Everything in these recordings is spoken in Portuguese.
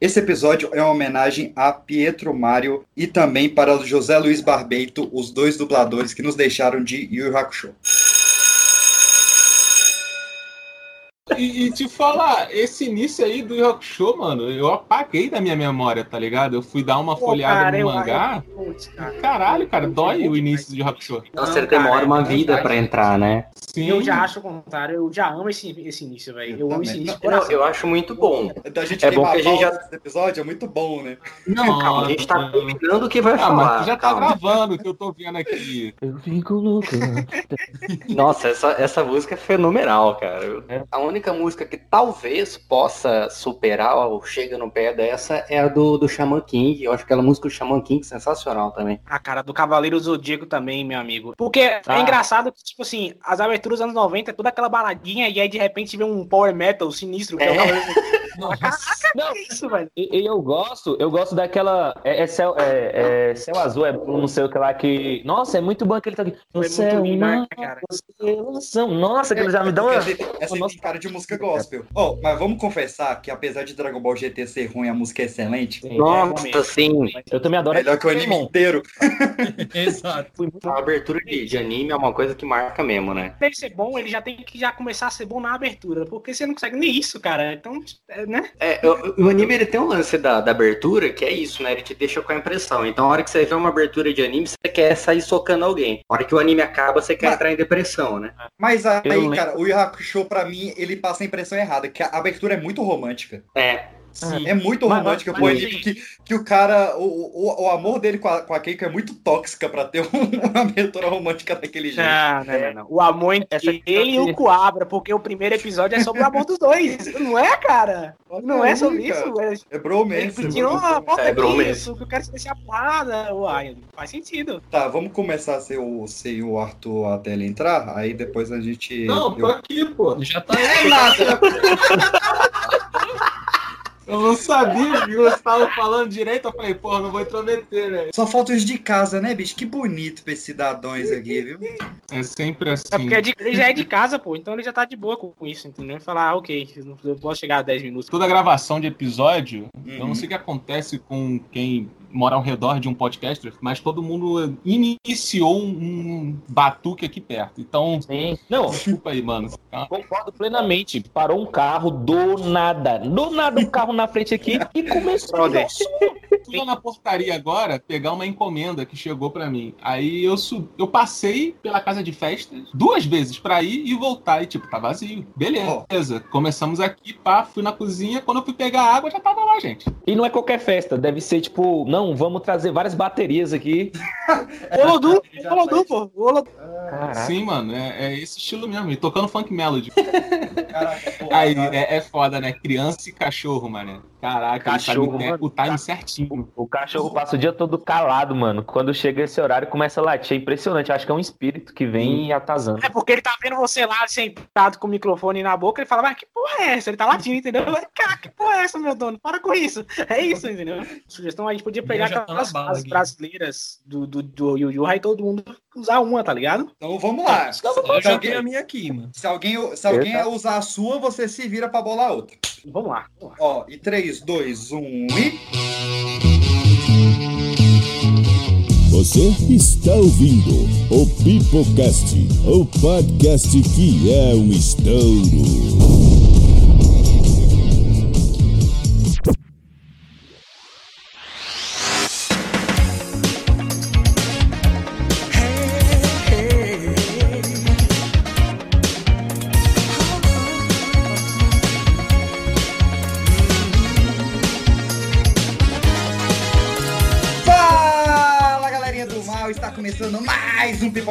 Esse episódio é uma homenagem a Pietro Mário e também para José Luiz Barbeito, os dois dubladores que nos deixaram de Yu Hakusho. E, e, te falar, esse início aí do Rock Show, mano, eu apaguei da minha memória, tá ligado? Eu fui dar uma Pô, folhada cara, no mangá. Caralho, cara, dói o início do Rock Show. Nossa, ele demora uma vida pra entrar, né? Sim. Eu já acho o contrário, eu já amo esse, esse início, velho. Eu amo esse início. Não, eu acho muito bom. A gente é bom que a gente já. Esse episódio é muito bom, né? Não, calma, a gente tá combinando o que vai ah, falar. Já tá calma. gravando o que eu tô vendo aqui. Eu fico louco. Nossa, essa, essa música é fenomenal, cara. É. A única única música que talvez possa superar ou chega no pé dessa é a do, do Shaman King. Eu acho aquela música do Shaman King sensacional também. A cara do Cavaleiro Zodíaco também, meu amigo. Porque é ah. é engraçado que, tipo assim, as aberturas dos anos 90 é toda aquela baladinha e aí de repente vê um power metal sinistro. Que é. é o Caraca, não, que isso, velho? E, eu gosto, eu gosto daquela. É, é céu, é, é, céu azul, é não sei o que lá que. Nossa, é muito bom aquele tá aqui. Céu, não, cara. Nossa, que ele já me dá uma. Essa, essa nossa, cara de música gospel. Oh, mas vamos confessar que apesar de Dragon Ball GT ser ruim, a música é excelente. Sim, Nossa, é, sim. Eu também adoro. Melhor que o anime inteiro. Exato. A abertura de, de, anime é uma coisa que marca mesmo, né? Deve ser bom, ele já tem que já começar a ser bom na abertura, porque você não consegue nem isso, cara. Então, é, né? É, o, o, anime ele tem um lance da, da abertura que é isso, né? Ele te deixa com a impressão. Então, a hora que você vê uma abertura de anime, você quer sair socando alguém. A hora que o anime acaba, você quer mas, entrar em depressão, né? Mas aí, cara, o Yu Hakusho, pra mim, ele passa a impressão errada, que a abertura é muito romântica. É. Sim. É muito romântica pro anime, que, que o cara, o, o, o amor dele com a, com a Keiko é muito tóxica pra ter uma abertura romântica daquele jeito. Não, não, não, não. O amor entre ele e o Coabra, porque o primeiro episódio é sobre o amor dos dois. Não é, cara? Não é sobre isso, velho. É bromance. Ele pediu uma porta é bromance. que eu quero se deixar parada. Uai, faz sentido. Tá, vamos começar sem o, sem o Arthur até ele entrar, aí depois a gente... Não, tô aqui, pô. Já tá... É nada. Eu não sabia que você estava falando direito. Eu falei, porra, não vou intrometer, né? Só falta os de casa, né, bicho? Que bonito pra esses cidadãos aqui, viu? É sempre assim. É porque é de, ele já é de casa, pô. Então ele já tá de boa com isso, entendeu? Falar, ah, ok, eu posso chegar a 10 minutos. Toda gravação de episódio, uhum. eu não sei o que acontece com quem mora ao redor de um podcaster, mas todo mundo iniciou um batuque aqui perto. Então, Sim. não, desculpa aí, mano. Concordo plenamente. Parou um carro do nada. Do nada um carro na frente aqui e começou. Fui na portaria agora pegar uma encomenda que chegou para mim. Aí eu sub... eu passei pela casa de festas duas vezes para ir e voltar e tipo, tá vazio. Beleza. Oh. Começamos aqui, pá, fui na cozinha, quando eu fui pegar água já tava lá, gente. E não é qualquer festa, deve ser tipo, não, vamos trazer várias baterias aqui. Olodum, Olodum, pô. Sim, mano, é, é, esse estilo mesmo. E tocando funk melody. Caraca, Aí, é, é foda, né? Criança e cachorro, mano. Caraca, cachorro, o time, o time certinho. O, o, cachorro passa o dia todo calado, mano. Quando chega esse horário, começa a latir. É impressionante. Acho que é um espírito que vem hum. atazando. É porque ele tá vendo você lá sentado com o microfone na boca. Ele fala, mas que porra é essa? Ele tá latindo, entendeu? Cara, que porra é essa, meu dono? Para com isso. É isso, entendeu? Sugestão, a gente podia pegar aquelas as brasileiras do, do, do Yu Yu e todo mundo usar uma, tá ligado? Então vamos lá. Eu já tenho a minha aqui, mano. Se alguém, se alguém usar a sua, você se vira pra bolar a outra. Vamos lá. Vamos lá. Ó, e 3, 2, 1 e. Você está ouvindo o Pipocast, o podcast que é um estouro.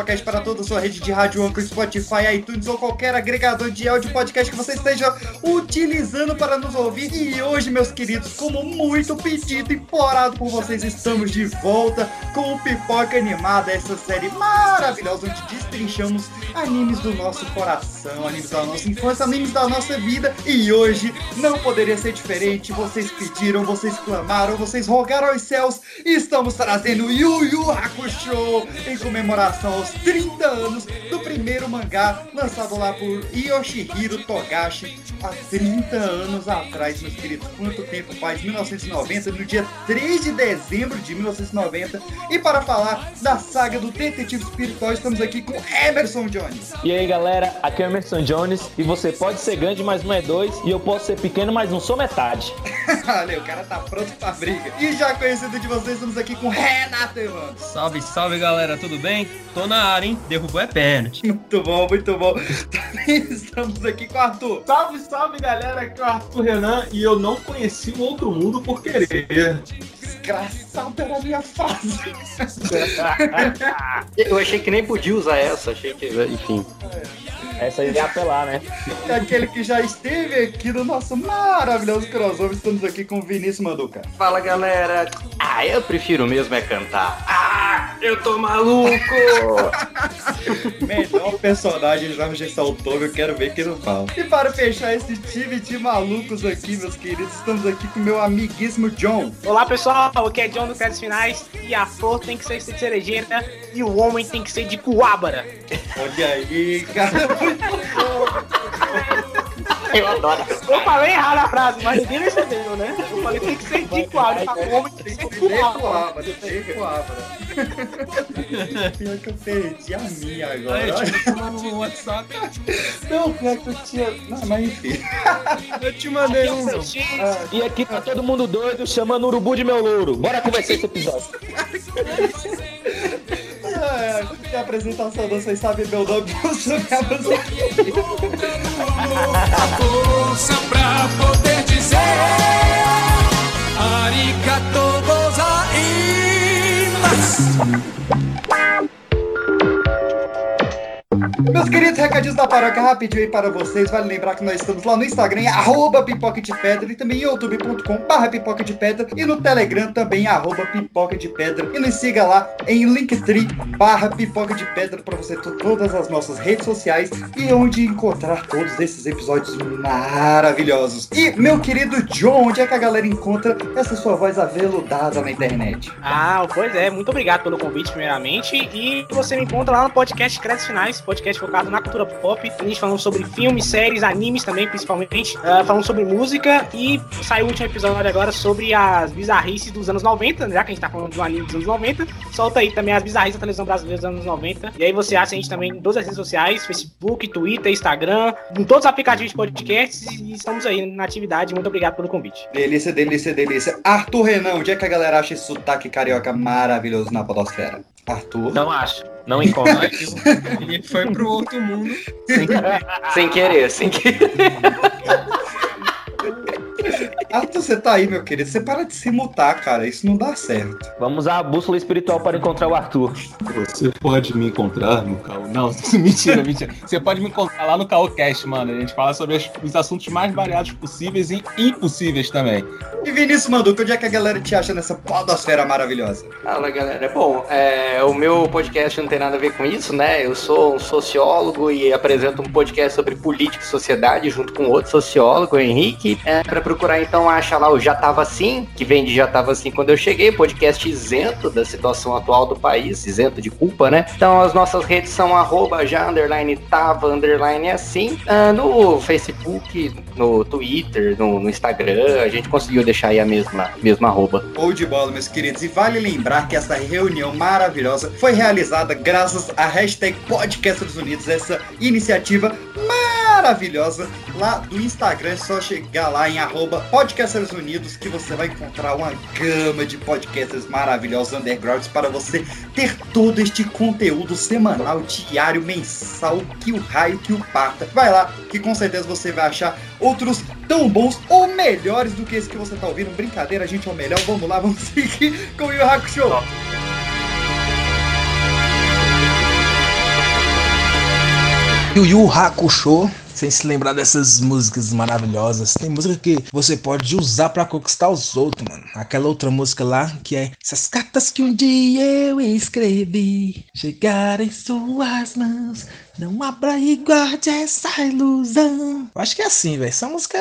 Pipocast para toda a sua rede de rádio, Anchor, Spotify, iTunes ou qualquer agregador de áudio podcast que você esteja utilizando para nos ouvir. E hoje, meus queridos, como muito pedido e implorado por vocês, estamos de volta com o Pipoca Animada, essa série maravilhosa onde destrinchamos animes do nosso coração, animes da nossa infância, animes da nossa vida. E hoje não poderia ser diferente. Vocês pediram, vocês clamaram, vocês rogaram aos céus. E estamos trazendo Yu Yu Hakusho em comemoração aos 30 anos do primeiro mangá lançado lá por Yoshihiro Togashi há 30 anos atrás, meus queridos. Quanto tempo faz? 1990, no dia 3 de dezembro de 1990. E para falar da saga do Detetive Espiritual, estamos aqui com Emerson Jones. E aí, galera, aqui é o Emerson Jones. E você pode ser grande, mas não é dois. E eu posso ser pequeno, mas não sou metade. Olha, o cara tá pronto pra briga. E já conhecido de vocês, estamos aqui com Renato Evans. Salve, salve, galera, tudo bem? Tô na área, hein? Derrubou é pênalti. Muito bom, muito bom. Também estamos aqui com o Arthur. Salve, salve, galera, aqui é o Arthur Renan e eu não conheci o outro mundo por querer. Desgraçado era a minha frase. Eu achei que nem podia usar essa, achei que. Enfim. Essa aí ia apelar, né? É aquele que já esteve aqui no nosso maravilhoso crossover. Estamos aqui com o Vinícius Manduca. Fala galera. Ah, eu prefiro mesmo é cantar. Ah, eu tô maluco! Melhor personagem já ressaltou, eu quero ver quem não fala. E para fechar esse time de malucos aqui, meus queridos, estamos aqui com meu amiguíssimo John. Olá pessoal, aqui é John do Créditos Finais e a flor tem que ser de cerejeira e o homem tem que ser de coábara. Olha aí, cara. Eu adoro. Eu falei errado a frase, mas ninguém percebeu, né? Eu falei tem que ser de coábara, o homem tem que ser de coábara. De coábara. Pior que eu perdi a minha agora. Aí, eu te mandei no WhatsApp. Não, pior que eu tinha. Não, mas enfim. Eu te mandei um. E aqui tá todo mundo doido chamando o urubu de meu louro. Bora conversar esse episódio. É, que a apresentação, vocês sabem meu nome, eu sou música. força pra poder dizer Arigato gozaimasu Meus queridos recadinhos da paróquia, rapidinho aí para vocês. Vale lembrar que nós estamos lá no Instagram, arroba pipoca de pedra, e também youtube.com barra pipoca de pedra, e no Telegram também, arroba pipoca de pedra. E nos siga lá em linktree barra pipoca de pedra para você ter todas as nossas redes sociais e onde encontrar todos esses episódios maravilhosos. E, meu querido John, onde é que a galera encontra essa sua voz aveludada na internet? Ah, pois é, muito obrigado pelo convite, primeiramente. E você me encontra lá no podcast Créditos Finais, focado na cultura pop. A gente falando sobre filmes, séries, animes também, principalmente. Uh, falando sobre música. E saiu o último episódio agora sobre as bizarrices dos anos 90, já que a gente tá falando do anime dos anos 90. Solta aí também as bizarrices da televisão brasileira dos anos 90. E aí você acha a gente também em todas as redes sociais: Facebook, Twitter, Instagram, em todos os aplicativos de podcasts. E estamos aí na atividade. Muito obrigado pelo convite. Delícia, delícia, delícia. Arthur Renan, onde é que a galera acha esse sotaque carioca maravilhoso na podosfera? Arthur? Não acho. Não encontro. Ele foi pro outro mundo. Sem querer, sem querer. Arthur, você tá aí, meu querido. Você para de se mutar, cara. Isso não dá certo. Vamos usar a bússola espiritual para encontrar o Arthur. Você pode me encontrar no Caô. Não, mentira, mentira. Você pode me encontrar lá no CaoCast, mano. A gente fala sobre os assuntos mais variados possíveis e impossíveis também. E Vinícius Manduca, onde é que a galera te acha nessa podosfera maravilhosa? Fala galera, bom, é, o meu podcast não tem nada a ver com isso, né? Eu sou um sociólogo e apresento um podcast sobre política e sociedade junto com outro sociólogo, o Henrique. É, para procurar então, acha lá o Já Tava Assim, que vem de Já Tava Assim quando eu cheguei, podcast isento da situação atual do país, isento de culpa, né? Então as nossas redes são arroba já underline tava underline assim, Ah, no Facebook, no Twitter, no, no Instagram, a gente conseguiu deixar aí a mesma, mesma arroba. Ou de bola, meus queridos. E vale lembrar que essa reunião maravilhosa foi realizada graças à hashtag Podcasters Unidos, essa iniciativa maravilhosa lá do Instagram. É só chegar lá em arroba Podcasters Unidos que você vai encontrar uma gama de podcasters maravilhosos undergrounds para você ter todo este conteúdo semanal, diário, mensal, que o raio que o parta. Vai lá, que com certeza você vai achar outros tão bons ou melhores do que esse que você tá ouvindo. Brincadeira, a gente é o melhor. Vamos lá, vamos seguir com o Yu Hakusho. Yu Yu Hakusho, sem se lembrar dessas músicas maravilhosas. Tem música que você pode usar pra conquistar os outros, mano. Aquela outra música lá que é Essas cartas que um dia eu escrevi chegaram em suas mãos. Não abra e guarde essa ilusão. Eu acho que é assim, velho. Essa música,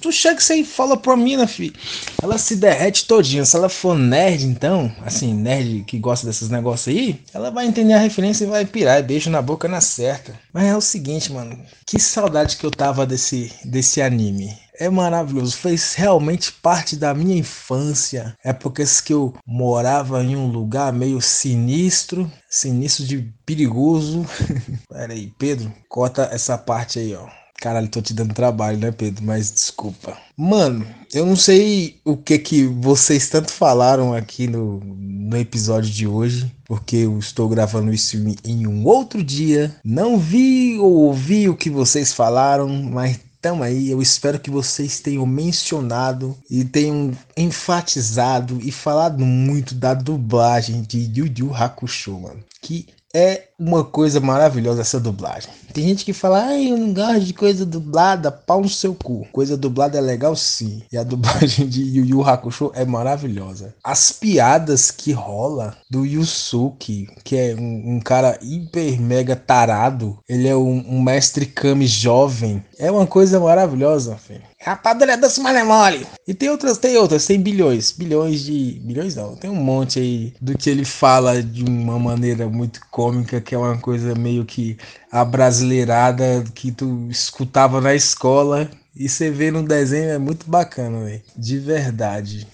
tu chega você fala pra mim, né, filho? Ela se derrete todinha. Se ela for nerd, então, assim, nerd que gosta desses negócios aí, ela vai entender a referência e vai pirar. Beijo na boca na certa. Mas é o seguinte, mano. Que saudade que eu tava desse, desse anime é maravilhoso, fez realmente parte da minha infância. Épocas que eu morava em um lugar meio sinistro, sinistro de perigoso. Pera aí, Pedro, corta essa parte aí, ó. Caralho, tô te dando trabalho, né, Pedro? Mas desculpa. Mano, eu não sei o que que vocês tanto falaram aqui no, no episódio de hoje, porque eu estou gravando isso em um outro dia. Não vi ou ouvi o que vocês falaram, mas então aí, eu espero que vocês tenham mencionado e tenham enfatizado e falado muito da dublagem de Yu Yu Hakusho, mano. Que é uma coisa maravilhosa essa dublagem. Tem gente que fala, ai, eu não gosto de coisa dublada, pau no seu cu. Coisa dublada é legal sim. E a dublagem de Yu Yu Hakusho é maravilhosa. As piadas que rola do Yusuke, que é um, um cara hiper mega tarado, ele é um, um mestre Kami jovem, é uma coisa maravilhosa, filho. Rapadura doce, mas é mole. E tem outras, tem outras, tem bilhões. Bilhões de. Bilhões não, tem um monte aí do que ele fala de uma maneira muito cômica, que é uma coisa meio que a brasileirada que tu escutava na escola. E você vê no desenho é muito bacana, velho. De verdade.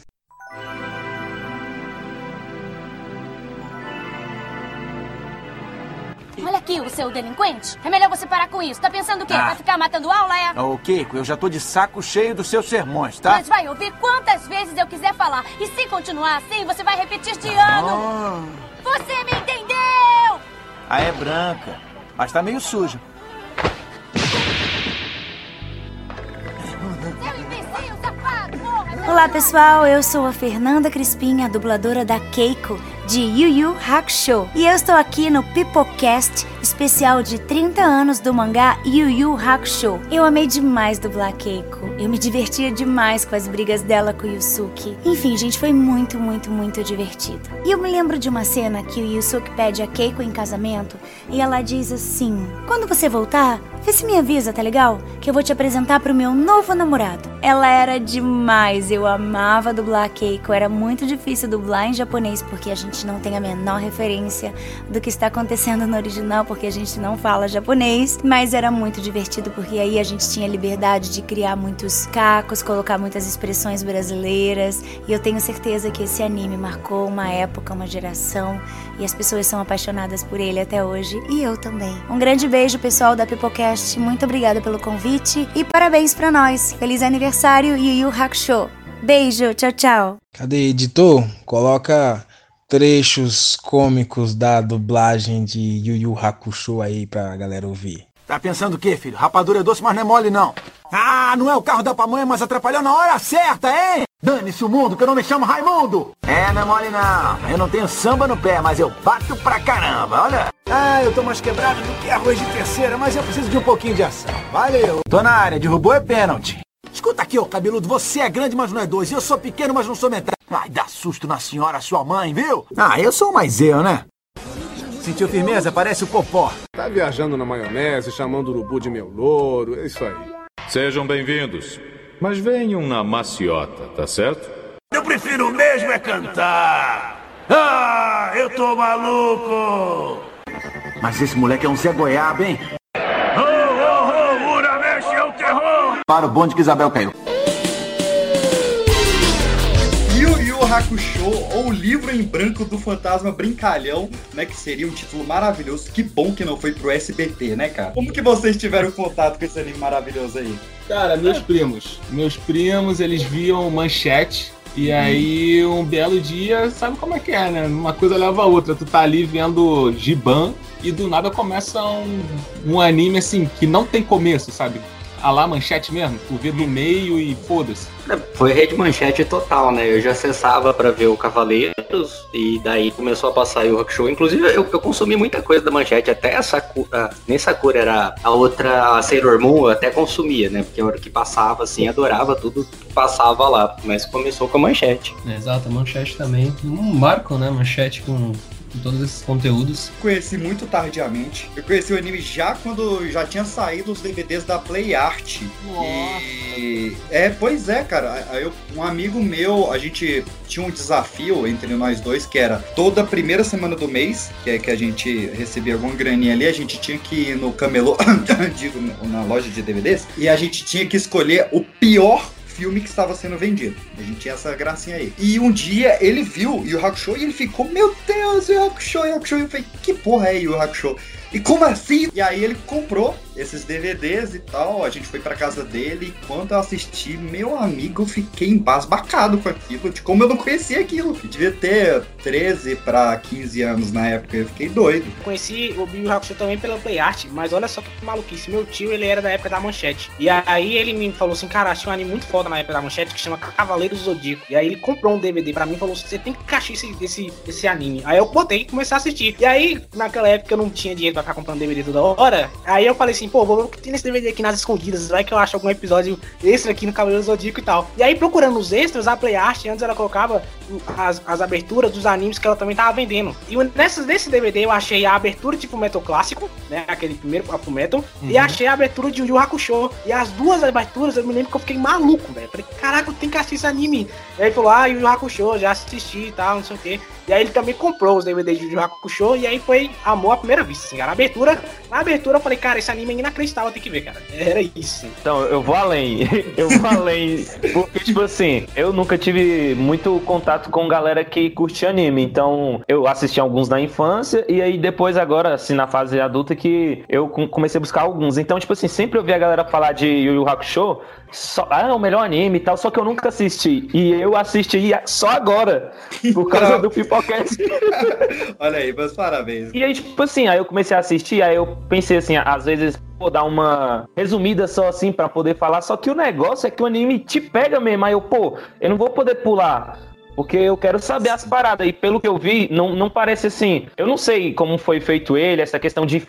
Olha aqui, o seu delinquente. É melhor você parar com isso. Tá pensando o quê? Ah. Vai ficar matando aula, é? Ô, Keiko, eu já tô de saco cheio dos seus sermões, tá? Mas vai ouvir quantas vezes eu quiser falar. E se continuar assim, você vai repetir este ano. Ah, Você me entendeu? Ah, é branca, mas tá meio suja. Olá pessoal, eu sou a Fernanda Crispim, a dubladora da Keiko de Yu Yu Hakusho. E eu estou aqui no Pipocast, especial de 30 anos do mangá Yu Yu Hakusho. Eu amei demais dublar Keiko. Eu me divertia demais com as brigas dela com o Yusuke. Enfim, gente, foi muito, muito, muito divertido. E eu me lembro de uma cena que o Yusuke pede a Keiko em casamento e ela diz assim: Quando você voltar, vê se me avisa, tá legal? Que eu vou te apresentar pro meu novo namorado. Ela era demais, eu amava dublar Keiko. Era muito difícil dublar em japonês porque a gente não tem a menor referência do que está acontecendo no original porque a gente não fala japonês. Mas era muito divertido porque aí a gente tinha liberdade de criar muitos cacos, colocar muitas expressões brasileiras. E eu tenho certeza que esse anime marcou uma época, uma geração e as pessoas são apaixonadas por ele até hoje e eu também. Um grande beijo, pessoal da Pipocast. Muito obrigada pelo convite e parabéns pra nós. Feliz aniversário Yu Yu Hakusho. Beijo, tchau, tchau. Cadê editor? Coloca trechos cômicos da dublagem de Yu Yu Hakusho aí pra galera ouvir. Tá pensando o quê, filho? Rapadura é doce, mas não é mole, não. Ah, não é o carro da pamonha, mas atrapalhou na hora certa, hein? Dane-se o mundo, que eu não me chamo Raimundo. É, não é mole, não. Eu não tenho samba no pé, mas eu bato pra caramba, olha. Ah, eu tô mais quebrado do que arroz de terceira, mas eu preciso de um pouquinho de ação. Valeu. Tô na área, derrubou é pênalti. Escuta aqui, ô cabeludo, você é grande, mas não é dois. Eu sou pequeno, mas não sou metade. Ai, dá susto na senhora, sua mãe, viu? Ah, eu sou mais eu, né? Sentiu firmeza? Parece o Popó. Tá viajando na maionese, chamando o urubu de meu louro, é isso aí. Sejam bem-vindos. Mas venham na maciota, tá certo? Eu prefiro mesmo é cantar. Ah, eu tô maluco. Mas esse moleque é um Zé Goiaba, hein? Oh, oh, oh, Uramesh é o terror. Para o bonde que Isabel caiu. Hakusho, ou o livro em branco do fantasma brincalhão, né? Que seria um título maravilhoso. Que bom que não foi pro SBT, né, cara? Como que vocês tiveram contato com esse anime maravilhoso aí? Cara, meus primos. Meus primos, eles viam manchete. E aí, um belo dia, sabe como é que é, né? Uma coisa leva a outra. Tu tá ali vendo Giban e do nada começa um, um anime assim, que não tem começo, sabe? A lá manchete mesmo, tu vê do meio e foda-se. Foi rede manchete total, né? Eu já acessava pra ver o Cavaleiros e daí começou a passar o Rock Show. Inclusive, eu, eu consumi muita coisa da manchete, até a Sakura. Nem Sakura era a outra a Sailor Moon, eu até consumia, né? Porque a hora que passava, assim, adorava tudo que passava lá. Mas começou com a manchete. Exato, a manchete também. Um marco, né? Manchete com com todos esses conteúdos. Conheci muito tardiamente. Eu conheci o anime já quando já tinha saído os DVDs da Play Art. Nossa. E... É, pois é, cara. Eu- um amigo meu, a gente tinha um desafio entre nós dois, que era toda primeira semana do mês, que é que a gente recebia alguma graninha ali, a gente tinha que ir no camelô, digo, na loja de DVDs, e a gente tinha que escolher o pior filme que estava sendo vendido. A gente tinha essa gracinha aí. E um dia ele viu Yu Hakusho e ele ficou, meu Deus, Yu Hakusho, Yu Hakusho. E eu falei, que porra é Yu Hakusho? E como assim? E aí ele comprou esses DVDs e tal, a gente foi pra casa dele e quando eu assisti, meu amigo, eu fiquei embasbacado com aquilo, de como eu não conhecia aquilo. Eu devia ter 13 pra 15 anos na época, eu fiquei doido. Conheci o Yu Hakusho também pela Play Art, mas olha só que maluquice. Meu tio, ele era da época da Manchete. E aí ele me falou assim, cara, achei um anime muito foda na época da Manchete que chama Cavaleiros do Zodíaco. E aí ele comprou um DVD pra mim e falou, você tem que caixar esse, esse, esse anime. Aí eu botei e comecei a assistir. E aí, naquela época eu não tinha dinheiro pra ficar comprando DVD toda hora. Aí eu falei assim, pô, vou ver o que tem nesse DVD aqui nas escondidas. Vai que eu acho algum episódio extra aqui no do Zodíaco e tal. E aí procurando os extras, a Play Art, antes ela colocava as, as aberturas dos animes que ela também tava vendendo. E nessas, nesse DVD eu achei a abertura tipo Metal Clássico, né? Aquele primeiro Full Metal. E achei a abertura de Yu Yu Hakusho. E as duas aberturas eu me lembro que eu fiquei maluco, velho. Falei, caraca, eu tenho que assistir esse anime. E aí falou, ah, Yu Yu Hakusho, já assisti e tal, não sei o quê. E aí ele também comprou os DVDs de Hakusho. E aí foi amor à primeira vista, assim, cara. A abertura, na abertura eu falei, cara, esse anime é inacreditável, tem que ver, cara. Era isso. Então, eu vou além. Eu vou além. Porque, tipo assim, eu nunca tive muito contato com galera que curte anime. Então, eu assisti alguns na infância. E aí, depois, agora, assim, na fase adulta, que eu com- comecei a buscar alguns. Então, tipo assim, sempre eu vi a galera falar de Yu Yu Hakusho. Só, ah, é o melhor anime e tal. Só que eu nunca assisti. E eu assisti só agora. Por causa do Pipocast. Olha aí, meus parabéns. E aí, tipo assim, aí eu comecei a assistir, aí eu pensei assim, às vezes, vou dar uma resumida só assim pra poder falar, só que o negócio é que o anime te pega mesmo, aí eu, pô, eu não vou poder pular. Porque eu quero saber as paradas. E pelo que eu vi, não, não parece assim. Eu não sei como foi feito ele, essa questão de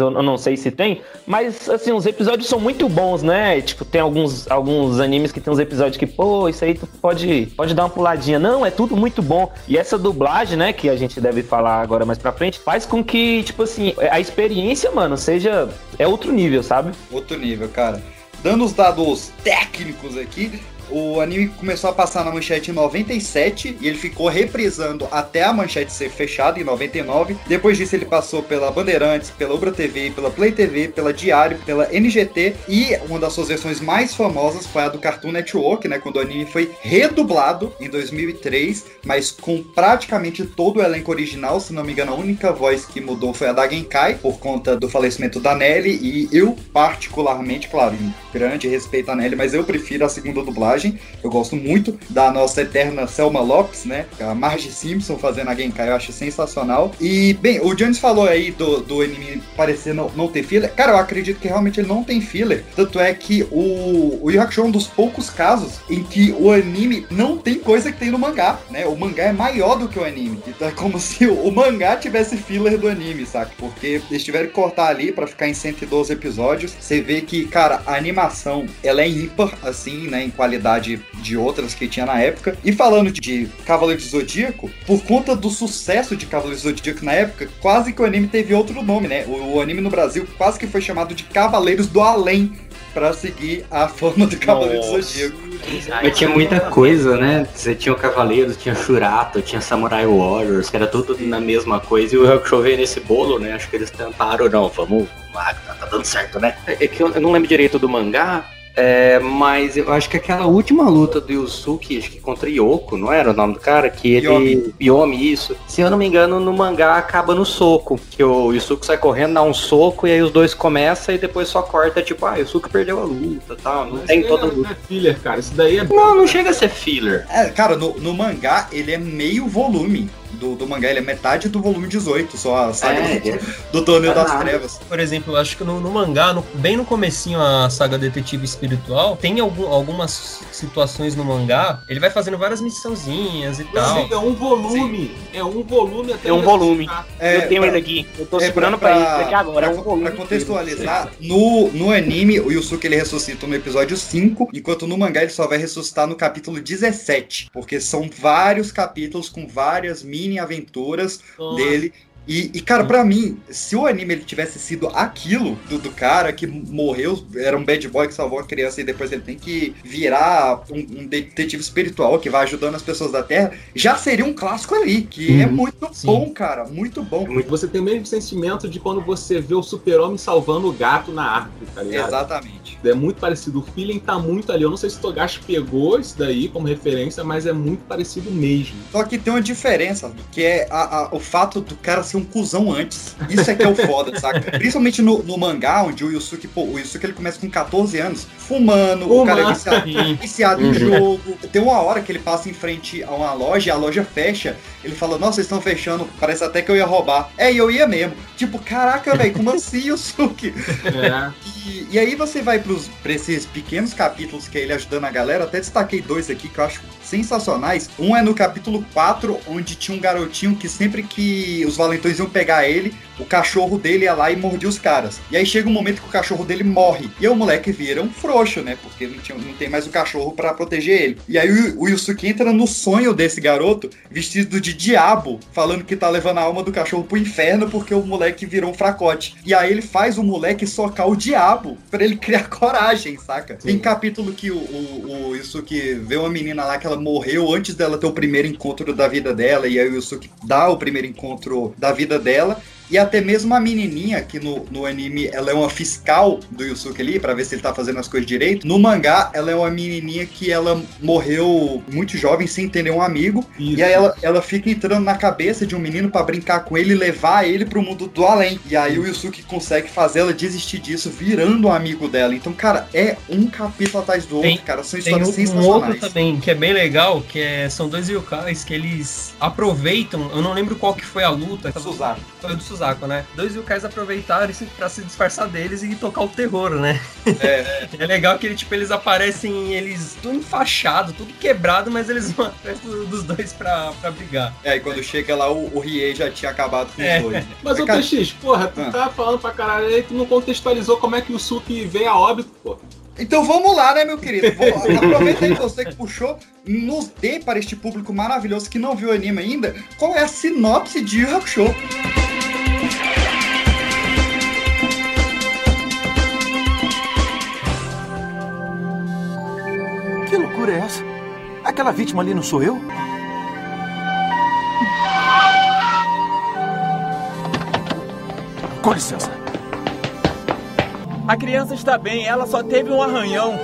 eu, eu não sei se tem. Mas, assim, os episódios são muito bons, né? Tipo, tem alguns, alguns animes que tem uns episódios que, pô, isso aí tu pode, pode dar uma puladinha. Não, é tudo muito bom. E essa dublagem, né, que a gente deve falar agora mais pra frente, faz com que, tipo assim, a experiência, mano, seja. É outro nível, sabe? Outro nível, cara. Dando os dados técnicos aqui, o anime começou a passar na manchete em 97 e ele ficou reprisando até a manchete ser fechada em 99. Depois disso ele passou pela Bandeirantes, pela Ubra TV, pela Play TV, pela Diário, pela NGT e uma das suas versões mais famosas foi a do Cartoon Network, né, quando o anime foi redublado em 2003, mas com praticamente todo o elenco original, se não me engano, a única voz que mudou foi a da Genkai por conta do falecimento da Nelly e eu particularmente, claro, em grande respeito a Nelly, mas eu prefiro a segunda dublagem. Eu gosto muito da nossa eterna Selma Lopes, né? A Marge Simpson fazendo a Genkai, eu acho sensacional. E, bem, o Jones falou aí do, do anime parecer não, não ter filler. Cara, eu acredito que realmente ele não tem filler. Tanto é que o, o Yu Hakusho é um dos poucos casos em que o anime não tem coisa que tem no mangá, né? O mangá é maior do que o anime. Então é como se o, o mangá tivesse filler do anime, saca? Porque eles tiveram que cortar ali pra ficar em 112 episódios. Você vê que, cara, a animação, ela é ímpar, assim, né? Em qualidade de outras que tinha na época. E falando de Cavaleiro do Zodíaco, por conta do sucesso de Cavaleiro do Zodíaco na época, quase que o anime teve outro nome, né? O, o anime no Brasil quase que foi chamado de Cavaleiros do Além. Pra seguir a fama do Cavaleiro do Zodíaco. Mas tinha muita coisa, né? Você tinha o Cavaleiro, tinha Shurato, tinha Samurai Warriors, que era tudo na mesma coisa, e o Hakusho veio nesse bolo, né? Acho que eles tentaram, não, vamos lá, tá, tá dando certo, né? É que eu, eu não lembro direito do mangá, é, mas eu acho que aquela última luta do Yusuke, acho que contra Yoko, não era o nome do cara? Que ele. Yomi. Yomi, isso. Se eu não me engano, no mangá acaba no soco. Que o Yusuke sai correndo, dá um soco, e aí os dois começam e depois só corta, tipo, ah, o Yusuke perdeu a luta tal. Não tem toda a luta. filler, cara. Isso daí é. Não, não chega a ser filler. É, cara, no, no mangá ele é meio volume. Do, do mangá, ele é metade do volume 18, só a saga É, do, é. do Torneio das. Trevas. Por exemplo, eu acho que no, no mangá, no- bem no comecinho, a saga Detetive espiritual, tem algum, algumas situações no mangá, ele vai fazendo várias missãozinhas e tal. É um volume. Sim. É um volume até. É um volume. É, eu tenho pra, ele aqui. Eu tô é segurando pra, pra ele aqui agora. Pra, é um volume. Pra contextualizar, no, no anime, o Yusuke ele ressuscita no episódio 5, enquanto no mangá ele só vai ressuscitar no capítulo 17. Porque são vários capítulos com várias mini aventuras Nossa. dele e, e, cara, para mim, se o anime ele tivesse sido aquilo do, do, cara que morreu, era um bad boy que salvou a criança e depois ele tem que virar um, um detetive espiritual que vai ajudando as pessoas da Terra, já seria um clássico ali, que uhum. é muito Sim. bom, cara, muito bom. É você tem o mesmo sentimento de quando você vê o super-homem salvando o gato na árvore, tá ligado? Exatamente. É muito parecido, o feeling tá muito ali. Eu não sei se o Togashi pegou isso daí como referência, mas é muito parecido mesmo. Só que tem uma diferença, que é a, a, o fato do cara ser um cuzão antes. Isso é que é o foda, saca? Principalmente no, no, mangá, onde o Yusuke, pô, o Yusuke ele começa com 14 anos, fumando, Fuma. o cara é viciado, viciado uhum. em jogo. Tem uma hora que ele passa em frente a uma loja, a loja fecha, ele fala, nossa, vocês estão fechando, parece até que eu ia roubar. É, e eu ia mesmo. Tipo, caraca, velho, como assim, Yusuke? É. E, e, aí você vai pros, pra esses pequenos capítulos que é ele ajudando a galera, até destaquei dois aqui que eu acho sensacionais. Um é no capítulo 4, onde tinha um garotinho que sempre que os valentões iam pegar ele, o cachorro dele ia lá e mordia os caras. E aí chega um momento que o cachorro dele morre. E o moleque vira um frouxo, né? Porque não, tinha, não tem mais o cachorro para proteger ele. E aí o, o Yusuke entra no sonho desse garoto, vestido de diabo, falando que tá levando a alma do cachorro pro inferno porque o moleque virou um fracote. E aí ele faz o moleque socar o diabo para ele criar coragem, saca? Sim. Tem capítulo que o, o, o Yusuke vê uma menina lá que ela morreu antes dela ter o primeiro encontro da vida dela. E aí o Yusuke dá o primeiro encontro da vida dela e até mesmo a menininha, que no, no anime ela é uma fiscal do Yusuke ali, para ver se ele tá fazendo as coisas direito. No mangá, ela é uma menininha que ela morreu muito jovem, sem ter nenhum amigo. Isso. E aí ela, ela fica entrando na cabeça de um menino para brincar com ele e levar ele pro mundo do além. E aí o Yusuke consegue fazer ela desistir disso, virando um amigo dela. Então, cara, é um capítulo atrás do outro, tem, cara. São histórias tem um, sensacionais. Um outro também, que é bem legal, que é, são dois yokais que eles aproveitam, eu não lembro qual que foi a luta. Suzaki. Foi do Suzaki Suzaku, né? Dois yokais aproveitaram isso pra se disfarçar deles e tocar o terror, né? É, é. é legal que tipo, eles aparecem, eles tudo enfaixado, tudo quebrado, mas eles vão atrás dos dois pra, pra brigar. É, e quando chega lá, o, o Riei já tinha acabado com é. os dois. Né? Mas, o cara... TX, porra, tu ah. tá falando pra caralho aí, tu não contextualizou como é que o Suki veio a óbito, pô. Então vamos lá, né, meu querido? Aproveita aí você que puxou, nos dê para este público maravilhoso que não viu o anime ainda, qual é a sinopse de Yu Hakusho. Loucura é essa? Aquela vítima ali não sou eu? Com licença. A criança está bem, ela só teve um arranhão.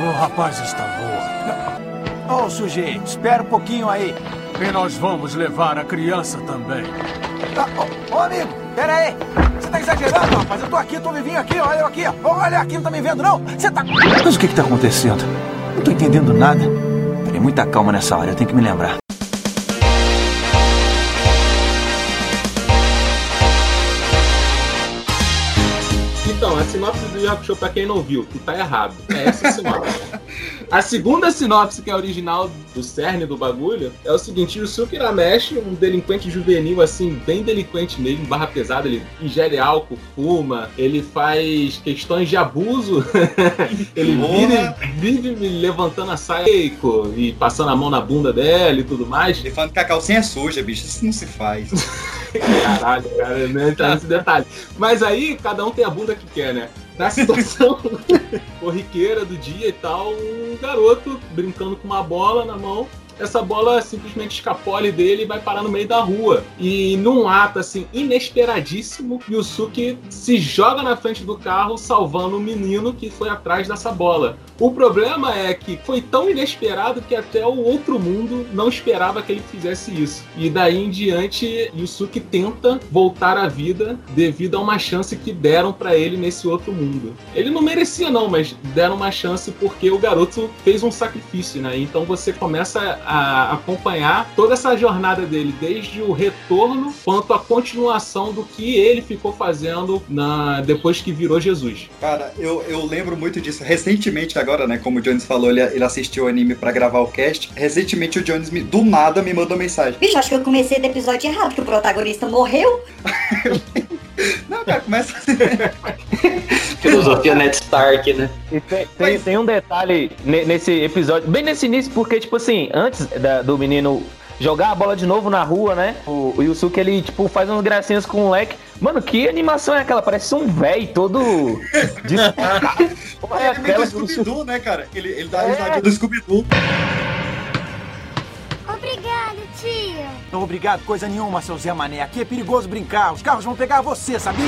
O rapaz está boa. Ô, oh, sujeito, espera um pouquinho aí. E nós vamos levar a criança também. Ô, oh, oh, amigo, pera aí. Você tá exagerando, rapaz. Eu tô aqui, tô vivinho aqui, olha eu aqui. Olha aqui, não tá me vendo, não? Você tá... Mas o que que tá acontecendo? Não tô entendendo nada. Terei muita calma nessa hora, eu tenho que me lembrar. Sinopse do Yakusho, pra quem não viu, que tá errado. É essa a sinopse. A segunda sinopse, que é a original do cerne do bagulho, é o seguinte: o Suki Irameshi, um delinquente juvenil, assim, bem delinquente mesmo, barra pesada, ele ingere álcool, fuma, ele faz questões de abuso, ele vive, vive levantando a saia e passando a mão na bunda dela e tudo mais. Ele falando que a calcinha é suja, bicho, isso não se faz. Caralho, cara, não entra nesse detalhe. Mas aí, cada um tem a bunda que quer, né? Na situação corriqueira do dia e tal, um garoto brincando com uma bola na mão essa bola simplesmente escapole dele e vai parar no meio da rua. E num ato assim inesperadíssimo, Yusuke se joga na frente do carro, salvando o menino que foi atrás dessa bola. O problema é que foi tão inesperado que até o outro mundo não esperava que ele fizesse isso. E daí em diante, Yusuke tenta voltar à vida devido a uma chance que deram para ele nesse outro mundo. Ele não merecia não, mas deram uma chance porque o garoto fez um sacrifício, né? Então você começa a acompanhar toda essa jornada dele, desde o retorno quanto a continuação do que ele ficou fazendo na, depois que virou Jesus. Cara, eu, eu lembro muito disso. Recentemente, agora, né? Como o Jones falou, ele, ele assistiu o anime para gravar o cast. Recentemente, o Jones me, do nada me mandou mensagem. Bicho, acho que eu comecei do episódio errado, que o protagonista morreu. Não, cara, começa assim. Filosofia Ned Stark, né? E tem, tem, tem um detalhe ne- nesse episódio, bem nesse início, porque, tipo assim, antes da- do menino jogar a bola de novo na rua, né? O, o Yusuke, ele, tipo, faz umas gracinhas com o moleque. Mano, que animação é aquela? Parece um véi todo. Porra, é Ele é meio aquela do Scooby-Doo, né, cara? Ele, ele dá a risadinha do Scooby-Doo. Não, obrigado, coisa nenhuma, seu Zé Mané. Aqui é perigoso brincar. Os carros vão pegar você, sabia?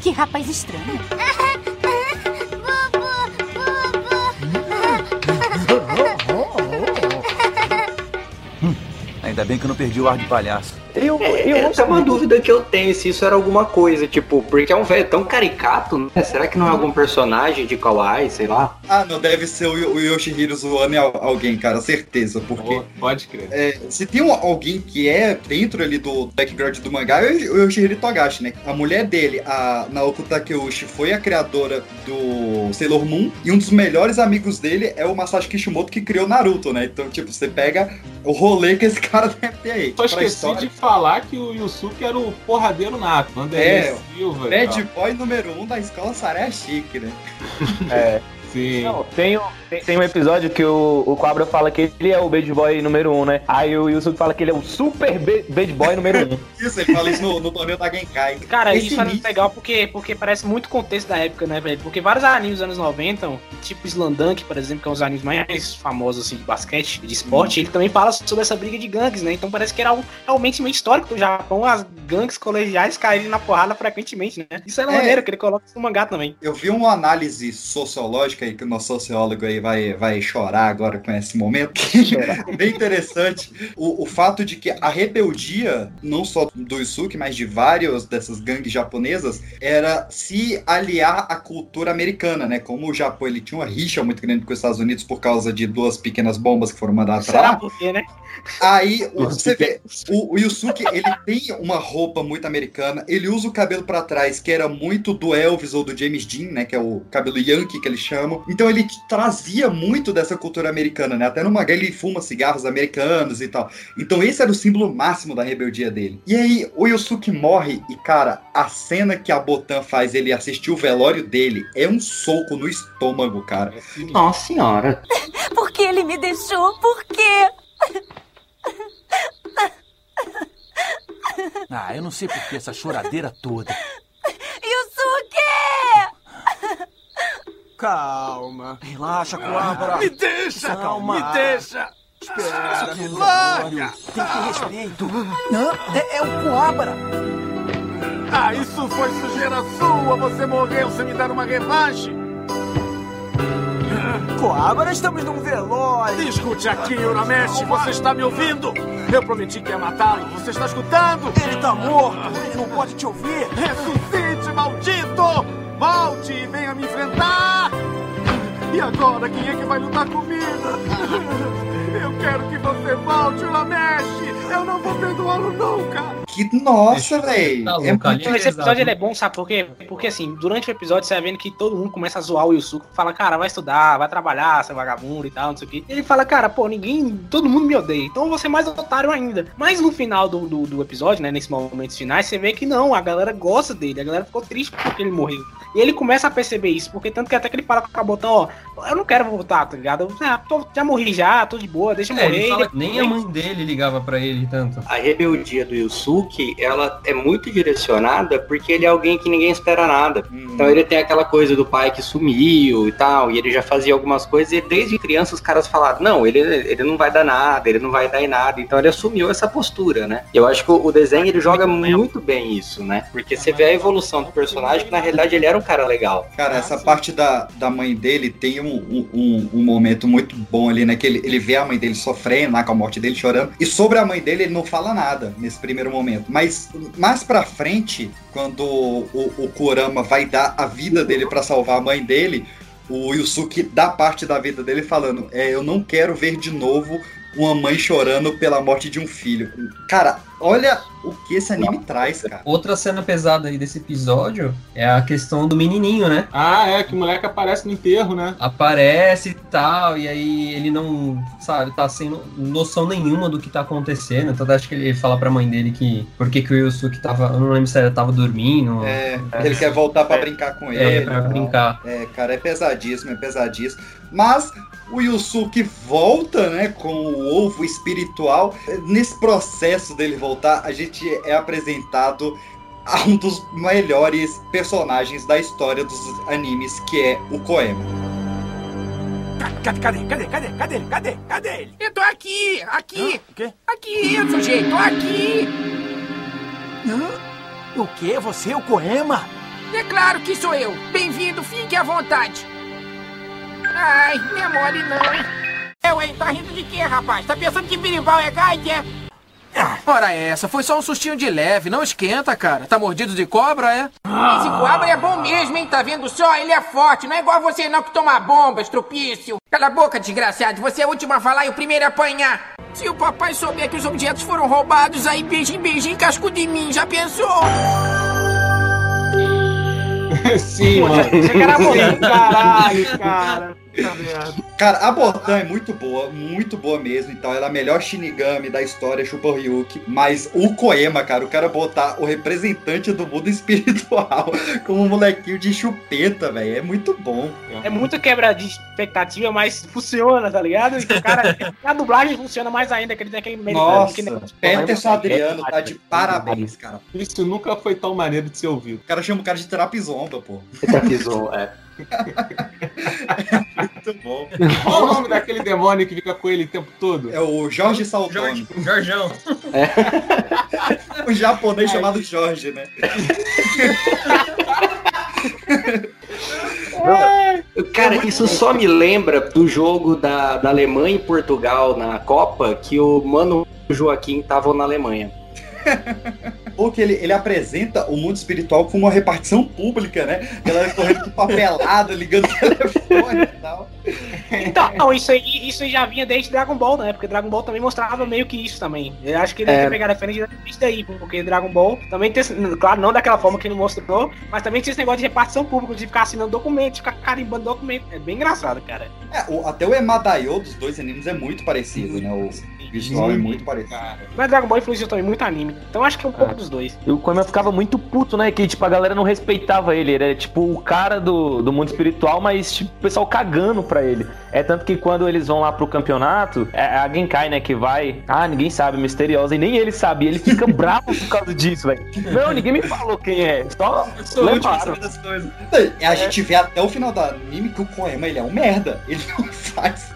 Que rapaz estranho. Ainda bem que eu não perdi o ar de palhaço. Eu, eu Essa é uma dúvida que eu tenho, se isso era alguma coisa, tipo, porque é um velho tão caricato, né? Será que não é algum personagem de Kawaii, sei lá? Ah, não, deve ser o, o Yoshihiro zoando al- alguém, cara, certeza. Porque Pode crer. é, se tem um- alguém que é dentro ali do background do mangá, é o Yoshihiro Togashi, né? A mulher dele, a Naoko Takeuchi, foi a criadora do Sailor Moon. E um dos melhores amigos dele é o Masashi Kishimoto, que criou Naruto, né? Então, tipo, você pega o rolê que esse cara deve ter aí. Só esqueci história. de falar que o Yusuke era o porradeiro nato. Vanderlei É, Silva. Bad tal. boy número um da escola Saré Chique, né? É. Sim. Não, tem, um- tem, tem um episódio que o, o Cobra fala que ele é o bad boy número um, né? Aí o Yusuke fala que ele é o super ba- bad boy número um. Isso, ele fala isso no, no torneio da Genkai. Cara, Esse isso é legal porque, porque parece muito contexto da época, né, velho? Porque vários animes dos anos 90, tipo Slandunk, por exemplo, que é um dos animes mais famosos assim, de basquete, de esporte, ele também fala sobre essa briga de gangues, né? Então parece que era algo realmente meio histórico do Japão, as gangues colegiais caírem na porrada frequentemente, né? Isso é É. maneiro, que ele coloca isso no mangá também. Eu vi uma análise sociológica aí, que o nosso sociólogo aí vai, vai chorar agora com esse momento. Bem interessante. O, o fato de que a rebeldia, não só do Yusuke, mas de várias dessas gangues japonesas, era se aliar à cultura americana, né? Como o Japão ele tinha uma rixa muito grande com os Estados Unidos por causa de duas pequenas bombas que foram mandadas pra Será lá. quê, né? Aí você vê, o, o Yusuke, ele tem uma roupa muito americana, ele usa o cabelo pra trás, que era muito do Elvis ou do James Dean, né, que é o cabelo yankee que eles Então ele trazia muito dessa cultura americana, né? Até no mangá ele fuma cigarros americanos e tal. Então esse era o símbolo máximo da rebeldia dele. E aí o Yusuke morre e, cara, a cena que a Botan faz ele assistir o velório dele é um soco no estômago, cara. Nossa senhora. Por que ele me deixou? Por quê? Ah, eu não sei por que essa choradeira toda. Yusuke! Calma. Relaxa, Coabra. Me deixa! Calma. Me deixa! Espera, meu Larga! Tem que ter respeito. Não, é, é o Coabra. Ah, isso foi sujeira sua! Você morreu sem me dar uma revanche! Coabra, estamos num velório. Escute aqui, Uramesh, você está me ouvindo? Eu prometi que ia matá-lo, você está escutando? Ele tá morto, ele não pode te ouvir. Ressuscite, maldito! Volte e venha me enfrentar! E agora, quem é que vai lutar comigo? Eu quero que você volte, Uramesh! Eu não vou perdoá-lo nunca! Que nossa, velho. Tá é esse episódio ele é bom, sabe por quê? Porque assim, durante o episódio você vai vendo que todo mundo começa a zoar o Yusuke, fala, cara, vai estudar, vai trabalhar, seu vagabundo e tal, não sei o quê. Ele fala, cara, pô, ninguém, todo mundo me odeia, então eu vou ser mais otário ainda. Mas no final do, do, do episódio, né, nesses momentos finais, você vê que não, a galera gosta dele, a galera ficou triste porque ele morreu. E ele começa a perceber isso, porque tanto que até que ele fala com a botão, ó, eu não quero voltar, tá ligado? Eu, ah, tô- já morri já, tô de boa, deixa eu É, morrer. ele fala nem a mãe dele ligava pra ele tanto. A rebeldia do Yusuke, ela é muito direcionada porque ele é alguém que ninguém espera nada. Então ele tem aquela coisa do pai que sumiu e tal, e ele já fazia algumas coisas, e desde criança os caras falaram, não, ele, ele não vai dar nada, ele não vai dar em nada. Então ele assumiu essa postura, né? E eu acho que o, desenho ele joga muito bem isso, né? Porque você vê a evolução do personagem, que na realidade ele era um cara legal. Cara, essa parte da, da mãe dele tem um, um, um- momento muito bom ali, né? Que ele, ele vê a mãe dele sofrendo, né, com a morte dele, chorando. E sobre a mãe dele, ele não fala nada nesse primeiro momento. Mas mais pra frente, quando o, o Kurama vai dar a vida dele pra salvar a mãe dele, o Yusuke dá parte da vida dele falando: é, Eu não quero ver de novo uma mãe chorando pela morte de um filho. Cara, olha o que esse anime traz, cara. Outra cena pesada aí desse episódio é a questão do menininho, né? Ah, é, que o moleque aparece no enterro, né? Aparece e tal, e aí ele não, sabe, tá sem noção nenhuma do que tá acontecendo. Então acho que ele fala pra mãe dele que por que o Yusuke tava, eu não lembro se ele tava dormindo. É, ele quer voltar pra brincar com ele. É, pra brincar. É, cara, é pesadíssimo, é pesadíssimo. Mas o Yusuke volta, né, com o ovo espiritual. Nesse processo dele voltar, a gente é apresentado a um dos melhores personagens da história dos animes, que é o Koema. Cadê, cadê, cadê, cadê, cadê, cadê, cadê ele? Eu tô aqui, aqui, o quê? aqui, sujeito, aqui. O que? Você, o Koema? É claro que sou eu. Bem-vindo, fique à vontade. Ai, é mole não, hein? Tá rindo de quê, rapaz? Tá pensando que birimbau é gaite, é? Ora essa, foi só um sustinho de leve, não esquenta, cara. Tá mordido de cobra, é? Esse cobra é bom mesmo, hein? Tá vendo só? Ele é forte, não é igual você não que toma bomba, estrupício. Cala a boca, desgraçado, você é o último a falar e o primeiro a apanhar. Se o papai souber que os objetos foram roubados, aí beijinho, beijinho, casco de mim, já pensou? Sim, mano. Você que era bom, caralho, cara. Cara, a Botan é muito boa, muito boa mesmo e tal. Ela é a melhor Shinigami da história, Chupa Ryuki. Mas o Koema, cara, o cara botar o representante do mundo espiritual como um molequinho de chupeta, velho, é muito bom. É muito quebra de expectativa, mas funciona, tá ligado? E o cara, a dublagem funciona mais ainda, que ele tem aquele meio Nossa, que negócio. Peterson Adriano tá de parabéns, cara. Isso nunca foi tão maneiro de ser ouvido. O cara chama o cara de terapizomba, pô. Terapizou, é. Muito bom. Qual o nome daquele demônio que fica com ele o tempo todo? É o Jorge Saltoni. Jorjão. O japonês chamado Jorge, né? Cara, isso só me lembra do jogo da, da Alemanha e Portugal na Copa, que o Mano Joaquim tava na Alemanha. Ou que ele, ele apresenta o mundo espiritual como uma repartição pública, né? Galera correndo com papelada, ligando o telefone e tal. Então, isso aí, isso aí já vinha desde Dragon Ball, né? Porque Dragon Ball também mostrava meio que isso também. Eu acho que ele É. a referência disso daí, porque Dragon Ball também tem, esse- claro, não daquela forma que ele mostrou, mas também tinha esse negócio de repartição pública, de ficar assinando documento, de ficar carimbando documento. É bem engraçado, cara. É, o- até o Emadaio dos dois animes é muito parecido, né? O visual é muito parecido. Mas Dragon Ball influenciou também muito anime. Então acho que é um pouco dos dois. E o Koema ficava muito puto, né? Que, tipo, a galera não respeitava ele. Ele era, tipo, o cara do, do mundo espiritual, mas, tipo, o pessoal cagando pra ele. É tanto que quando eles vão lá pro campeonato, é a Genkai, né, que vai... Ah, ninguém sabe, misteriosa. E nem ele sabe. Ele fica bravo por causa disso, velho. Não, ninguém me falou quem é. Só levaram. das coisas. A gente vê até o final do anime que o Koema ele é um merda. Ele não faz.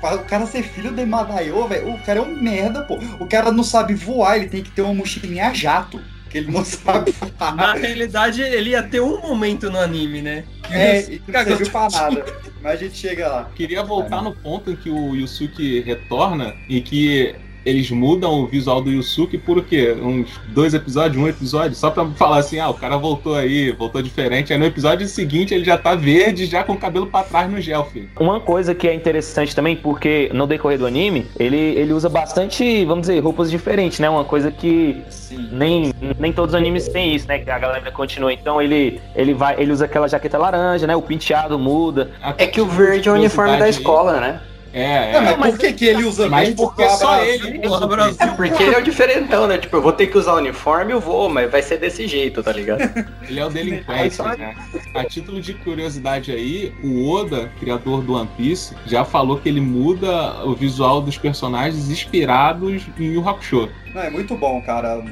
Para o cara ser filho do Emadaio, velho, o cara é um merda, pô. O cara não sabe voar, ele tem que ter uma mochilinha a jato. Que ele não sabe voar. Na realidade, ele ia ter um momento no anime, né? Que É, e não serviu pra nada. Mas a gente chega lá. Queria voltar no ponto em que o Yusuke retorna e que eles mudam o visual do Yusuke por o quê? Uns dois episódios, um episódio, só pra falar assim, ah, o cara voltou aí, voltou diferente. Aí no episódio seguinte ele já tá verde, já com o cabelo pra trás no gel, filho. Uma coisa que é interessante também, porque no decorrer do anime, ele, ele usa bastante, vamos dizer, roupas diferentes, né? Uma coisa que nem, nem todos os animes têm isso, né? Que a galera continua. Então ele, ele vai, ele usa aquela jaqueta laranja, né? O penteado muda. É que o verde é o uniforme da escola, né? É, Não, mas por que, que ele usa Mas verde? porque só ele usa Brasil- É porque ele é o diferentão, né? Tipo, eu vou ter que usar o uniforme, eu vou, mas vai ser desse jeito, tá ligado? Ele é o delinquente, né? A título de curiosidade aí, o Oda, criador do One Piece, já falou que ele muda o visual dos personagens inspirados em Yu Hakusho. Não, é muito bom, cara.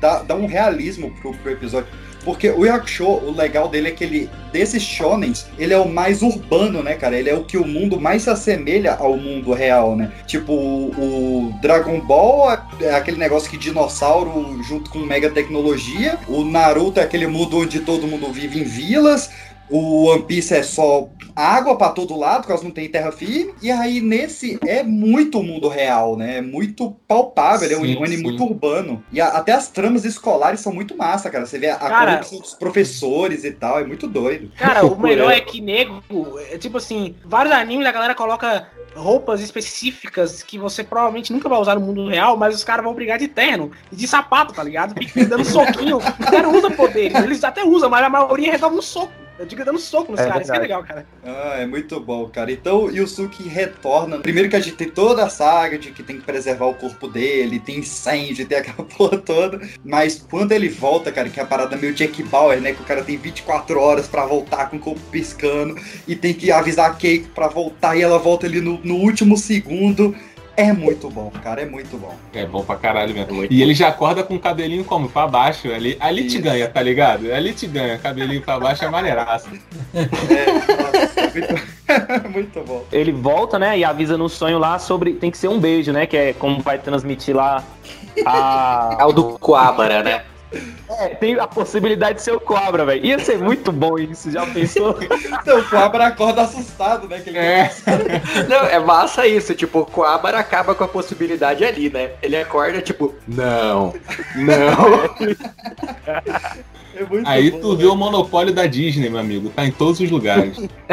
Dá, dá um realismo pro, pro episódio. Porque o Yakusho, o legal dele é que ele, desses shonens, ele é o mais urbano, né, cara? Ele é o que o mundo mais se assemelha ao mundo real, né? Tipo, o, o Dragon Ball é- é aquele negócio que dinossauro junto com mega tecnologia. O Naruto é aquele mundo onde todo mundo vive em vilas. O One Piece é só água para todo lado, porque elas não têm terra firme. E aí, nesse, é muito mundo real, né? É muito palpável, sim, é um, um anime muito urbano. E a, até as tramas escolares são muito massa, cara. Você vê a cara, corrupção dos professores e tal, é muito doido. Cara, o melhor é que nego, é, tipo assim, vários animes a galera coloca roupas específicas que você provavelmente nunca vai usar no mundo real, mas os caras vão brigar de terno e de sapato, tá ligado? Fica dando soquinho. O cara usa poderes, eles até usam, mas a maioria resolve no soco. Eu digo dando soco nos é caras, isso que é legal, cara. Ah, é muito bom, cara. Então, Yusuke retorna. Primeiro que a gente tem toda a saga de que tem que preservar o corpo dele, tem incêndio, tem aquela porra toda. Mas quando ele volta, cara, que é a parada meio Jack Bauer, né? Que o cara tem 24 horas para voltar com o corpo piscando e tem que avisar a Keiko pra voltar e ela volta ali no, no último segundo. É muito bom, cara, é muito bom. É bom pra caralho mesmo. e ele já acorda com o cabelinho como? Pra baixo. Ali, ali te ganha, tá ligado? Ali te ganha. Cabelinho pra baixo é maneiraço. É, muito bom. Ele volta, né, e avisa no sonho lá sobre. Tem que ser um beijo, né? Que é como vai transmitir lá a. É o do Coabra, né? É, tem a possibilidade de ser o Cobra, velho. Ia ser muito bom isso, já pensou? então, o Cobra acorda assustado, né? Que ele é. Não, é massa isso. Tipo, o Cobra acaba com a possibilidade ali, né? Ele acorda, tipo, não, não. É Aí bom, tu vê o monopólio da Disney, meu amigo. Tá em todos os lugares.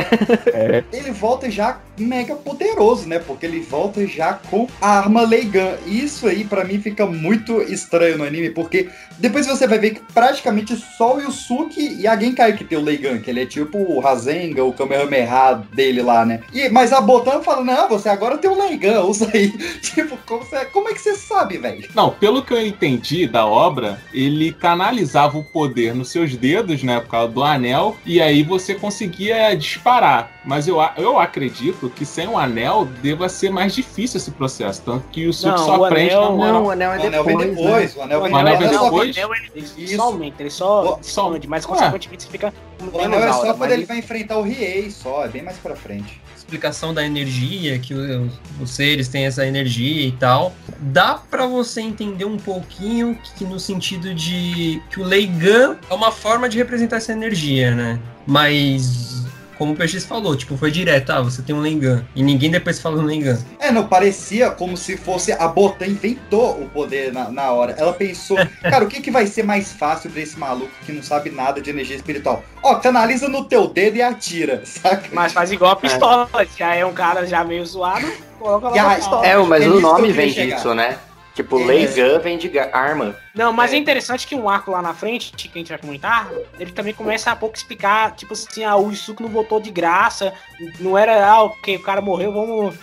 é. Ele volta já mega poderoso, né? Porque ele volta já com a arma Leigan. Isso aí, para mim, fica muito estranho no anime, porque depois você vai ver que praticamente só o Yusuke e a Genkai que tem o Leigan, que ele é tipo o Rasenga, o Kamehameha dele lá, né? E, mas a Botan fala, não, você agora tem o Leigan, usa aí. tipo, como, você, como é que você sabe, velho? Não, pelo que eu entendi da obra, ele canalizava o poder nos seus dedos, né, por causa do anel, e aí você conseguia disparar. Mas eu, eu acredito que sem o anel deva ser mais difícil esse processo, tanto que o Suki só aprende anel, na moral. Não, o anel é depois. O anel vem depois. Né? O anel vem, o anel vem depois. O anel ele só aumenta, ele só expande, mas consequentemente você fica O anel é só quando ele vai enfrentar o Riei só, é bem mais pra frente explicação da energia, que os, os, seres têm essa energia e tal, dá para você entender um pouquinho que no sentido de que o Leigan é uma forma de representar essa energia, né? Mas como o PX falou, tipo, foi direto, ah, você tem um Lengan. E ninguém depois fala um Lengan. É, não, parecia como se fosse a Botan inventou o poder na, na hora. Ela pensou, cara, o que, que vai ser mais fácil pra esse maluco que não sabe nada de energia espiritual? Ó, canaliza no teu dedo e atira, saca? Mas faz igual a pistola, é. já é um cara já meio zoado, coloca lá a pistola. É, mas o nome vem disso, né? Tipo, é. Laygun vem de arma. Não, mas é. é. interessante que um arco lá na frente, que a gente vai comentar, ele também começa a pouco explicar, tipo assim, ah, o Isuko não voltou de graça, não era, ah, ok, o cara morreu, vamos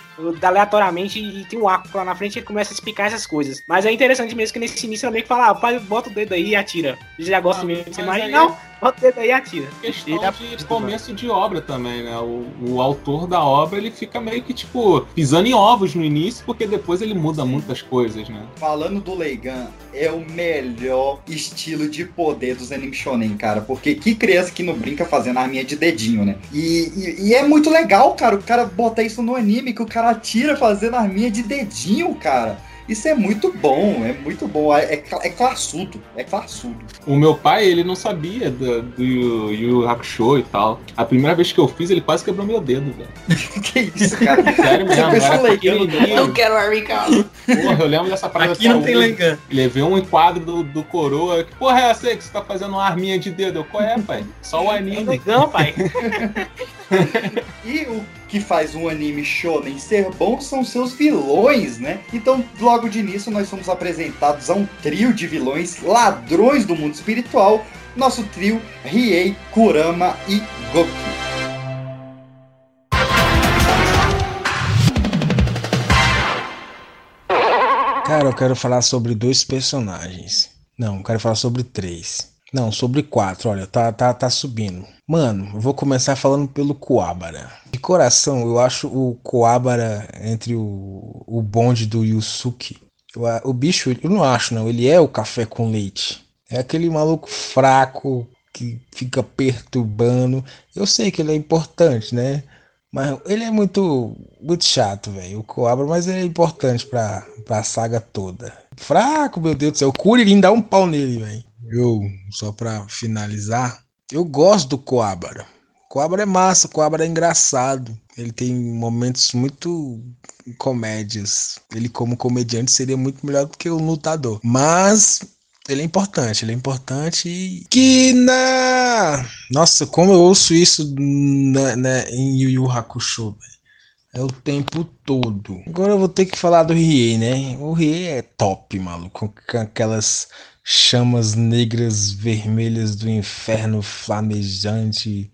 aleatoriamente, e tem um arco lá na frente que ele começa a explicar essas coisas. Mas é interessante mesmo que nesse início ele meio que fala, ah, bota o dedo aí e atira. Já gosta ah, mesmo de imagem, não, bota o dedo aí e atira. Questão de começo de obra também, né? O, o autor da obra, ele fica meio que, tipo, pisando em ovos no início, porque depois ele muda muitas coisas, né? Falando do Leigan, é o melhor estilo de poder dos anime shonen, cara. Porque que criança que não brinca fazendo arminha de dedinho, né? E, e, e, é muito legal, cara, o cara botar isso no anime, que o cara atira fazendo arminha de dedinho, cara. Isso é muito bom, é muito bom. É, é, é classudo, é classudo. O meu pai, ele não sabia do, do Yu, Yu Hakusho e tal. A primeira vez que eu fiz, ele quase quebrou meu dedo, velho. que isso, cara? Sério mesmo, era pequenininho. Não quero Armicado. Porra, eu lembro dessa parada. Aqui não tem Lengan. Levei um enquadro do, do coroa. Que porra é essa aí que você tá fazendo uma arminha de dedo? Eu, qual é, pai? Só o anime. Não, pai. e o que faz um anime shonen ser bom são seus vilões, né? Então, logo de início, nós somos apresentados a um trio de vilões ladrões do mundo espiritual. Nosso trio Riei, Kurama e Goku. Cara, eu quero falar sobre dois personagens. Não, eu quero falar sobre três. Não, sobre quatro, olha, tá, tá, tá subindo. Mano, eu vou começar falando pelo Coabara. De coração, eu acho o Coabara entre o, o bonde do Yusuke. o bicho, eu não acho, não. Ele é o café com leite. É aquele maluco fraco que fica perturbando. Eu sei que ele é importante, né? Mas ele é muito, muito chato, velho. O Coabra, mas ele é importante pra, pra saga toda. Fraco, meu Deus do céu. O Kuririn dá um pau nele, velho. Eu, só para finalizar, eu gosto do Coabara. Cobra é massa, Cobra é engraçado. Ele tem momentos muito comédias. Ele, como comediante, seria muito melhor do que o lutador. Mas ele é importante, ele é importante e que na. Nossa, como eu ouço isso na, na, em Yu Yu Hakusho. É o tempo todo. Agora eu vou ter que falar do Riei, né? O Riei é top, maluco. Com aquelas chamas negras vermelhas do inferno flamejante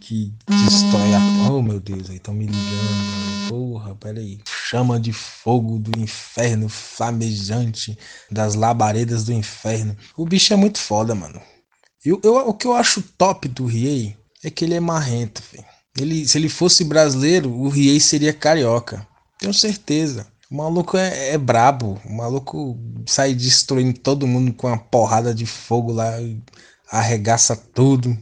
que destrói a. Oh meu Deus, aí estão me ligando. Porra, peraí. Chama de fogo do inferno flamejante das labaredas do inferno. O bicho é muito foda, mano. Eu, eu, o que eu acho top do Riei é que ele é marrento, velho. Ele, se ele fosse brasileiro, o Riei seria carioca. Tenho certeza. O maluco é, é brabo. O maluco sai destruindo todo mundo com uma porrada de fogo lá. Arregaça tudo.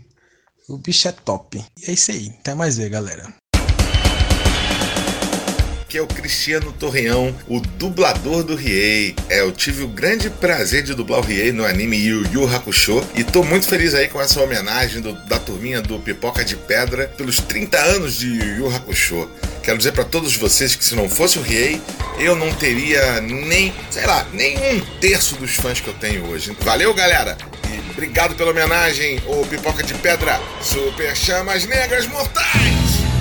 O bicho é top. E é isso aí. Até mais ver, galera. Que é o Cristiano Torreão, o dublador do Riei. É, eu tive o grande prazer de dublar o Riei no anime Yu Yu Hakusho e tô muito feliz aí com essa homenagem do, da turminha do Pipoca de Pedra pelos 30 anos de Yu Yu Hakusho. Quero dizer para todos vocês que se não fosse o Riei, eu não teria nem, sei lá, nem um terço dos fãs que eu tenho hoje. Valeu, galera! E obrigado pela homenagem, ô Pipoca de Pedra, Super Chamas Negras Mortais!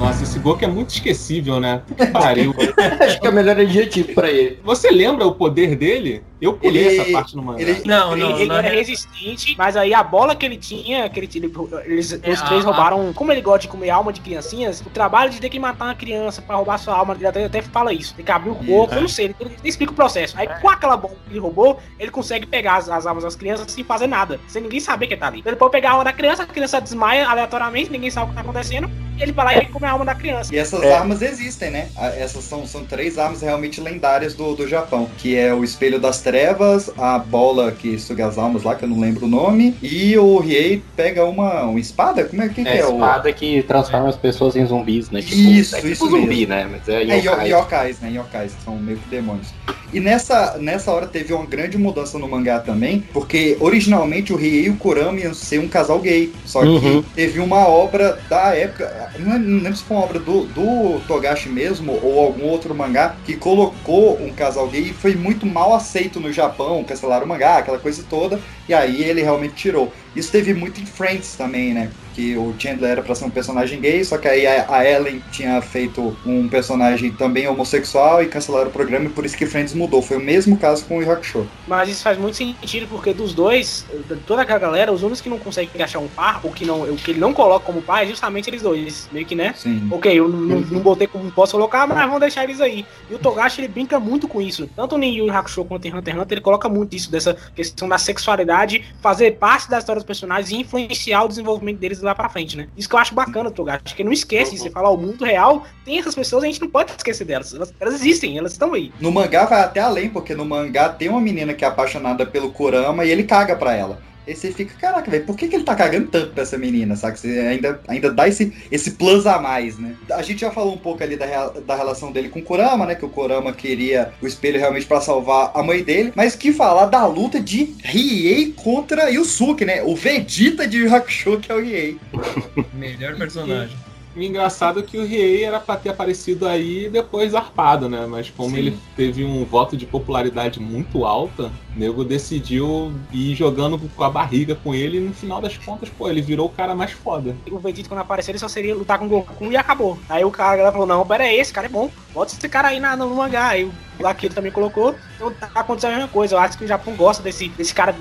Nossa, esse Goku é muito esquecível, né? Que pariu. Acho que é o melhor adjetivo pra ele. Você lembra o poder dele? Eu pulei Ele- essa parte no mangá. Ele, Não, ele, não, ele não era é- resistente, mas aí a bola que ele tinha, que ele, ele- eles, É, os três a- roubaram. Como ele gosta de comer alma de criancinhas, o trabalho de ter que matar uma criança pra roubar sua alma, ele até, até fala isso. Tem que abrir o corpo, eu não sei, ele, ele explica o processo. Aí com aquela bomba que ele roubou, ele consegue pegar as, as almas das crianças sem fazer nada, sem ninguém saber que ele tá ali. Ele pode pegar a alma da criança, a criança desmaia aleatoriamente, ninguém sabe o que tá acontecendo, e ele vai lá e come a alma da criança. E essas É. armas existem, né? Essas são, são três armas realmente lendárias do, do Japão, que é o Espelho das Trevas, a bola que suga as almas lá, que eu não lembro o nome, e o Riei pega uma, uma espada? Como é que, que É é, a o... espada que transforma as pessoas em zumbis, né? Tipo, Isso, é tipo isso zumbi, mesmo. né? Mas é É, yokai. yo- yokais, né? Yokais, que são meio que demônios. E nessa, nessa hora teve uma grande mudança no mangá também, porque originalmente o Riei e o Kurama iam ser um casal gay. Só que Uhum. teve uma obra da época, não, lembro- não lembro se foi uma obra do, do Togashi mesmo ou algum outro mangá, que colocou um casal gay e foi muito mal aceito no Japão, cancelaram o mangá, aquela coisa toda, e aí ele realmente tirou. Isso teve muito em Friends também, né? Que o Chandler era pra ser um personagem gay, só que aí a Ellen tinha feito um personagem também homossexual e cancelaram o programa, e por isso que Friends mudou. Foi o mesmo caso com o Yu Hakusho. Mas isso faz muito sentido, porque dos dois, toda aquela galera, os únicos que não conseguem achar um par, o que, não, o que ele não coloca como par, é justamente eles dois. Meio que, né? Sim. Ok, eu não, não botei como posso colocar, mas vamos deixar eles aí. E o Togashi, ele brinca muito com isso. Tanto no Yu Hakusho quanto em Hunter x Hunter, ele coloca muito isso, dessa questão da sexualidade, fazer parte da história dos personagens e influenciar o desenvolvimento deles lá pra frente, né? Isso que eu acho bacana, Togashi, que não esquece, você fala, o mundo real tem essas pessoas, a gente não pode esquecer delas. Elas, elas existem, elas estão aí. No mangá vai até além, porque no mangá tem uma menina que é apaixonada pelo Kurama e ele caga pra ela. Aí você fica, caraca, velho, por que, que ele tá cagando tanto pra essa menina, sabe? Você ainda, ainda dá esse, esse plus a mais, né? A gente já falou um pouco ali da, da relação dele com o Kurama, né? Que o Kurama queria o espelho realmente pra salvar a mãe dele. Mas que falar da luta de Riei contra Yusuke, né? O Vegeta de Hakusho, que é o Riei. Melhor personagem. O engraçado é que o Riei era pra ter aparecido aí e depois zarpado, né? Mas como Sim. ele teve um voto de popularidade muito alta, o nego decidiu ir jogando com a barriga com ele e no final das contas, pô, ele virou o cara mais foda. o Vegeta quando aparecer, ele só seria lutar com o Goku e acabou. Aí o cara falou, não, pera aí, esse cara é bom, bota esse cara aí na, no mangá. Aí o Blackhead também colocou, então tá acontecendo a mesma coisa. Eu acho que o Japão gosta desse, desse cara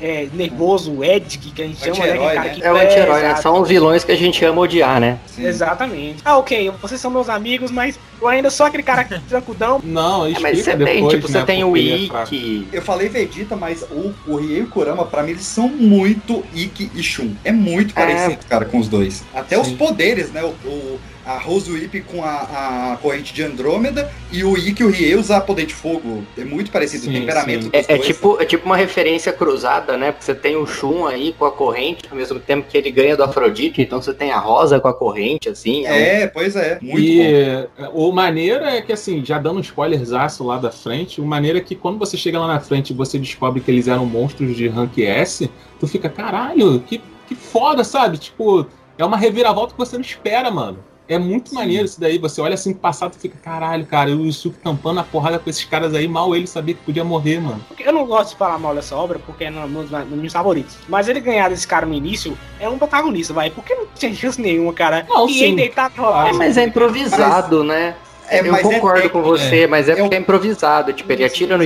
é, nervoso, Ed, que a gente chama, né? Anti-herói, aquele cara né? que É o anti-herói, né? São os vilões que a gente ama odiar, né? Exatamente. Ah, ok, vocês são meus amigos, mas eu ainda sou aquele cara trancudão. Não, É, mas você tem, tipo, você tem o Ikki. Eu falei Vegeta, mas o, o Riei e o Kurama, pra mim, eles são muito Ikki e Shun. É muito parecido, cara, com os dois. Até os Sim. poderes, né? O, o- a Rosuip com a, a corrente de Andrômeda e o Ikki e o Riei usar poder de fogo. É muito parecido. Sim, o temperamento sim. dos É, é tipo, é tipo uma referência cruzada, né? Porque você tem o Shun aí com a corrente, ao mesmo tempo que ele ganha do Afrodite, então você tem a Rosa com a corrente, assim. um- É, pois é. Muito e bom. o maneiro é que, assim, já dando um spoilerzaço lá da frente, o maneiro é que quando você chega lá na frente e você descobre que eles eram monstros de rank S, tu fica, caralho, que, que foda, sabe? Tipo, É uma reviravolta que você não espera, mano. É muito Sim. maneiro isso daí. Você olha assim pro passado e fica, caralho, cara, o Yusuke tampando a porrada com esses caras aí, mal ele sabia que podia morrer, mano. Eu não gosto de falar mal dessa obra, porque é um dos meus favoritos. Mas ele ganhar desse cara no início é um protagonista, vai. Porque não tinha chance nenhuma, cara. Não, e sim. Deitar, ah, mas é improvisado, mas... né? É, eu concordo é com você, mas é, é porque é improvisado. Tipo, ele atira no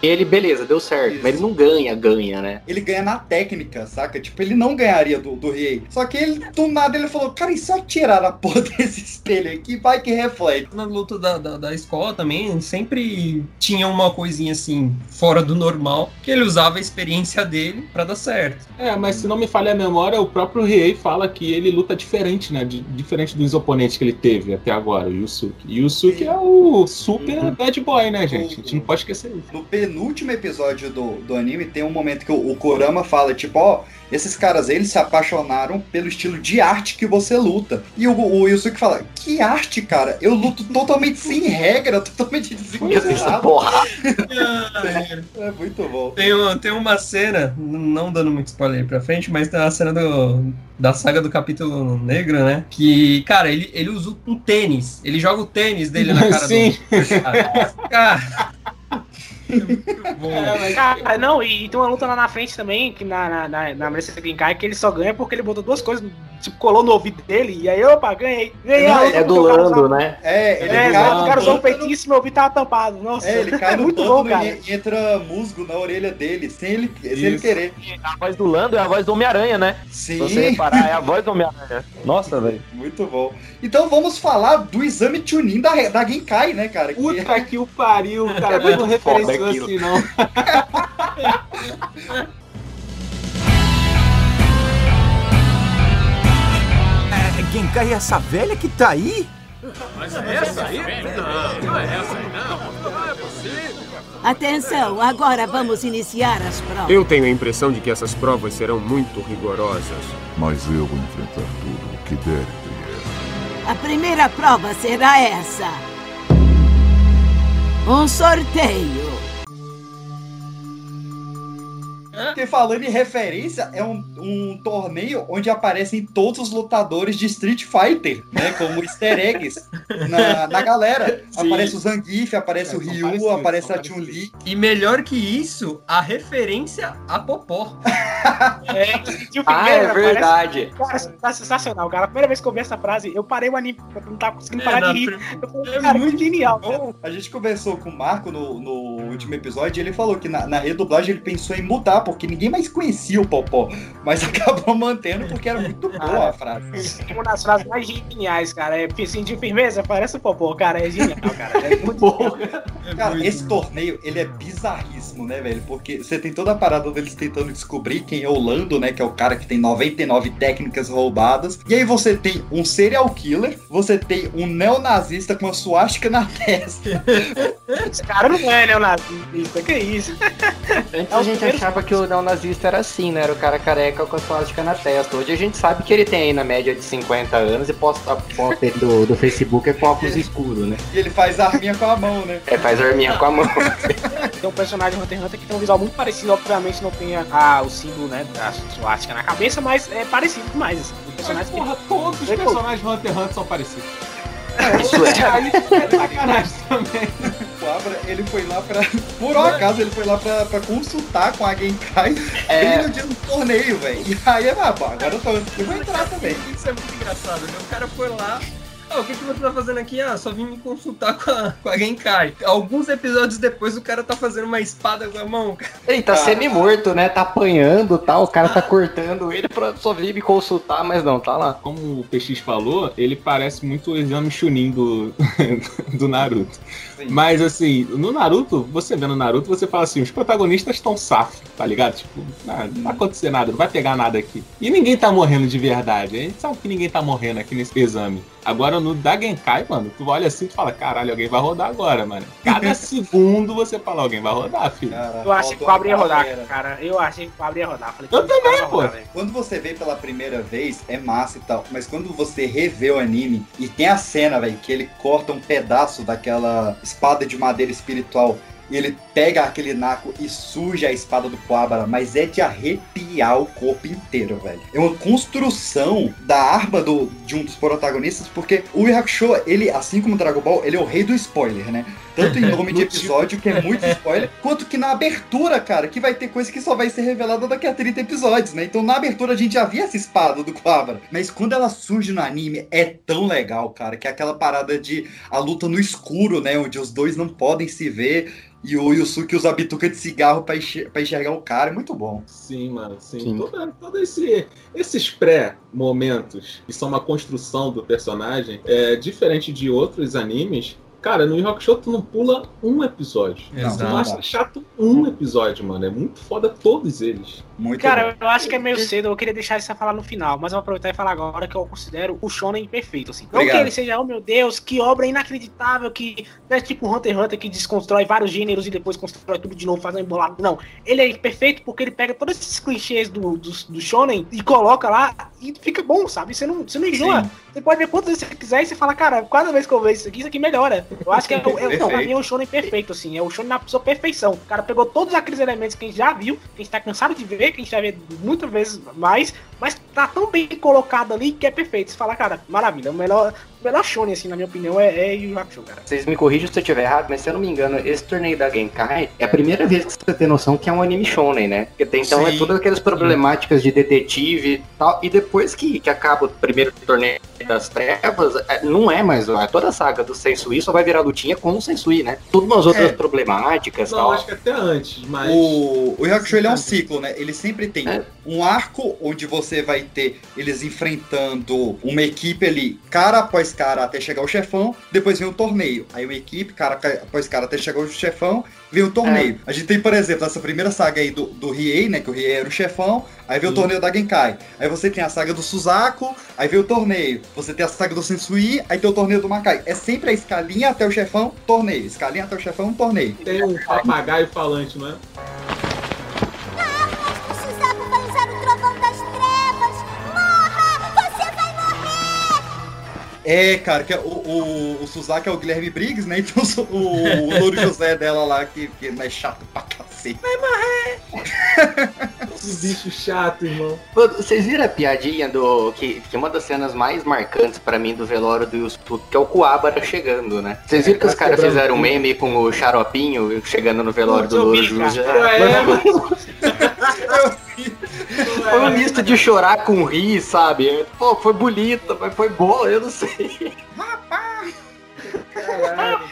ele, beleza, deu certo. Isso. Mas ele não ganha, ganha, né? Ele ganha na técnica, saca? Tipo, ele não ganharia do, do Riei. Só que ele, do nada, ele falou, cara, e se eu tirar a porra desse espelho aqui, vai que reflete. Na luta da, da, da, escola também, sempre tinha uma coisinha assim, fora do normal, que ele usava a experiência dele para dar certo. É, mas se não me falha a memória, o próprio Riei fala que ele luta diferente, né? De, diferente dos oponentes que ele teve até agora, o Yusuke. Yusuke é o super uhum. bad boy, né, gente? A gente não pode esquecer isso. No penúltimo episódio do, do anime tem um momento que o, o Kurama fala, tipo, ó, esses caras, eles se apaixonaram pelo estilo de arte que você luta. E o, o Yusuke fala, que arte, cara? Eu luto totalmente sem regra, totalmente desengonçado. Porra! é muito bom. Tem, uma, tem uma cena, não dando muito spoiler aí pra frente, mas tem uma cena do, da saga do capítulo negro, né? Que, cara, ele, ele usa um tênis. Ele joga o tênis dele na cara Sim. do. Cara, é, cara, não, e tem uma luta lá na frente também, que na, na, na, na Mercedes Genkai, que ele só ganha porque ele botou duas coisas, tipo, colou no ouvido dele, e aí, opa, ganhei. ganhei não, é do Lando, né? É, ele é, cai, o cara usou um peitinho e meu ouvido tava tampado. Nossa, é, ele cai no muito bom, cara. E entra musgo na orelha dele, sem ele, sem ele querer. A voz do Lando é a voz do Homem-Aranha, né? Sim. Se você reparar, é a voz do Homem-Aranha. Nossa, velho. Muito bom. Então vamos falar do exame Chunin da, da Genkai, né, cara? Puta que, que o pariu, cara. É não referenciou assim, não. é, Genkai é essa velha que tá aí? Mas é essa aí? Não, não é essa aí, não. Não é possível. Atenção, agora vamos iniciar as provas. Eu tenho a impressão de que essas provas serão muito rigorosas. Mas eu vou enfrentar tudo o que der e a primeira prova será essa: um sorteio. Porque falando em referência, é um, um torneio onde aparecem todos os lutadores de Street Fighter, né? Como easter eggs na, na galera. Sim. Aparece o Zangief, aparece é, o Ryu, aparece a Chun-Li. E melhor que isso, a referência a Popó. é, ah, é verdade. Parece, cara, tá sensacional, cara. A primeira vez que eu vi essa frase, eu parei o anime, eu não tava conseguindo é, parar é, de rir. Eu falei, cara, muito genial. Cara. A gente conversou com o Marco no, no último episódio e ele falou que na, na redublagem ele pensou em mudar porque ninguém mais conhecia o Popó, mas acabou mantendo porque era muito boa a frase. Uma das frases mais geniais, cara, é de firmeza, parece o Popó, cara, é genial, cara, é muito bom. Cara, é esse torneio, ele é bizarríssimo, né, velho, porque você tem toda a parada deles tentando descobrir quem é o Lando, né, que é o cara que tem 99 técnicas roubadas, e aí você tem um serial killer, você tem um neonazista com a suástica na testa. Esse cara não é neonazista, que isso? Antes a gente achava que o neonazista era assim, né? Era o cara careca com a suástica na testa. Hoje a gente sabe que ele tem aí na média de 50 anos e posta a foto do, do Facebook é com óculos escuros, né? E ele faz arminha com a mão, né? É, faz arminha com a mão. tem um personagem Hunter x Hunter que tem um visual muito parecido, obviamente não tem a, a o símbolo, né, da suástica na cabeça, mas é parecido demais. Assim. Mas, porra, que... todos os personagens Hunter x Hunter são parecidos. Isso é. Aí é sacanagem também. O Abra, ele foi lá pra. Por um acaso, ele foi lá pra, pra consultar com a Genkai é... bem no dia do torneio, velho. E aí, ah, agora eu, tô, eu vou entrar também. Isso é muito engraçado, né? O cara foi lá, ah, o que, que você tá fazendo aqui? Ah, só vim me consultar com a, com a Genkai. Alguns episódios depois o cara tá fazendo uma espada com a mão. Ele tá semi-morto, né? Tá apanhando e tal. O cara tá cortando ele pra só vir me consultar, mas não, tá lá. Como o PX falou, ele parece muito o exame Chunin do, do Naruto. Sim. Mas assim, no Naruto, você vê no Naruto, você fala assim, os protagonistas estão safos, tá ligado? Tipo, ah, não vai acontecer nada, não vai pegar nada aqui. E ninguém tá morrendo de verdade. A gente sabe que ninguém tá morrendo aqui nesse exame. Agora no da Genkai, mano, tu olha assim e fala, caralho, alguém vai rodar agora, mano. Cada segundo você fala, alguém vai rodar, filho. Cara, eu achei que o Pablo ia rodar, cara. Eu achei que o Pablo ia rodar. Falei, eu também, pô. Rodar, quando você vê pela primeira vez, é massa e tal. Mas quando você revê o anime e tem a cena, velho, que ele corta um pedaço daquela espada de madeira espiritual ele pega aquele naco e suja a espada do Quabara, mas é de arrepiar o corpo inteiro, velho. É uma construção da arma do, de um dos protagonistas, porque o Yu Hakusho, ele, assim como o Dragon Ball, ele é o rei do spoiler, né? Tanto em nome de episódio, que é muito spoiler, quanto que na abertura, cara, que vai ter coisa que só vai ser revelada daqui a 30 episódios, né? Então na abertura a gente já via essa espada do Quabra. Mas quando ela surge no anime, é tão legal, cara, que é aquela parada de a luta no escuro, né? Onde os dois não podem se ver. E o Yusuke usa a bituca de cigarro pra, enxer pra enxergar o cara. É muito bom. Sim, mano. Sim. Sim. Todo, todo esse, esses pré-momentos que são uma construção do personagem, é diferente de outros animes. Cara, no Yu Hakusho tu não pula um episódio. Exato. Tu não acha chato um episódio, mano. É muito foda todos eles. Muito Cara, eu acho que é meio cedo, eu queria deixar isso a falar no final, mas eu vou aproveitar e falar agora que eu considero o Shonen perfeito, assim. Não Obrigado. que ele seja, oh meu Deus, que obra inacreditável, que é tipo Hunter x Hunter que desconstrói vários gêneros e depois constrói tudo de novo, faz um embolado. Não, ele é perfeito porque ele pega todos esses clichês do, do, do Shonen e coloca lá e fica bom, sabe? Você não, você não enjoa. Sim. Você pode ver quantas vezes você quiser e você fala, cara, cada vez que eu vejo isso aqui, isso aqui melhora. Eu acho que é, o- é, não, pra mim é o Shonen perfeito, assim. É o Shonen na sua perfeição. O cara pegou todos aqueles elementos que a gente já viu, que a gente tá cansado de ver, que a gente vai ver muitas vezes mais, mas tá tão bem colocado ali que é perfeito. Você fala, cara, maravilha. O melhor, o melhor Shonen, assim, na minha opinião, é, é Yu Hakusho, cara. Vocês me corrijam se eu estiver errado, mas se eu não me engano, esse torneio da Genkai é a primeira vez que você tem noção que é um anime shonen, né? Porque até então é Sim. todas aquelas problemáticas de detetive e tal. E depois que, que acaba o primeiro torneio das trevas, é, não é mais. É toda a saga do Sensui só vai virar lutinha com o Sensui, né? Todas as outras É. problemáticas e Não, tal. acho que até antes, mas. O, o Yu Hakusho ele é um ciclo, né? Ele sempre tem É. um arco onde você vai ter eles enfrentando uma equipe ali, cara após cara, até chegar o chefão. Depois vem o torneio. Aí uma equipe, cara após cara, até chegar o chefão. Vem o torneio. A gente tem, por exemplo, essa primeira saga aí do, do Riei, né? Que o Riei era o chefão. Aí vem o torneio da Genkai. Aí você tem a saga do Suzaku. Aí vem o torneio. Você tem a saga do Sensui. Aí tem o torneio do Makai. É sempre a escalinha até o chefão, torneio. Escalinha até o chefão, torneio. Tem um papagaio falante, não é? É, cara, que é o, o, o Suzaku é o Guilherme Briggs, né? Então o, o Louro José dela lá, que, que é chato pra cacete. Que bicho chato, irmão. Pô, Vocês viram a piadinha do. Que, que uma das cenas mais marcantes pra mim do velório do Yusuke, que é o Kuwabara chegando, né? Vocês viram que os caras fizeram um meme com o xaropinho chegando no velório do Louro? É, Foi um misto de chorar com rir, sabe? Pô, foi bonita, mas foi boa, eu não sei.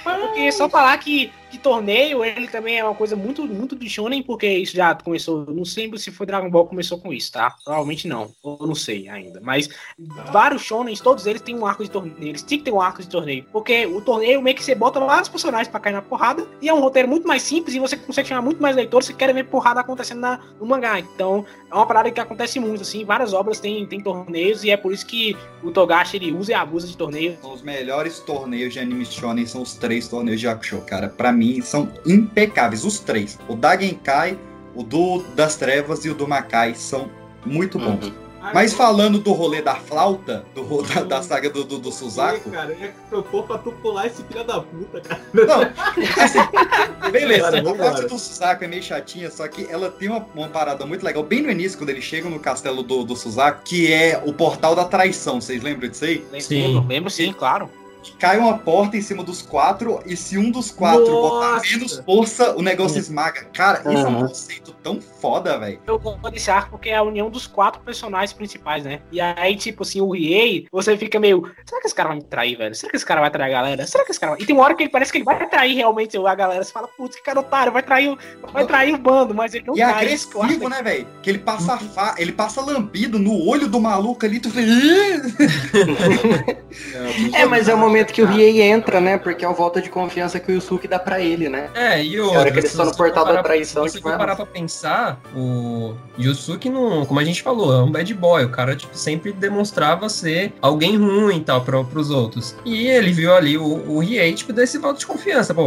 Porque só falar que torneio, ele também é uma coisa muito, muito de shonen, porque isso já começou, não sei se foi Dragon Ball começou com isso, tá? Provavelmente não, ou não sei ainda, mas vários shonens, todos eles têm um arco de torneio, eles tinham que ter um arco de torneio, porque o torneio meio que você bota vários personagens pra cair na porrada, e é um roteiro muito mais simples, e você consegue chamar muito mais leitores que querem ver porrada acontecendo na, no mangá, então é uma parada que acontece muito, assim, várias obras têm, têm torneios, e é por isso que o Togashi, ele usa e abusa de torneio, São os melhores torneios de anime shonen, são os três torneios de Hakusho, cara. Pra mim, são impecáveis, os três. O da Genkai, o do das Trevas e o do Makai são muito bons. Uhum. Mas falando do rolê da flauta, do, da, da saga do, do, do Suzaku, cara, é que propor pra tu pular esse filho da puta, cara. Não, assim, beleza, a parte do Suzaku é meio chatinha, só que ela tem uma, uma parada muito legal, bem no início, quando eles chegam no castelo do, do Suzaku, que é o portal da traição, vocês lembram disso aí? lembro, lembro sim, claro. Que cai uma porta em cima dos quatro, e se um dos quatro botar Nossa! menos força, o negócio esmaga. Cara, isso é um Uhum. conceito tão foda, velho. Eu gosto desse arco porque é a união dos quatro personagens principais, né? E aí, tipo assim, o Riei, você fica meio. Será que esse cara vai me trair, velho? Será que esse cara vai trair a galera? Será que esse cara vai. E tem uma hora que ele parece que ele vai trair realmente a galera. Você fala, putz, que cara otário, vai trair, o- vai trair o bando, mas ele não E é trai. Acho agressivo, né, velho? Que ele passa fa... ele passa lambido no olho do maluco ali, tu vê. É, mas é o momento que o Riei entra, né? Porque é o voto de confiança que o Yusuke dá pra ele, né? É, e outra, que eles se estão no você portal for da parar- traição, Se você tipo, for é- parar pra pensar, o Yusuke, não, como a gente falou, é um bad boy. O cara tipo, sempre demonstrava ser alguém ruim e tal pra, pros outros. E ele viu ali o, o Riei, tipo, desse voto de confiança. Pô,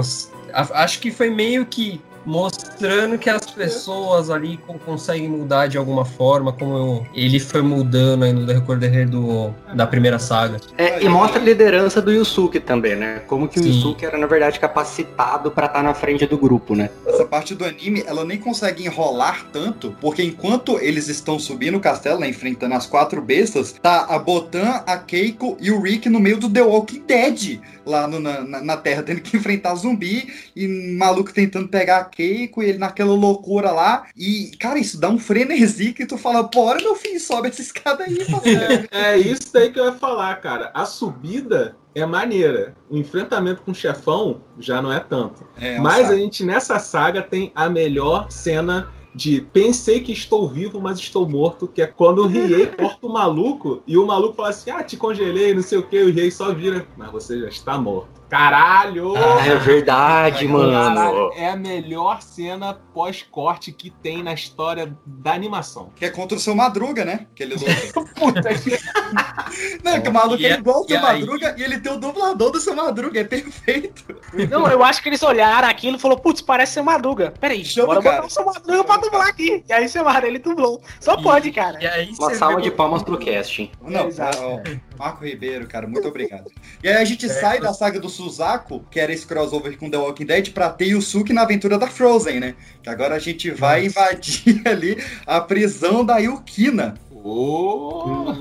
acho que foi meio que mostrando que as pessoas ali conseguem mudar de alguma forma, como ele foi mudando aí no decorrer do, da primeira saga. É, e mostra a liderança do Yusuke também, né? Como que o Yusuke era, na verdade, capacitado para estar tá na frente do grupo, né? Essa parte do anime, ela nem consegue enrolar tanto, porque enquanto eles estão subindo o castelo, né, enfrentando as quatro bestas, tá a Botan, a Keiko e o Rick no meio do The Walking Dead, lá no, na, na Terra, tendo que enfrentar zumbi e maluco tentando pegar a Keiko e ele naquela loucura lá. E, cara, isso dá um frenesi que tu fala, bora, meu filho, sobe essa escada aí. É, é isso daí que eu ia falar, cara. A subida é maneira. O enfrentamento com o chefão já não é tanto. É, é Mas a gente nessa saga tem a melhor cena de pensei que estou vivo, mas estou morto, que é quando o Riei corta o maluco e o maluco fala assim: ah, te congelei, não sei o que, o Riei só vira, mas você já está morto. Caralho! Ah, é verdade, mano. Caralho, é a melhor cena pós-corte que tem na história da animação. Que é contra o seu Madruga, né? Que ele Puta que. Não, que o maluco é igual o seu Madruga e ele tem o dublador do seu Madruga, é perfeito. Não, eu acho que eles olharam aquilo e falaram, putz, parece seu Madruga. Peraí, Chama, bora cara. botar o seu Madruga pra dublar aqui. E aí chamaram, ele dublou. Só e, pode, cara. E aí, Uma salva viu... de palmas pro casting. Não, é, Marco Ribeiro, cara, muito obrigado. E aí a gente é, sai da saga do Suzaku, que era esse crossover com The Walking Dead, pra ter Yusuke na aventura da Frozen, né? Que agora a gente vai Nossa. invadir ali a prisão da Yukina. Oh.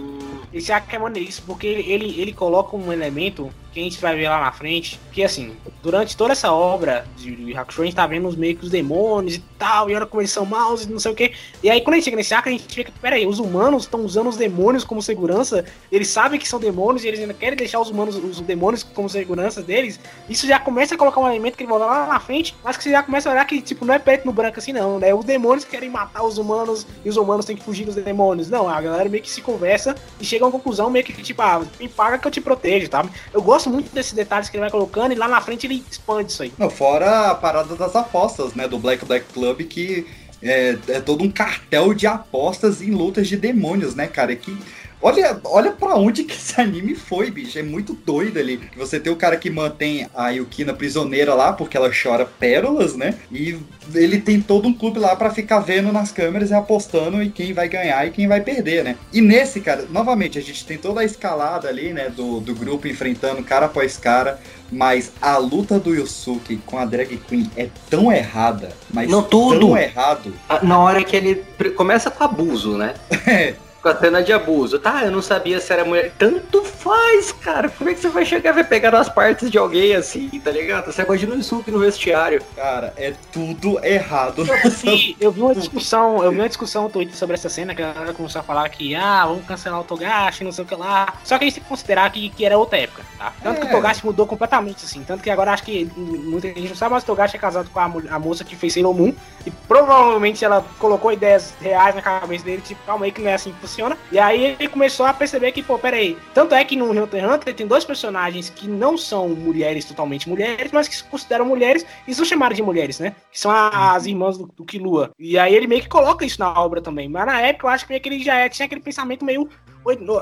Esse arco é maneiríssimo, porque ele, ele, ele coloca um elemento que a gente vai ver lá na frente, que assim, durante toda essa obra de Hakusho, a gente tá vendo os meio que os demônios e tal, e olha como eles são maus e não sei o que. E aí quando a gente chega nesse arco, a gente fica, peraí, os humanos estão usando os demônios como segurança, eles sabem que são demônios e eles ainda querem deixar os humanos, os demônios como segurança deles. Isso já começa a colocar um elemento que ele volta lá na frente, mas que você já começa a olhar que, tipo, não é preto no branco assim, não, né? Os demônios querem matar os humanos e os humanos têm que fugir dos demônios. Não, a galera meio que se conversa e chega a uma conclusão meio que, tipo, ah, me paga que eu te protejo, tá? Eu gosto gosto muito desses detalhes que ele vai colocando e lá na frente ele expande isso aí. Não, fora a parada das apostas, né? Do Black Black Club, que é, é todo um cartel de apostas em lutas de demônios, né, cara? Que Olha, olha pra onde que esse anime foi, bicho. É muito doido ali. Você tem o cara que mantém a Yukina prisioneira lá, porque ela chora pérolas, né? E ele tem todo um clube lá para ficar vendo nas câmeras e apostando em quem vai ganhar e quem vai perder, né? E nesse, cara, novamente, a gente tem toda a escalada ali, né? Do, do grupo enfrentando cara após cara. Mas a luta do Yusuke com a drag queen é tão errada, mas Não, tudo. tão errado. Na hora que ele começa com abuso, né? É com a cena de abuso. Tá, eu não sabia se era mulher. Tanto faz, cara. Como é que você vai chegar e pegar as partes de alguém assim, tá ligado? Você imagina o suco no vestiário. Cara, é tudo errado. Sim, eu vi uma discussão, eu vi uma discussão no Twitter sobre essa cena que a galera começou a falar que, ah, vamos cancelar o Togashi, não sei o que lá. Só que a gente tem que considerar que, que era outra época, tá? Tanto é. que o é. Togashi mudou completamente, assim. Tanto que agora acho que muita gente não sabe, mas o Togashi é casado com a, a moça que fez Sailor Moon. E provavelmente ela colocou ideias reais na cabeça dele, tipo, calma aí que não é assim que funciona. E aí ele começou a perceber que, pô, peraí. Tanto é que no Hunter x Hunter tem dois personagens que não são mulheres, totalmente mulheres, mas que se consideram mulheres e são chamadas de mulheres, né? Que são as irmãs do, do Kilua. E aí ele meio que coloca isso na obra também. Mas na época eu acho que ele já é, tinha aquele pensamento meio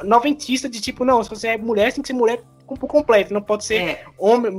noventista de tipo, não, se você é mulher, tem que ser mulher por completo, não pode ser é. homem,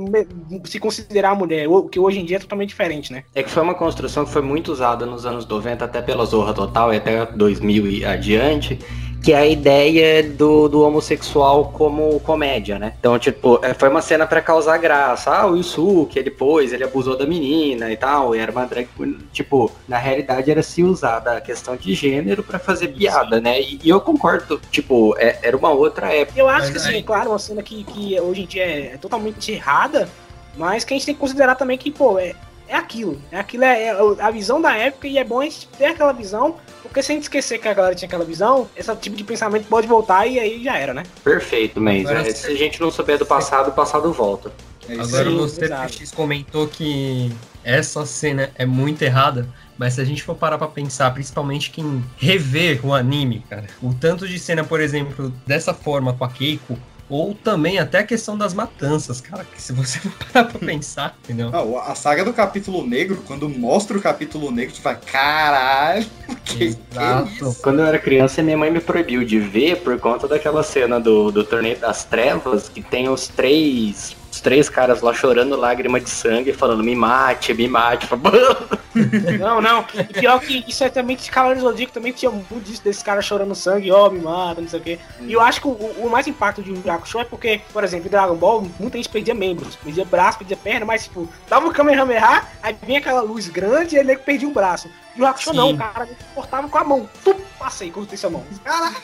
se considerar mulher, o que hoje em dia é totalmente diferente, né? É que foi uma construção que foi muito usada nos anos 90, até pela Zorra Total e até 2000 e adiante, que é a ideia do, do homossexual como comédia, né? Então, tipo, é, foi uma cena para causar graça. Ah, o Yusuke, depois ele abusou da menina e tal, e era uma drag Tipo, na realidade era se usar da questão de gênero para fazer piada, né? E, e, eu concordo, tipo, é, era uma outra época. Eu acho que, assim, é claro, uma cena que, que hoje em dia é totalmente errada, mas que a gente tem que considerar também que, pô, é, é aquilo. É aquilo, é, é, a visão da época e é bom a gente ter aquela visão, porque se a gente esquecer que a galera tinha aquela visão, esse tipo de pensamento pode voltar e aí já era, né? Perfeito, mas é, se a gente não souber do passado, o passado volta. É Agora Sim, você, PX, comentou que essa cena é muito errada, mas se a gente for parar pra pensar, principalmente quem rever o anime, cara, o tanto de cena, por exemplo, dessa forma com a Keiko, ou também até a questão das matanças, cara. Que se você for parar pra pensar, entendeu? Não, a saga do capítulo negro, quando mostra o capítulo negro, tu vai, caralho, que, Exato. que isso? Quando eu era criança, minha mãe me proibiu de ver por conta daquela cena do, do Torneio das Trevas, que tem os três Os três caras lá chorando lágrima de sangue, falando me mate, me mate. Não, não. E pior que isso é também que Zodíaco também tinha muito disso, desse cara chorando sangue, ó, oh, me mata, não sei o quê. E eu acho que o, o mais impacto de um Show é porque, por exemplo, em Dragon Ball, muita gente perdia membros, perdia braço, perdia perna, mas tipo, dava um Kamehameha, aí vinha aquela luz grande e ele perdia um braço. E o Hakusho não, o cara cortava com a mão. Tum, passei, cortei sua mão. Caraca,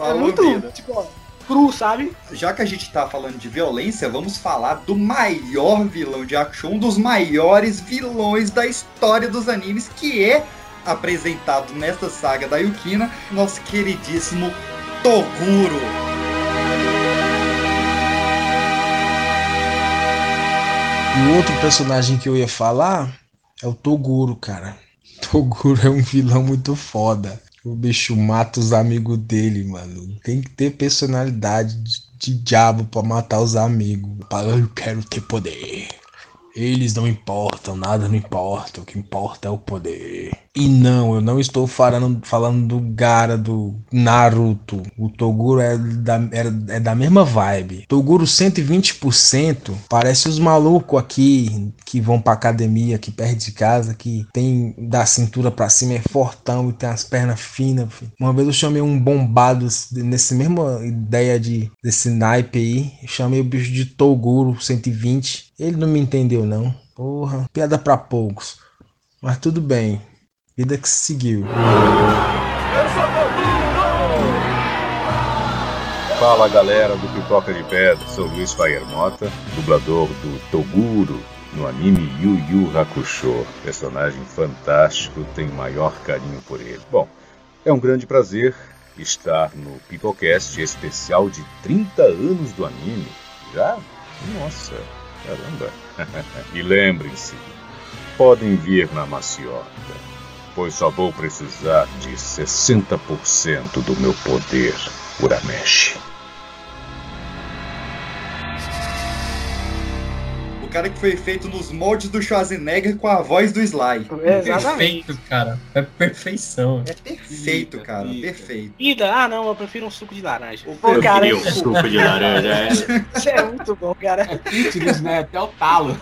é muito, vida. tipo, ó, cru, sabe? Já que a gente tá falando de violência, vamos falar do maior vilão de Hakusho, um dos maiores vilões da história dos animes, que é apresentado nesta saga da Yukina, nosso queridíssimo Toguro. E o outro personagem que eu ia falar é o Toguro, cara. Toguro é um vilão muito foda. O bicho mata os amigos dele, mano. Tem que ter personalidade de, de diabo pra matar os amigos. Eu quero ter poder. Eles não importam, nada não importa. O que importa é o poder. E não, eu não estou falando, falando do Gara do Naruto. O Toguro é da, é, é da mesma vibe. Toguro 120% parece os malucos aqui que vão pra academia aqui perto de casa, que tem da cintura pra cima, é fortão e tem as pernas finas. Filho. Uma vez eu chamei um bombado nessa mesma ideia de desse naipe aí. Chamei o bicho de Toguro 120. Ele não me entendeu, não. Porra, piada pra poucos. Mas tudo bem. Vida que seguiu. Fala galera do Pipoca de Pedra, sou Luiz Fire Mota, dublador do Toguro no anime Yu Yu Hakusho. Personagem fantástico, tenho maior carinho por ele. Bom, é um grande prazer estar no Pipocast especial de 30 anos do anime. Já? Nossa, caramba! e lembrem-se, podem vir na maciota pois só vou precisar de 60% do meu poder, Uramesh. O cara que foi feito nos moldes do Schwarzenegger com a voz do Sly. Exatamente. Perfeito, cara. É perfeição. É perfeito, Ida, cara. Ida. Perfeito. Ida, ah não, eu prefiro um suco de laranja. Pô, eu cara, um suco de laranja. É. Isso é muito bom, cara. É fitness, né? Até o talo.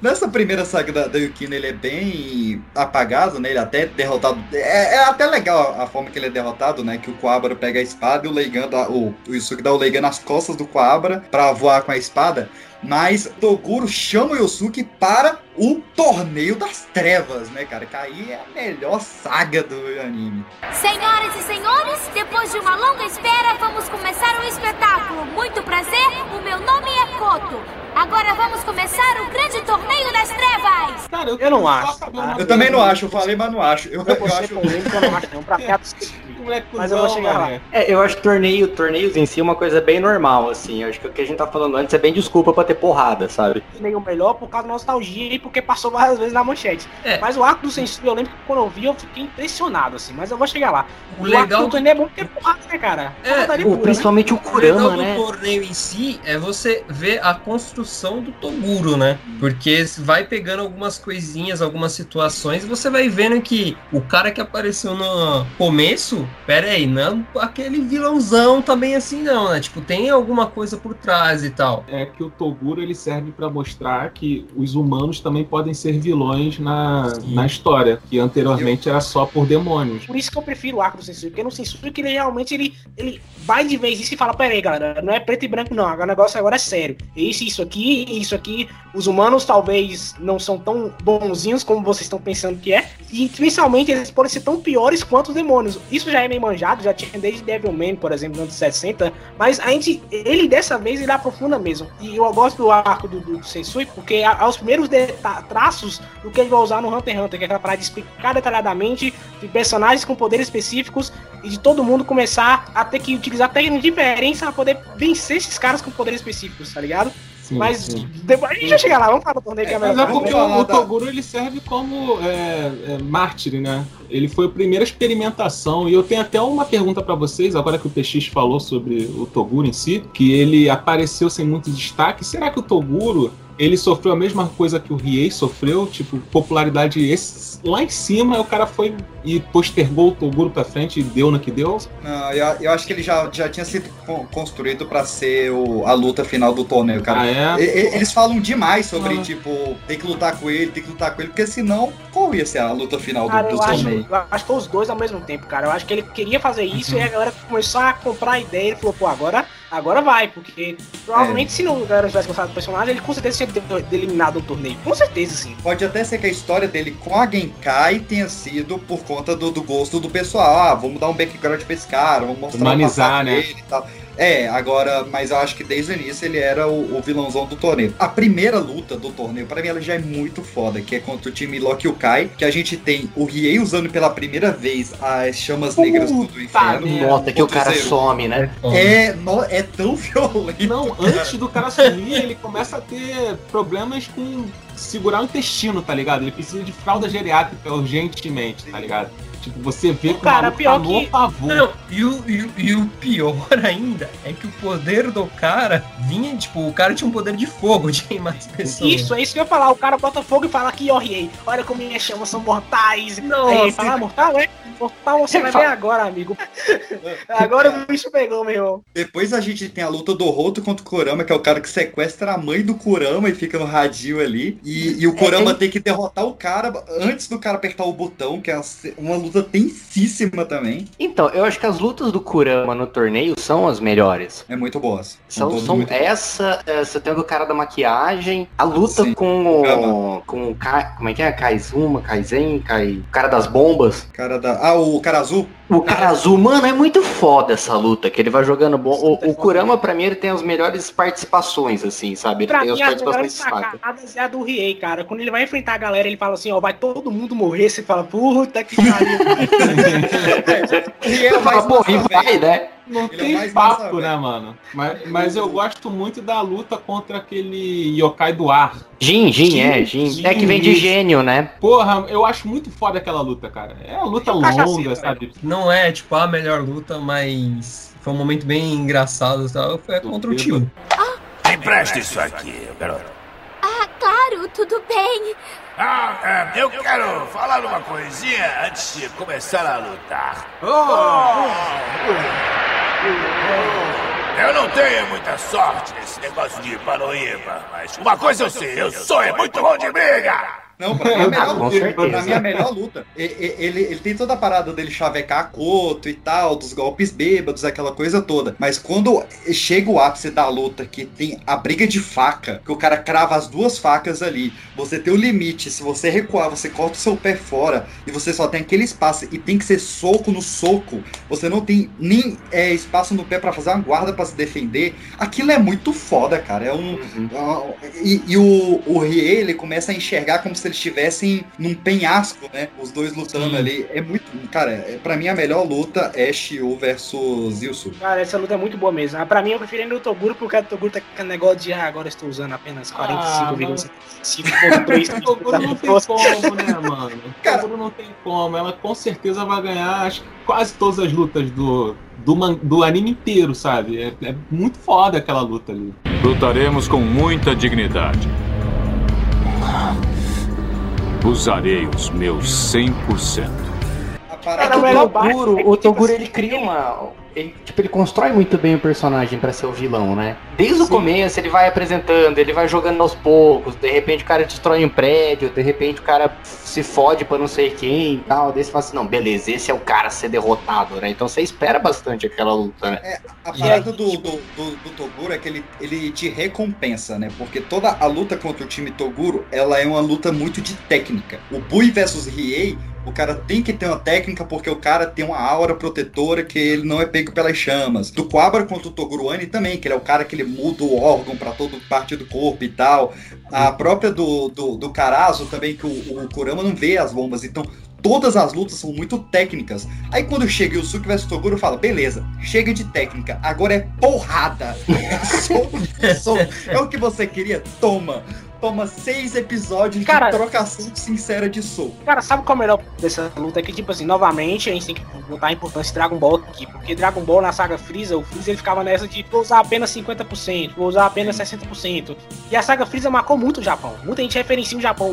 Nessa primeira saga da, da Yukino, ele é bem apagado, né? Ele é até derrotado. É, é, até legal a forma que ele é derrotado, né? Que o Coabra pega a espada e o Leigan dá, o, o Yusuke dá o Leigan nas costas do Coabra pra voar com a espada. Mas Toguro chama o Yosuke para o Torneio das Trevas, né, cara? Que aí é a melhor saga do anime. Senhoras e senhores, depois de uma longa espera, vamos começar o espetáculo. Muito prazer, o meu nome é Koto. Agora vamos começar o grande Torneio das Trevas. Cara, eu, eu não acho. Eu também não acho, eu falei, mas não acho. Eu, eu, eu acho. Eu não acho não, pra mas eu vou chegar lá. É, eu acho que torneio, torneios em si é uma coisa bem normal, assim. Eu acho que o que a gente tá falando antes é bem desculpa pra ter porrada, sabe? Meio melhor por causa da nostalgia e porque passou várias vezes na manchete. É. Mas o arco do Sensui, eu lembro que quando eu vi, eu fiquei impressionado, assim. Mas eu vou chegar lá. O, o legal do torneio é bom porque é porrada, né, cara? É, o, pura, né? principalmente né? o Kurama, o né? O torneio em si é você ver a construção do Toguro, né? Porque vai pegando algumas coisinhas, algumas situações e você vai vendo que o cara que apareceu no começo, pera aí, não é aquele vilãozão também assim não, né? Tipo, tem alguma coisa por trás e tal. É que o Toguro ele serve para mostrar que os humanos também podem ser vilões na, na história, que anteriormente eu... era só por demônios. Por isso que eu prefiro o arco do Sensui, porque no Sensui que ele realmente ele, ele vai de vez isso e fala, peraí, galera, não é preto e branco não, o negócio agora é sério. Esse, isso aqui, isso aqui, os humanos talvez não são tão bonzinhos como vocês estão pensando que é, e principalmente eles podem ser tão piores quanto os demônios. Isso já é meio manjado, já tinha desde Devilman, por exemplo, nos anos 60, mas a gente, ele dessa vez ele aprofunda mesmo. E eu gosto do arco do, do Sensui, porque aos primeiros traços do que ele vai usar no Hunter x Hunter, que é aquela parada de explicar detalhadamente de personagens com poderes específicos e de todo mundo começar a ter que utilizar técnicas diferentes para poder vencer esses caras com poderes específicos, tá ligado? Sim, mas sim. Depois, a gente já chega lá, vamos falar do torneio que é, é Mas é porque o, o Toguro ele serve como é, é, mártir, né? Ele foi a primeira experimentação. E eu tenho até uma pergunta para vocês, agora que o PX falou sobre o Toguro em si, que ele apareceu sem muito destaque. Será que o Toguro ele sofreu a mesma coisa que o Riei sofreu, tipo, popularidade esse, lá em cima, o cara foi e postergou o Toguro pra frente e deu no que deu. Não, eu, eu acho que ele já, já tinha sido construído para ser o, a luta final do torneio, cara. Ah, é? e, eles falam demais sobre, ah. tipo, tem que lutar com ele, tem que lutar com ele, porque senão, qual ia ser a luta final cara, do, do eu torneio? Acho, eu acho que foi os dois ao mesmo tempo, cara. Eu acho que ele queria fazer isso uhum. e a galera começou a comprar a ideia e falou, pô, agora agora vai, porque provavelmente é. se não galera tivesse gostado do personagem, ele com certeza tinha eliminado o torneio. Com certeza, sim. Pode até ser que a história dele com a Genkai tenha sido por conta do, do gosto do pessoal. Ah, vamos dar um background pra esse cara, vamos mostrar Humanizar, né? e tal. É, agora, mas eu acho que desde o início ele era o, o vilãozão do torneio. A primeira luta do torneio, para mim, ela já é muito foda, que é contra o time Loki Kai, que a gente tem o Riei usando pela primeira vez as chamas negras do, do inferno. Nota que o cara some, né? É, no, é tão violento. Não, cara. antes do cara sumir, ele começa a ter problemas com segurar o intestino, tá ligado? Ele precisa de fralda geriátrica urgentemente, tá ligado? Tipo, você vê que cara, pior tá que... pavor. Não, e o, e, o, e o pior ainda é que o poder do cara vinha, tipo, o cara tinha um poder de fogo de queimar as pessoas. Isso, é isso que eu ia falar. O cara bota fogo e fala aqui, ó, Riei, olha como minhas chamas são mortais. Não, Aí ele fala, ah, mortal, é? Mortal você vai ver agora, amigo. agora o bicho pegou, meu irmão. Depois a gente tem a luta do Roto contra o Kurama, que é o cara que sequestra a mãe do Kurama e fica no radinho ali. E, e o Kurama é, tem... tem que derrotar o cara antes do cara apertar o botão, que é uma luta tensíssima também. Então, eu acho que as lutas do Kurama no torneio são as melhores. É muito boas. São, são muito essa, você tem o cara da maquiagem, a luta Sim. com o. com o. Como é que é? Kaizuma, Kaizen, Kai, o cara das bombas. Cara da. Ah, o cara azul? O cara azul, mano, é muito foda essa luta, que ele vai jogando bom. O, o Kurama, pra mim, ele tem as melhores participações, assim, sabe? Ele pra tem mim, as participações sacadas é a do Riei, cara. Quando ele vai enfrentar a galera, ele fala assim, ó, vai todo mundo morrer. Você fala, puta que pariu. Riei é mais pô, e vai, né? Não ele é tem é papo, né, mano? Mas, mas eu gosto muito da luta contra aquele yokai do ar. Jin, Jin, é, Jin. É que vem de gênio, né? Porra, eu acho muito foda aquela luta, cara. É uma luta longa, sabe? Não é, tipo, a melhor luta, mas foi um momento bem engraçado, tal. Foi contra o tio. Ah. Empresta isso aqui, garoto. Claro, tudo bem. Ah, é, eu quero falar uma coisinha antes de começar a lutar. Oh! Eu não tenho muita sorte nesse negócio de Panoíba, mas uma coisa eu sei, eu sou é muito bom de briga! Não, pra mim, é a melhor, luta, pra mim é a melhor luta. Ele, ele, ele, tem toda a parada dele chavecar Koto e tal, dos golpes bêbados, aquela coisa toda. Mas quando chega o ápice da luta, que tem a briga de faca, que o cara crava as duas facas ali, você tem o limite, se você recuar, você corta o seu pé fora e você só tem aquele espaço e tem que ser soco no soco, você não tem nem é, espaço no pé para fazer uma guarda para se defender. Aquilo é muito foda, cara. É um. Uhum. Uh, e, e o, o Rie, ele começa a enxergar como se eles estivessem num penhasco, né? Os dois lutando Sim. ali. É muito. Cara, é, pra mim a melhor luta é Shio versus Yusu. Cara, essa luta é muito boa mesmo. Ah, pra mim eu prefiro ainda o Toguro, porque o Toguro tá com negócio de. Ah, agora estou usando apenas 45,75,3. Ah, o Toguro não tem como, né, mano? O Toguro não tem como. Ela com certeza vai ganhar, acho que quase todas as lutas do, do, do anime inteiro, sabe? É, é muito foda aquela luta ali. Lutaremos com muita dignidade. Usarei os meus 100%. Cara, o Toguro, o Toguro ele cria uma ele, tipo, ele constrói muito bem o personagem para ser o vilão, né? Desde Sim. o começo ele vai apresentando, ele vai jogando aos poucos, de repente o cara destrói um prédio, de repente o cara se fode pra não sei quem e tal. Daí você fala assim, não, beleza, esse é o cara a ser derrotado, né? Então você espera bastante aquela luta, né? É, a parada do, do, do, do, Toguro é que ele, ele te recompensa, né? Porque toda a luta contra o time Toguro, ela é uma luta muito de técnica. O Bui versus Riei o cara tem que ter uma técnica porque o cara tem uma aura protetora que ele não é pego pelas chamas. Do Quabra contra o Toguruani também, que ele é o cara que ele muda o órgão para todo parte do corpo e tal. A própria do, do, do Carazo também, que o, o Kurama não vê as bombas. Então, todas as lutas são muito técnicas. Aí quando chega o Suki vs Toguro, fala, beleza, chega de técnica, agora é porrada. É, só, é o que você queria? Toma. Toma seis episódios Cara, de trocação sincera de soco. Cara, sabe qual é o melhor dessa luta? É que, tipo assim, novamente, a gente tem que botar a importância de Dragon Ball aqui. Porque Dragon Ball na saga Freeza, o Freeza ele ficava nessa de vou usar apenas 50%, vou usar apenas 60%. E a saga Freeza marcou muito o Japão. Muita gente referencia o Japão,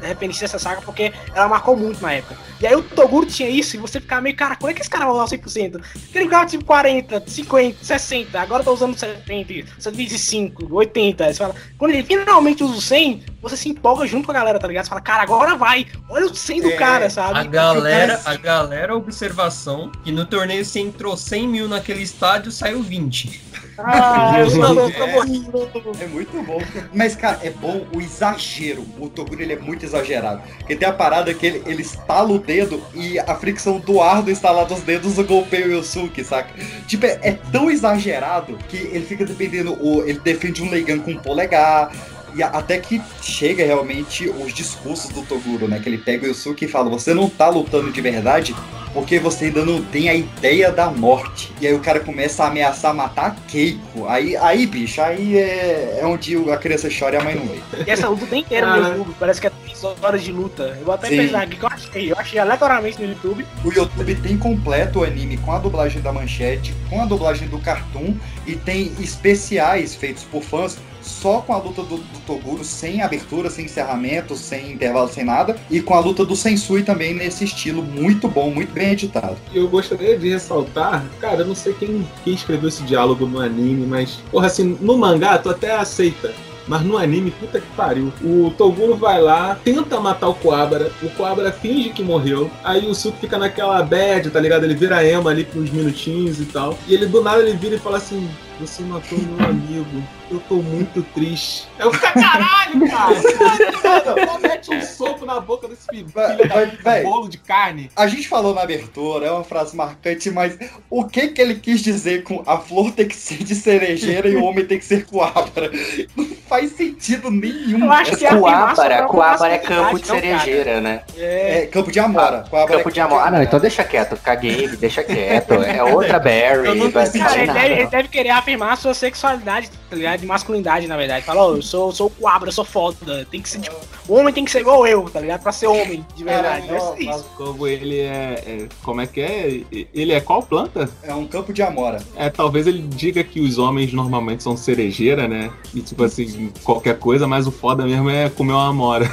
referencia essa saga porque ela marcou muito na época. E aí o Toguro tinha isso e você ficava meio, cara, como é que esse cara vai usar 100%? Porque ele ficava tipo 40, 50, 60, agora tô usando 70, 75, 80. Você fala, quando ele finalmente usa o 100, você se empolga junto com a galera, tá ligado? Você fala, cara, agora vai, olha o 100 do É, cara, sabe? A galera, o a galera, observação, que no torneio se entrou 100 mil naquele estádio, saiu 20. Ah, eu tô louco, É. morrendo. É muito bom. Mas, cara, é bom o exagero. O Toguro ele é muito exagerado. Porque tem a parada que ele, ele estala o dedo e a fricção do ar do estalar dos dedos golpeia o Yosuke, saca? Tipo, é, é tão exagerado que ele fica dependendo. O, ele defende um Leigan com um polegar. E até que chega realmente os discursos do Toguro, né? Que ele pega o Yusuke e fala: Você não tá lutando de verdade porque você ainda não tem a ideia da morte. E aí o cara começa a ameaçar matar a Keiko. Aí, aí bicho, aí é, é onde a criança chora e a mãe não vê. E essa luta tem inteira no Cara. YouTube, parece que é 3 horas de luta. Eu vou até Sim. pesar aqui que eu achei. Eu achei aleatoriamente no YouTube. O YouTube tem completo o anime com a dublagem da Manchete, com a dublagem do Cartoon e tem especiais feitos por fãs só com a luta do, do Toguro, sem abertura, sem encerramento, sem intervalo, sem nada, e com a luta do Sensui também nesse estilo muito bom, muito bem editado. Eu gostaria de ressaltar, cara, eu não sei quem, quem escreveu esse diálogo no anime, mas, porra, assim, no mangá tu até aceita. Mas no anime, puta que pariu. O Toguro vai lá, tenta matar o Coabra, o Coabra finge que morreu. Aí o Suki fica naquela bad, tá ligado? Ele vira ema ali por uns minutinhos e tal. E ele do nada ele vira e fala assim: Você matou meu amigo. Eu tô muito triste. Eu fico, caralho, cara! Só mete um soco na boca desse filho. da- véi. bolo de carne. A gente falou na abertura, é uma frase marcante, mas o que que ele quis dizer com a flor tem que ser de cerejeira e o homem tem que ser coabra? Não faz sentido nenhum. Eu acho que é a Coabra, Coabra é campo de cerejeira, né? É, campo de Amora. Coabra Campo é de amor. Ah, não, então deixa quieto. Caguei, deixa quieto. É outra Berry. Eu não vai cara, ele, nada. deve, ele deve querer afirmar a sua sexualidade, tá ligado? De masculinidade, na verdade. Fala, ó, eu sou, sou o coabra, eu sou foda. Tem que ser, tipo, o homem tem que ser igual eu, tá ligado? Pra ser homem, de verdade. Deve ser isso. Como ele é, é- Como é que é? Ele é qual planta? É um campo de Amora. É, talvez ele diga que os homens normalmente são cerejeira, né? E tipo assim, qualquer coisa, mas o foda mesmo é comer uma amora.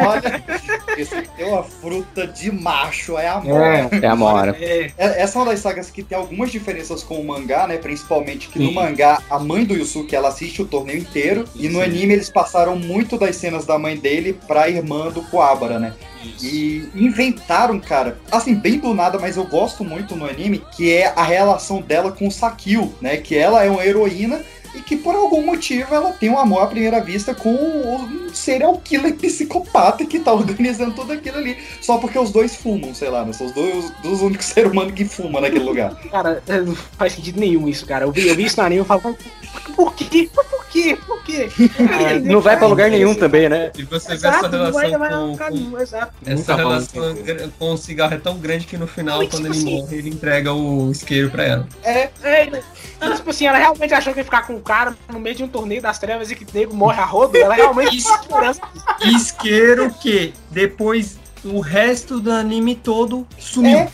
Olha, esse aqui é uma fruta de macho, é Amora. É Amora. É, Essa é uma das sagas que tem algumas diferenças com o mangá, né? Principalmente que no Sim. mangá a mãe do Yusuke ela assiste o torneio inteiro e no Sim. anime eles passaram muito das cenas da mãe dele pra irmã do Coabra, né? E inventaram, cara, assim, bem do nada, mas eu gosto muito no anime, que é a relação dela com o Sakio, né? Que ela é uma heroína e que por algum motivo ela tem um amor à primeira vista com um serial killer psicopata que tá organizando tudo aquilo ali. Só porque os dois fumam, sei lá, né? São os dois dos únicos seres humanos que fumam naquele lugar. Cara, é, não faz sentido nenhum isso, cara. Eu vi, eu vi isso no anime e falo, por quê? Por quê? Por quê? Não vai pra lugar nenhum também, né? E você vê essa vai relação com, exato. Essa relação com o cigarro é tão grande que no final, Mas, quando tipo ele assim- morre, ele entrega o isqueiro pra ela. É, É, então, tipo assim, ela realmente achou que ia ficar com um cara no meio de um torneio das trevas e que o nego morre a rodo. Ela realmente Isso. Esperança. Isqueiro que depois o resto do anime todo sumiu. É.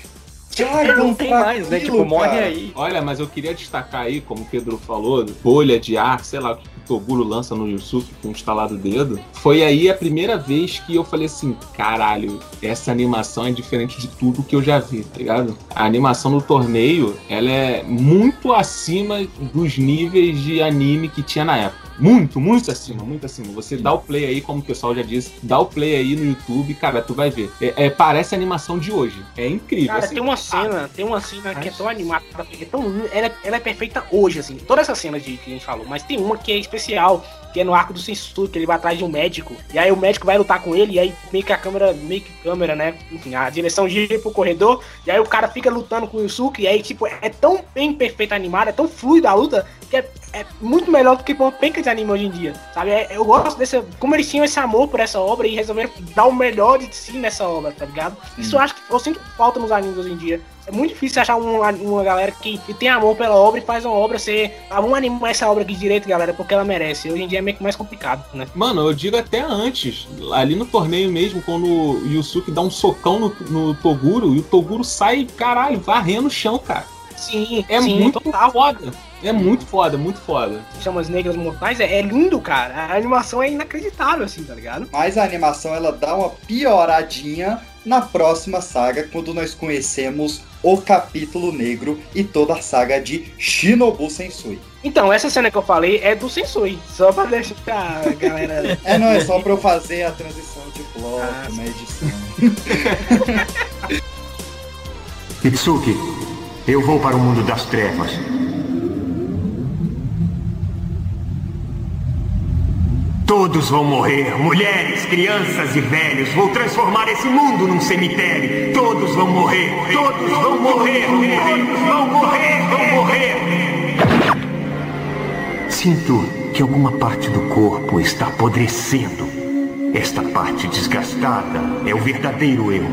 Ai, Não tem mais, né? Tipo, morre aí. Olha, mas eu queria destacar aí, como o Pedro falou, bolha de ar, sei lá o que o Toguro lança no Yusuke com um instalado dedo. Foi aí a primeira vez que eu falei assim: caralho, essa animação é diferente de tudo que eu já vi, tá ligado? A animação do torneio, ela é muito acima dos níveis de anime que tinha na época. Muito, muito acima, muito acima. Você dá o play aí, como o pessoal já disse, dá o play aí no YouTube, cara, tu vai ver. É, é- parece a animação de hoje. É incrível. Cara, assim. tem uma cena, tem uma cena que é tão animada, é tão, ela, é- ela é perfeita hoje, assim. Toda essa cena de, que a gente falou, mas tem uma que é especial, que é no arco do Sensu, que ele vai atrás de um médico, e aí o médico vai lutar com ele, e aí meio que a câmera, meio que câmera, né? Enfim, a direção gira pro corredor, e aí o cara fica lutando com o Yusuke, e aí, tipo, é tão bem perfeita animada, é tão fluida a luta, que é, é muito melhor do que o penca de anime hoje em dia, sabe? É- eu gosto desse, como eles tinham esse amor por essa obra e resolveram dar o melhor de si nessa obra, tá ligado? Isso eu acho que eu sinto falta nos animes hoje em dia, É muito difícil achar uma, uma galera que, que tem amor pela obra e faz uma obra ser. Ah, vamos animar essa obra aqui direito, galera, porque ela merece. Hoje em dia é meio que mais complicado, né? Mano, eu digo até antes. Ali no torneio mesmo, quando o Yusuke dá um socão no, no Toguro e o Toguro sai, caralho, varrendo o chão, cara. Sim, É sim, muito total. foda. É muito foda, muito foda. Chamas Negras Mortais é, é lindo, cara. A animação é inacreditável, assim, tá ligado? Mas a animação ela dá uma pioradinha na próxima saga, quando nós conhecemos o capítulo negro e toda a saga de Shinobu Sensui. Então, essa cena que eu falei é do Sensui. Só pra deixar a galera. É, não, é só pra eu fazer a transição de bloco Ah, na edição. Itsuki, eu vou para o mundo das trevas. Todos vão morrer, mulheres, crianças e velhos. Vou transformar esse mundo num cemitério. Todos vão morrer, todos vão morrer, todos vão morrer, vão morrer. Sinto que alguma parte do corpo está apodrecendo. Esta parte desgastada é o verdadeiro eu.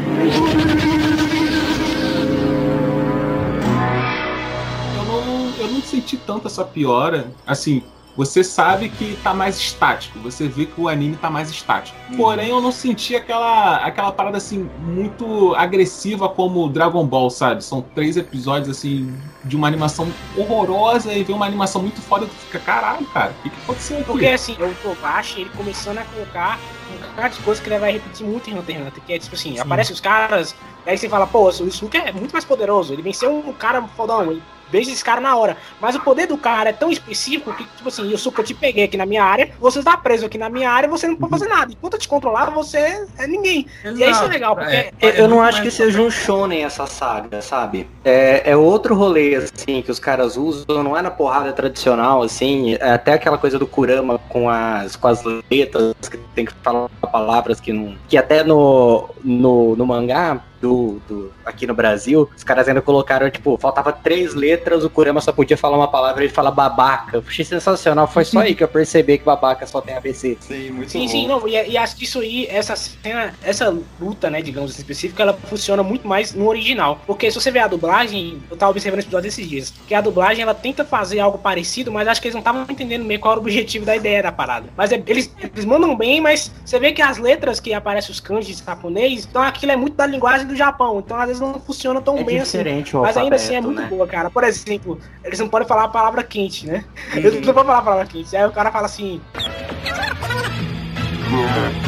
Eu não, eu não senti tanto essa piora. Assim, você sabe que tá mais estático. Você vê que o anime tá mais estático. Porém, eu não senti aquela, aquela parada assim muito agressiva como Dragon Ball, sabe? São três episódios assim de uma animação horrorosa e vem uma animação muito foda. Tu fica, caralho, cara, o que, que aconteceu aqui? Porque assim, o Togashi, ele começando a colocar um cara de coisas que ele vai repetir muito em Hunter x Hunter, que é tipo assim, aparecem os caras, aí você fala, pô, o Yusuke é muito mais poderoso, ele venceu um cara fodão, ele beija esse cara na hora. Mas o poder do cara é tão específico que, tipo assim, eu te peguei aqui na minha área, você tá preso aqui na minha área, você não pode fazer nada. Enquanto eu te controlar, você é ninguém. E é isso legal, porque... Eu, eu não acho que seja um shonen essa saga, sabe? É, é outro rolê, assim, que os caras usam, não é na porrada tradicional, assim, é até aquela coisa do Kurama com as, com as letras, que tem que falar palavras que não... Que até no, no, no mangá, do, do, aqui no Brasil, os caras ainda colocaram, tipo, faltava três letras, o Kurama só podia falar uma palavra, ele fala babaca. Eu achei sensacional, foi só aí que eu percebi que babaca só tem ABC. Sim, muito Sim, sim, não, e, e acho que isso aí, essa cena, essa luta, né, digamos assim, específica, ela funciona muito mais no original. Porque se você ver a dublagem, eu tava observando esse episódio esses dias, que a dublagem ela tenta fazer algo parecido, mas acho que eles não estavam entendendo meio qual era o objetivo da ideia da parada. Mas é- eles, eles mandam bem, mas você vê que as letras que aparecem os kanjis japonês, então aquilo é muito da linguagem do Japão, então às vezes não funciona tão É bem diferente assim. o Mas ainda assim é muito né? boa, cara. Por exemplo, eles não podem falar a palavra quente, né? Eles não podem falar a palavra quente. Aí o cara fala assim,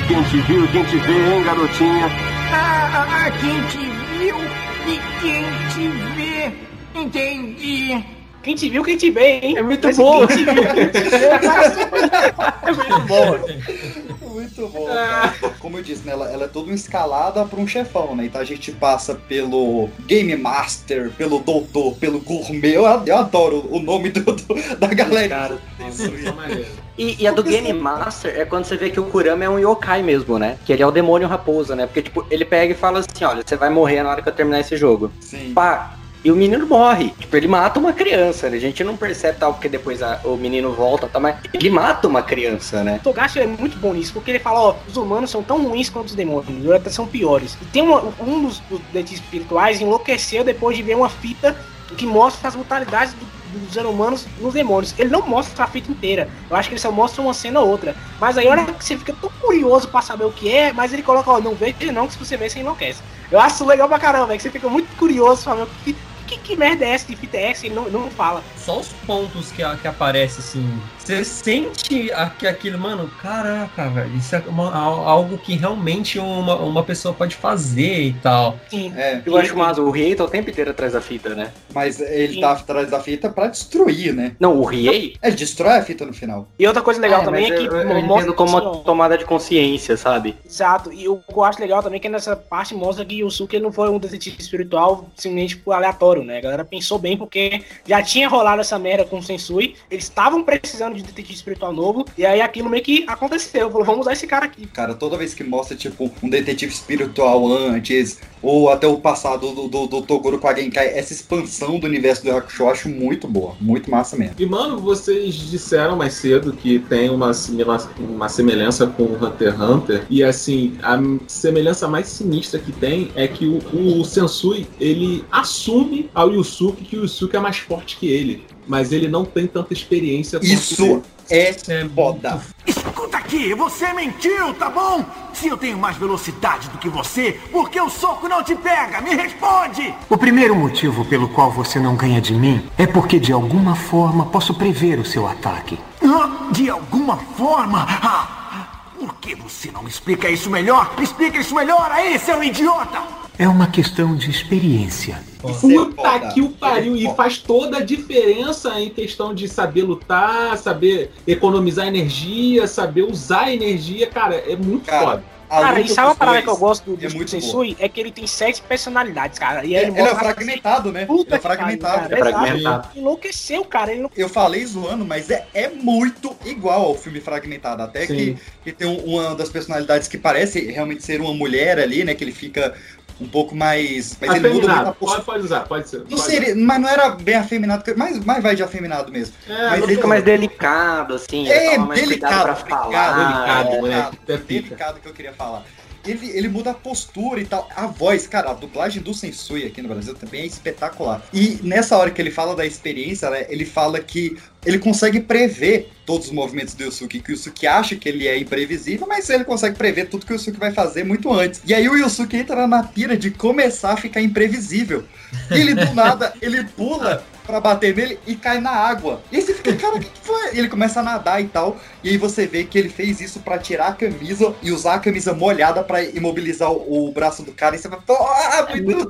Quem te viu, quem te vê, hein, garotinha? Ah, quem te viu e quem te vê. Entendi. Quem te viu, quem te vê, hein? É muito Mas bom. quem te viu, quem te vê, É muito bom. Muito bom. cara. Como eu disse, né, ela, ela é toda uma escalada para um chefão, né? Então a gente passa pelo Game Master, pelo Doutor, pelo Gourmet. Eu, eu adoro o nome do, do- da galera. E, e a do Game Master é quando você vê que o Kurama é um yokai mesmo, né? Que ele é o demônio raposa, né? Porque, tipo, ele pega e fala assim, olha, você vai morrer na hora que eu terminar esse jogo. Sim. Pá, e o menino morre. Tipo, ele mata uma criança, né? A gente não percebe tal, porque depois a- o menino volta, tá? Mas ele mata uma criança, né? O Togashi é muito bom nisso, porque ele fala, ó, os humanos são tão ruins quanto os demônios, até são piores. E tem uma- um dos, dos dentistas espirituais enlouqueceu depois de ver uma fita que mostra as brutalidades do- dos seres humanos nos demônios. Ele não mostra a fita inteira. Eu acho que ele só mostra uma cena ou outra. Mas aí a hora que você fica tão curioso pra saber o que é, mas ele coloca, ó, não veja não, que se você ver, você enlouquece. Eu acho legal pra caramba, velho, que você fica muito curioso pra ver o que, que, que merda é essa, que fita ele não, não fala. Só os pontos que, que aparecem, assim. Você sente a- que aquilo, mano, caraca, velho. Isso é uma- al- algo que realmente uma, uma pessoa pode fazer e tal. Sim. É. Eu acho massa, o Riei tá o tempo inteiro atrás da fita, né? Mas ele tá atrás da fita pra destruir, né? Não, o Riei? Ele destrói a fita no final. E outra coisa legal É, também é que eu, eu mostra como uma tomada de consciência, sabe? Exato, e o que eu acho legal também é que nessa parte mostra que o ele não foi um detetive espiritual simplesmente tipo, aleatório, né? A galera pensou bem porque já tinha rolado rolaram essa merda com o Sensui. Eles estavam precisando de um detetive espiritual novo. E aí aquilo meio que aconteceu. Falou, vamos usar esse cara aqui. Cara, toda vez que mostra, tipo, um detetive espiritual antes, ou até o passado do, do, do Toguro com a Genkai, essa expansão do universo do Hakusho eu acho muito boa. Muito massa mesmo. E, mano, vocês disseram mais cedo que tem uma, simila- uma semelhança com o Hunter x Hunter. E, assim, a semelhança mais sinistra que tem é que o, o Sensui, ele assume ao Yusuke que o Yusuke é mais forte que ele. Mas ele não tem tanta experiência Isso ele. é foda. Escuta aqui, você mentiu, tá bom? Se eu tenho mais velocidade do que você, por que o soco não te pega? Me responde! O primeiro motivo pelo qual você não ganha de mim é porque de alguma forma posso prever o seu ataque. Ah, De alguma forma? Ah, por que você não me explica isso melhor? Me explica isso melhor aí, seu idiota! É uma questão de experiência. Puta que o pariu! E faz toda a diferença em questão de saber lutar, saber economizar energia, saber usar energia. Cara, é muito foda. Cara, e sabe uma parada que eu gosto do, é do muito Sensui? É que ele tem sete personalidades, cara. E É, ele, ele é fragmentado, né? Puta Ele é fragmentado. cara. É fragmentado. Exato. Enlouqueceu, cara. Ele não... Eu falei zoando, mas é, é muito igual ao filme Fragmentado. Até que, Sim. que tem um- uma das personalidades que parece realmente ser uma mulher ali, né? Que ele fica um pouco mais. Mas ele muda muito a Afeminado. postura. Pode, pode usar, pode ser. Não pode seria, mas não era bem afeminado, mas, mas vai de afeminado mesmo. É, mas Ele fica mais delicado, assim. É, ele toma mais cuidado pra delicado, falar. Delicado, é. É é delicado que eu queria falar. Ele, ele muda a postura e tal. A voz, cara, a dublagem do Sensui aqui no Brasil também é espetacular. E nessa hora que ele fala da experiência, né, ele fala que ele consegue prever todos os movimentos do Yusuke, que o Yusuke acha que ele é imprevisível, mas ele consegue prever tudo que o Yusuke vai fazer muito antes. E aí o Yusuke entra na pira de começar a ficar imprevisível. E ele do nada, ele pula pra bater nele e cai na água. E aí você fica, cara, o que, que foi? E ele começa a nadar e tal. E aí você vê que ele fez isso pra tirar a camisa e usar a camisa molhada pra imobilizar o, o braço do cara. E você vai, pô, ah, muito.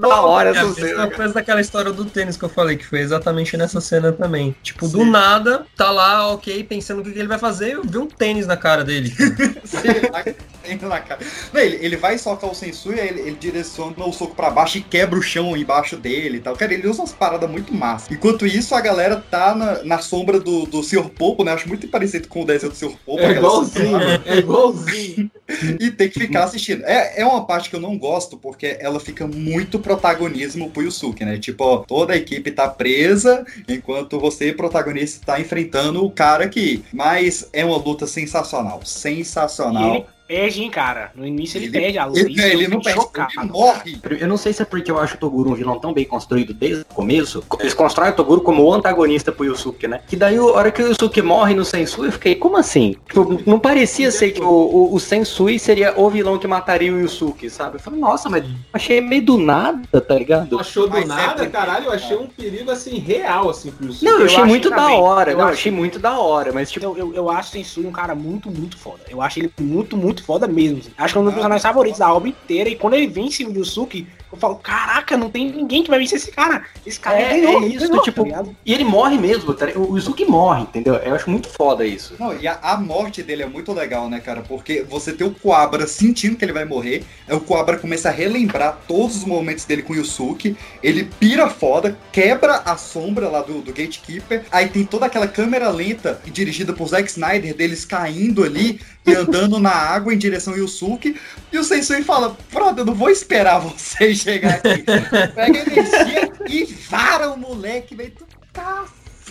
É a mesma coisa daquela história do tênis que eu falei, que foi exatamente nessa cena também. Tipo, do nada, tá lá, ok, pensando o que que ele vai fazer, eu vi um tênis na cara dele. Entra na cara. Não, ele, ele vai socar o Sensui, aí ele, ele direciona o soco pra baixo e quebra o chão embaixo dele e tal. Cara, ele usa umas paradas muito massas. Enquanto isso, a galera tá na, na sombra do, do Sr. Popo, né? Acho muito parecido com o desenho do Sr. Popo. É igualzinho, cena. é igualzinho. e tem que ficar assistindo. É, é uma parte que eu não gosto, porque ela fica muito protagonismo pro Yusuke, né? Tipo, ó, toda a equipe tá presa, enquanto você, protagonista, tá enfrentando o cara aqui. Mas é uma luta sensacional. Sensacional. Ele perde, hein, cara. No início ele, Ele- perde a luta. ele- eu ele não perde, chocado. ele morre. Eu não sei se é porque eu acho o Toguro um vilão tão bem construído desde o começo. Eles constroem o Toguro como o antagonista pro Yusuke, né? Que daí, a hora que o Yusuke morre no Sensui, eu fiquei, como assim? Tipo, não parecia ser que o, o, o Sensui seria o vilão que mataria o Yusuke, sabe? Eu falei, nossa, mas achei meio do nada, tá ligado? Achou do Mas é nada, porque- caralho, eu achei um perigo assim, real, assim, pro Yusuke. Não, eu achei acho muito da também. hora. Eu Não, eu achei muito da hora, mas tipo. Eu, eu, eu acho o Sensui um cara muito, muito foda. Eu acho ele muito, muito foda mesmo. assim. Acho que é um dos personagens favoritos da obra inteira. E quando ele vence o Yusuke, eu falo, caraca, não tem ninguém que vai vencer esse cara. Esse cara É, ganhou, é isso, ganhou, tipo, tá ligado? e ele morre mesmo, tá? o Yusuke morre, entendeu? Eu acho muito foda isso. Não, e a, a morte dele é muito legal, né, cara? Porque você tem o Coabra sentindo que ele vai morrer, aí o Coabra começa a relembrar todos os momentos dele com o Yusuke, ele pira foda, quebra a sombra lá do, do Gatekeeper, aí tem toda aquela câmera lenta e dirigida por Zack Snyder, deles caindo ali e andando na água em direção ao Yusuke, e o Sensei fala, brother, eu não vou esperar você chegar aqui. Pega energia e vara o moleque, velho. Tu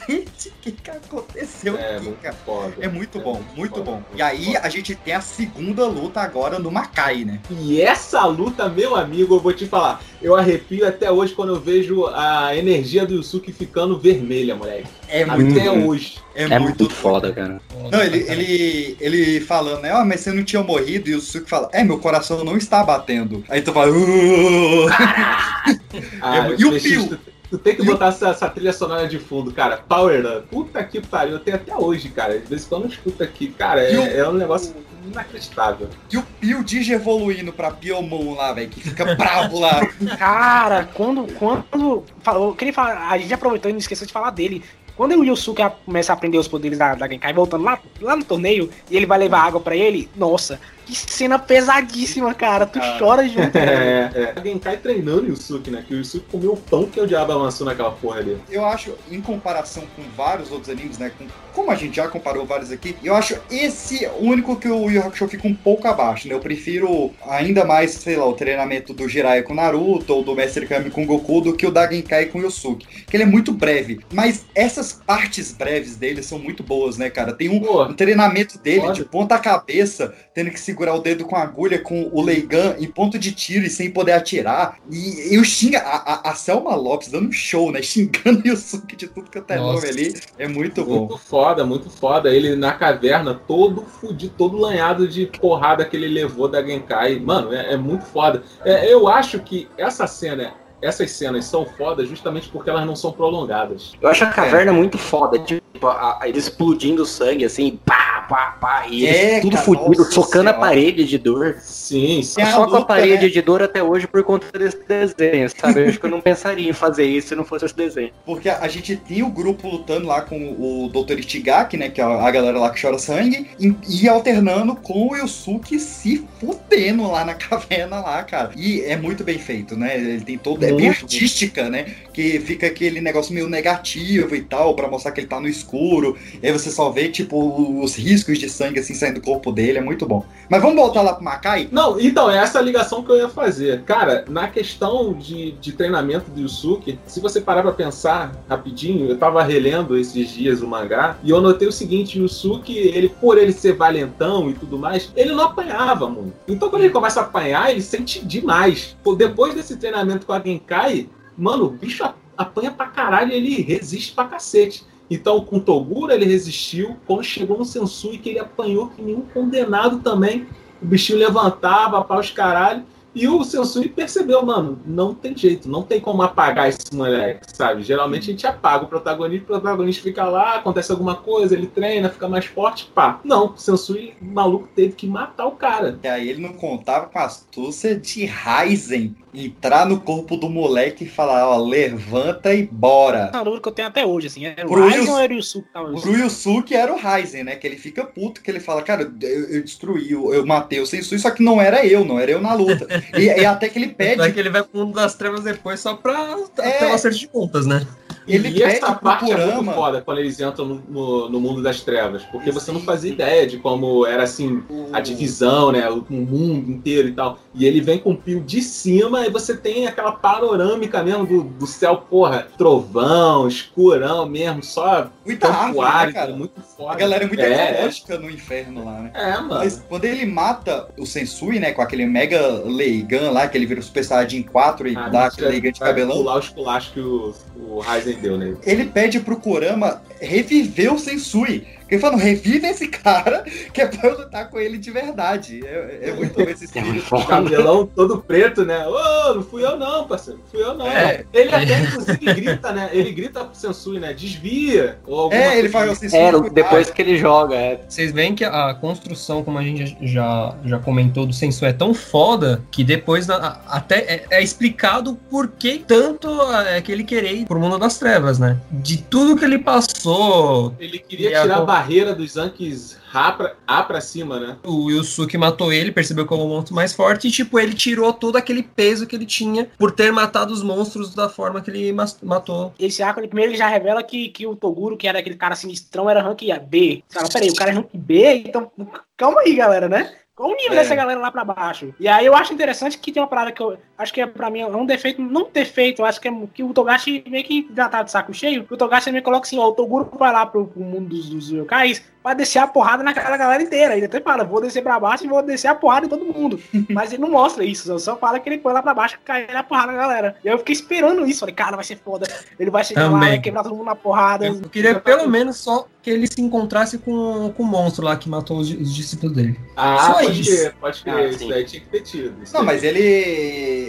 Cacete, o que, que aconteceu É, aqui, muito cara? foda. É muito bom, muito foda, bom. muito E aí foda. a gente tem a segunda luta agora no Makai, né? E essa luta, meu amigo, eu vou te falar, eu arrepio até hoje quando eu vejo a energia do Yusuke ficando vermelha, moleque. É Até muito hoje. É, É muito muito foda, cara. Não, ele, ele, ele falando, né? Ó, mas você não tinha morrido. E o Suki fala, é, meu coração não está batendo. Aí tu fala, "Uh". Ah, e o Pio? Tu, tem que botar essa, essa trilha sonora de fundo, cara. Power Up. Puta que pariu, eu tenho até hoje, cara. De vez em quando eu escuto aqui. Cara, E o- é, é um negócio inacreditável. E o Pio Digi evoluindo pra Piomon lá, velho, que fica bravo lá. Cara, quando. quando falou, eu queria falar, a gente aproveitou e não esqueceu de falar dele. Quando o Yusuke começa a aprender os poderes da, da Genkai, voltando lá, lá no torneio, e ele vai levar água pra ele, nossa, Que cena pesadíssima, cara. Tu chora junto. É, é. A Genkai treinando o Yusuke, né? Que o Yusuke comeu o pão que o diabo avançou naquela porra ali. Eu acho, em comparação com vários outros animes, né? Com, como a gente já comparou vários aqui, eu acho esse único que o Yu Hakusho fica um pouco abaixo, né? Eu prefiro ainda mais, sei lá, o treinamento do Jiraiya com Naruto ou do Mestre Kami com Goku do que o da Genkai com Yusuke. Que ele é muito breve. Mas essas partes breves dele são muito boas, né, cara? Tem um, um treinamento dele Foda. de ponta cabeça, tendo que segurar o dedo com a agulha com o Leigan em ponto de tiro e sem poder atirar. E eu xinga a, a, a Selma Lopes dando um show, né? Xingando o Yusuke de tudo que eu nome ali. É muito Muito bom. foda, muito foda. Ele na caverna, todo fudido, todo lanhado de porrada que ele levou da Genkai. Mano, é, é muito foda. É, eu acho que essa cena, essas cenas são fodas justamente porque elas não são prolongadas. Eu acho a caverna muito foda, tipo, a, a, ele explodindo sangue, assim, pá, pá, pá, e É, eles tudo cara, fudido, socando a senhora. parede de dor. Sim, Eu só com a parede de dor até hoje por conta desse desenho, sabe? Eu acho que eu não pensaria em fazer isso se não fosse esse desenho. Porque a, a gente tem o grupo lutando lá com o Dr. Ichigaki, né? Que é a, a galera lá que chora sangue, e, e alternando com o Yusuke se fudendo lá na caverna lá, cara. E é muito bem feito, né? Ele tem todo. É bem Muito. artística, né? Que fica aquele negócio meio negativo e tal, pra mostrar que ele tá no escuro. E aí você só vê, tipo, os riscos de sangue assim saindo do corpo dele. É muito bom. Mas vamos voltar lá pro Makai? Não, então, é essa a ligação que eu ia fazer. Cara, na questão de, de treinamento do Yusuke, se você parar pra pensar rapidinho, eu tava relendo esses dias o mangá, e eu notei o seguinte, o Yusuke, ele, por ele ser valentão e tudo mais, ele não apanhava muito. Então quando ele começa a apanhar, ele sente demais. Depois desse treinamento com a Genkai, mano, o bicho apanha pra caralho e ele resiste pra cacete. Então, com Togura ele resistiu. Quando chegou no Sensui, que ele apanhou que nenhum condenado também. O bichinho levantava, pau os caralho. E o Sensui percebeu, mano, não tem jeito, não tem como apagar esse moleque, sabe? Geralmente a gente apaga o protagonista, o protagonista fica lá, acontece alguma coisa, ele treina, fica mais forte, pá. Não, o Sensui, o maluco, teve que matar o cara. E aí ele não contava com a astúcia de Ryzen entrar no corpo do moleque e falar, ó, levanta e bora. Uma dúvida que eu tenho até hoje, assim. Era o Pro Ryzen Yus- ou era o Yusuke? O Pro Yusuke era o Ryzen, né? Que ele fica puto, que ele fala, cara, eu, eu destruí, eu, eu matei o Sensui, só que não era eu, não era eu na luta. E, e até que ele pede. É que ele vai pro mundo das trevas depois só pra É. ter um acerto de contas, né? Ele e essa parte é muito foda quando eles entram no, no- no mundo das trevas, porque você não fazia ideia de como era assim a divisão, né? O, o mundo inteiro e tal. E ele vem com o pio de cima e você tem aquela panorâmica mesmo do, do céu, porra, trovão, escurão mesmo, só Muita campo árvore, né, muito foda. A galera é muito É, ecológica no inferno lá, né? É, mano. Mas quando ele mata o Sensui, né, com aquele mega Leigan lá, que ele vira o Super Saiyajin 4 e Ah, dá aquele Leigan de cabelão, pular os culachos que o, o Ryzen deu nele. ele pede pro Kurama reviver o Sensui. Ele não, revive esse cara, que é pra eu lutar com ele de verdade. É, é muito bom esse espírito. O cabelão todo preto, né? Ô, não fui eu não, parceiro. Fui eu não. É. Ele até, inclusive, grita, né? Ele grita pro Sensui, né? Desvia. Ou É, ele fala, assim. o Sensui É, depois que ele joga, é. Vocês veem que a construção, como a gente já, já comentou, do Sensui é tão foda que depois a- até é, é explicado por que tanto é que ele querer ir pro mundo das trevas, né? De tudo que ele passou. Ele queria tirar a barreira dos Anki A pra, A pra cima, né? O Yusuke matou ele, percebeu que é o monstro mais forte, e tipo, ele tirou todo aquele peso que ele tinha por ter matado os monstros da forma que ele matou. Esse arco, ele, primeiro ele já revela que, que o Toguro, que era aquele cara sinistrão, era rank B. Cara, peraí, o cara é rank B? Então, calma aí, galera, né? Qual o nível É. dessa galera lá pra baixo? E aí eu acho interessante que tem uma parada que eu acho que é pra mim é um defeito, não defeito, eu acho que é que o Togashi meio que já tá de saco cheio. O Togashi meio coloca assim, ó, o Toguro vai lá pro, pro mundo dos, dos yokais pra descer a porrada naquela galera inteira. Ele até fala, vou descer pra baixo e vou descer a porrada em todo mundo. Mas ele não mostra isso, só- só fala que ele foi lá pra baixo e caiu na porrada na galera. E eu fiquei esperando isso, falei, cara, vai ser foda. Ele vai chegar lá, Também. vai quebrar todo mundo na porrada. Eu queria pelo menos só que ele se encontrasse com, com o monstro lá que matou os, os discípulos dele. Ah, Só pode isso. crer, pode crer. Ah, isso sim. aí tinha que ter tido. Isso Não, aí. mas ele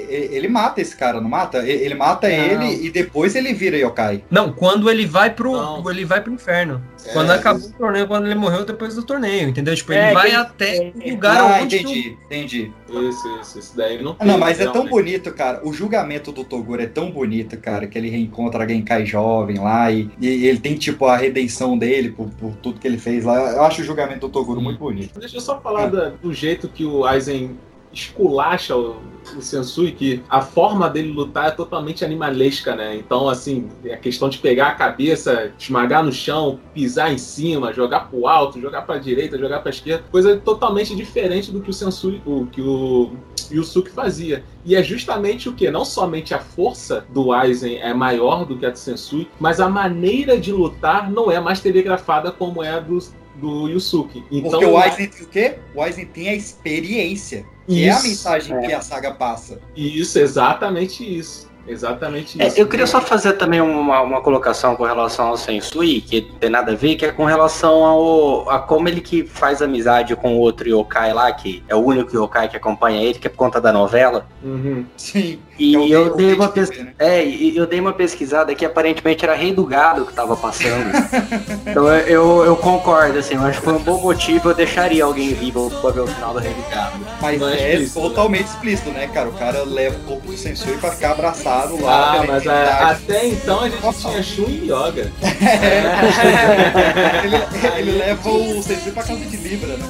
ele mata esse cara, não mata? Ele mata não. ele e depois ele vira yokai. Não, quando ele vai pro, não. ele vai pro inferno. É, quando acabou o torneio, quando ele morreu depois do torneio, entendeu? Tipo, ele é, vai que... até o lugar ah, onde... entendi, entendi. Isso, isso, isso daí não tem, Não, mas é tão bonito, cara. O julgamento do Toguro é tão bonito, cara, que ele reencontra a Genkai jovem lá e, e ele tem, tipo, a redenção dele por, por, tudo que ele fez lá. Eu acho o julgamento do Toguro muito bonito. Deixa eu só falar é. do jeito que o Aizen esculacha o, o Sensui que a forma dele lutar é totalmente animalesca, né? Então, assim, a questão de pegar a cabeça, esmagar no chão, pisar em cima, jogar pro alto, jogar pra direita, jogar pra esquerda, coisa totalmente diferente do que o Sensui, o que o Yusuke fazia. E é justamente o que? Não somente a força do Aizen é maior do que a do Sensui, mas a maneira de lutar não é mais telegrafada como é a do, do Yusuke. Então, Porque o Aizen tem o quê? O Aizen tem a experiência. Que isso, é a mensagem é. que a saga passa. Isso, exatamente isso. Exatamente é, isso. É, eu queria só fazer também uma, uma colocação com relação ao Sensui, que tem nada a ver, que é com relação ao, a como ele que faz amizade com o outro yokai lá, que é o único yokai que acompanha ele, que é por conta da novela. Uhum. Sim. E é eu, dei uma pes... né? é, eu dei uma pesquisada que aparentemente era Rei do Gado que tava passando. então eu, eu concordo, assim, eu acho que foi um bom motivo, eu deixaria alguém vivo pra ver o final do Rei do Gado. Mas é, é explícito, totalmente né? explícito, né, cara? O cara leva o corpo do Sensui pra ficar abraçado lá. Ah, mas a, até então a gente tinha Shun e Yoga. É. ele, ele leva o CC pra casa de Libra, né?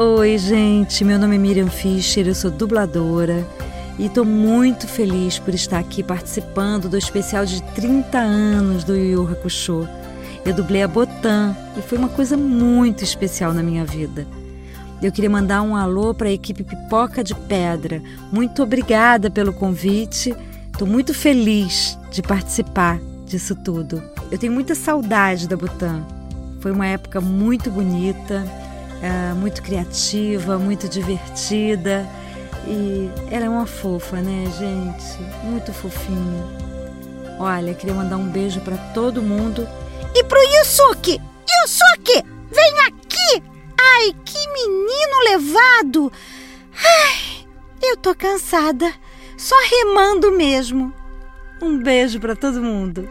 Oi, gente. Meu nome é Miriam Fischer, eu sou dubladora e estou muito feliz por estar aqui participando do especial de 30 anos do Yu Yu Hakusho. Eu dublei a Botan e foi uma coisa muito especial na minha vida. Eu queria mandar um alô para a equipe Pipoca de Pedra. Muito obrigada pelo convite. Estou muito feliz de participar disso tudo. Eu tenho muita saudade da Botan. Foi uma época muito bonita, eh, muito criativa, muito divertida. E ela é uma fofa, né, gente? Muito fofinha. Olha, queria mandar um beijo para todo mundo e pro Yusuke! Yusuke! Vem aqui! Ai, que menino levado! Ai, eu tô cansada. Só remando mesmo. Um beijo para todo mundo.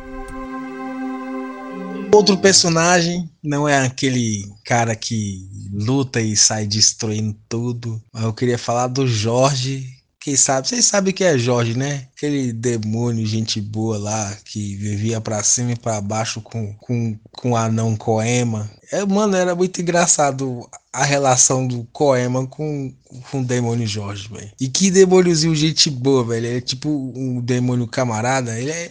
Outro personagem não é aquele cara que luta e sai destruindo tudo. Mas eu queria falar do Jorge quem sabe, vocês sabem que é Jorge, né? Aquele demônio, gente boa lá, que vivia pra cima e pra baixo com, com, com o anão Coema. É, mano, era muito engraçado a relação do Coema com, com o demônio Jorge, velho. E que demôniozinho gente boa, velho. Ele é tipo um demônio camarada. Ele é.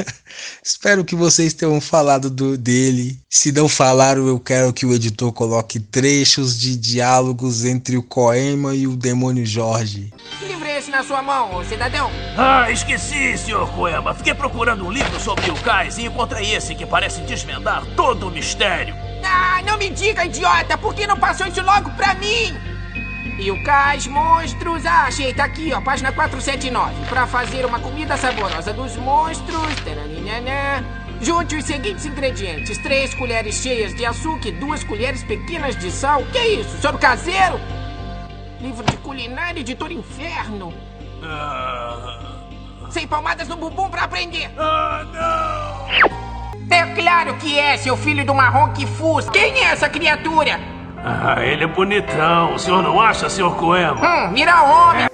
Espero que vocês tenham falado do, dele. Se não falaram, eu quero que o editor coloque trechos de diálogos entre o Coema e o demônio Jorge esse na sua mão, cidadão? Ah, esqueci, senhor Coema. Fiquei procurando um livro sobre o cais e encontrei esse que parece desvendar todo o mistério. Ah, não me diga, idiota! Por que não passou isso logo pra mim? E o cais, monstros... Ah, achei, tá aqui, ó, página 479. Pra fazer uma comida saborosa dos monstros... Junte os seguintes ingredientes. Três colheres cheias de açúcar e duas colheres pequenas de sal. Que isso? Soro caseiro? Livro de culinária, editor Inferno. Uh... Sem palmadas no bumbum pra aprender. Ah, não! É claro que é, seu filho do marrom que fuça. Quem é essa criatura? Ah, ele é bonitão. O senhor não acha, senhor Coema? Hum, vira homem.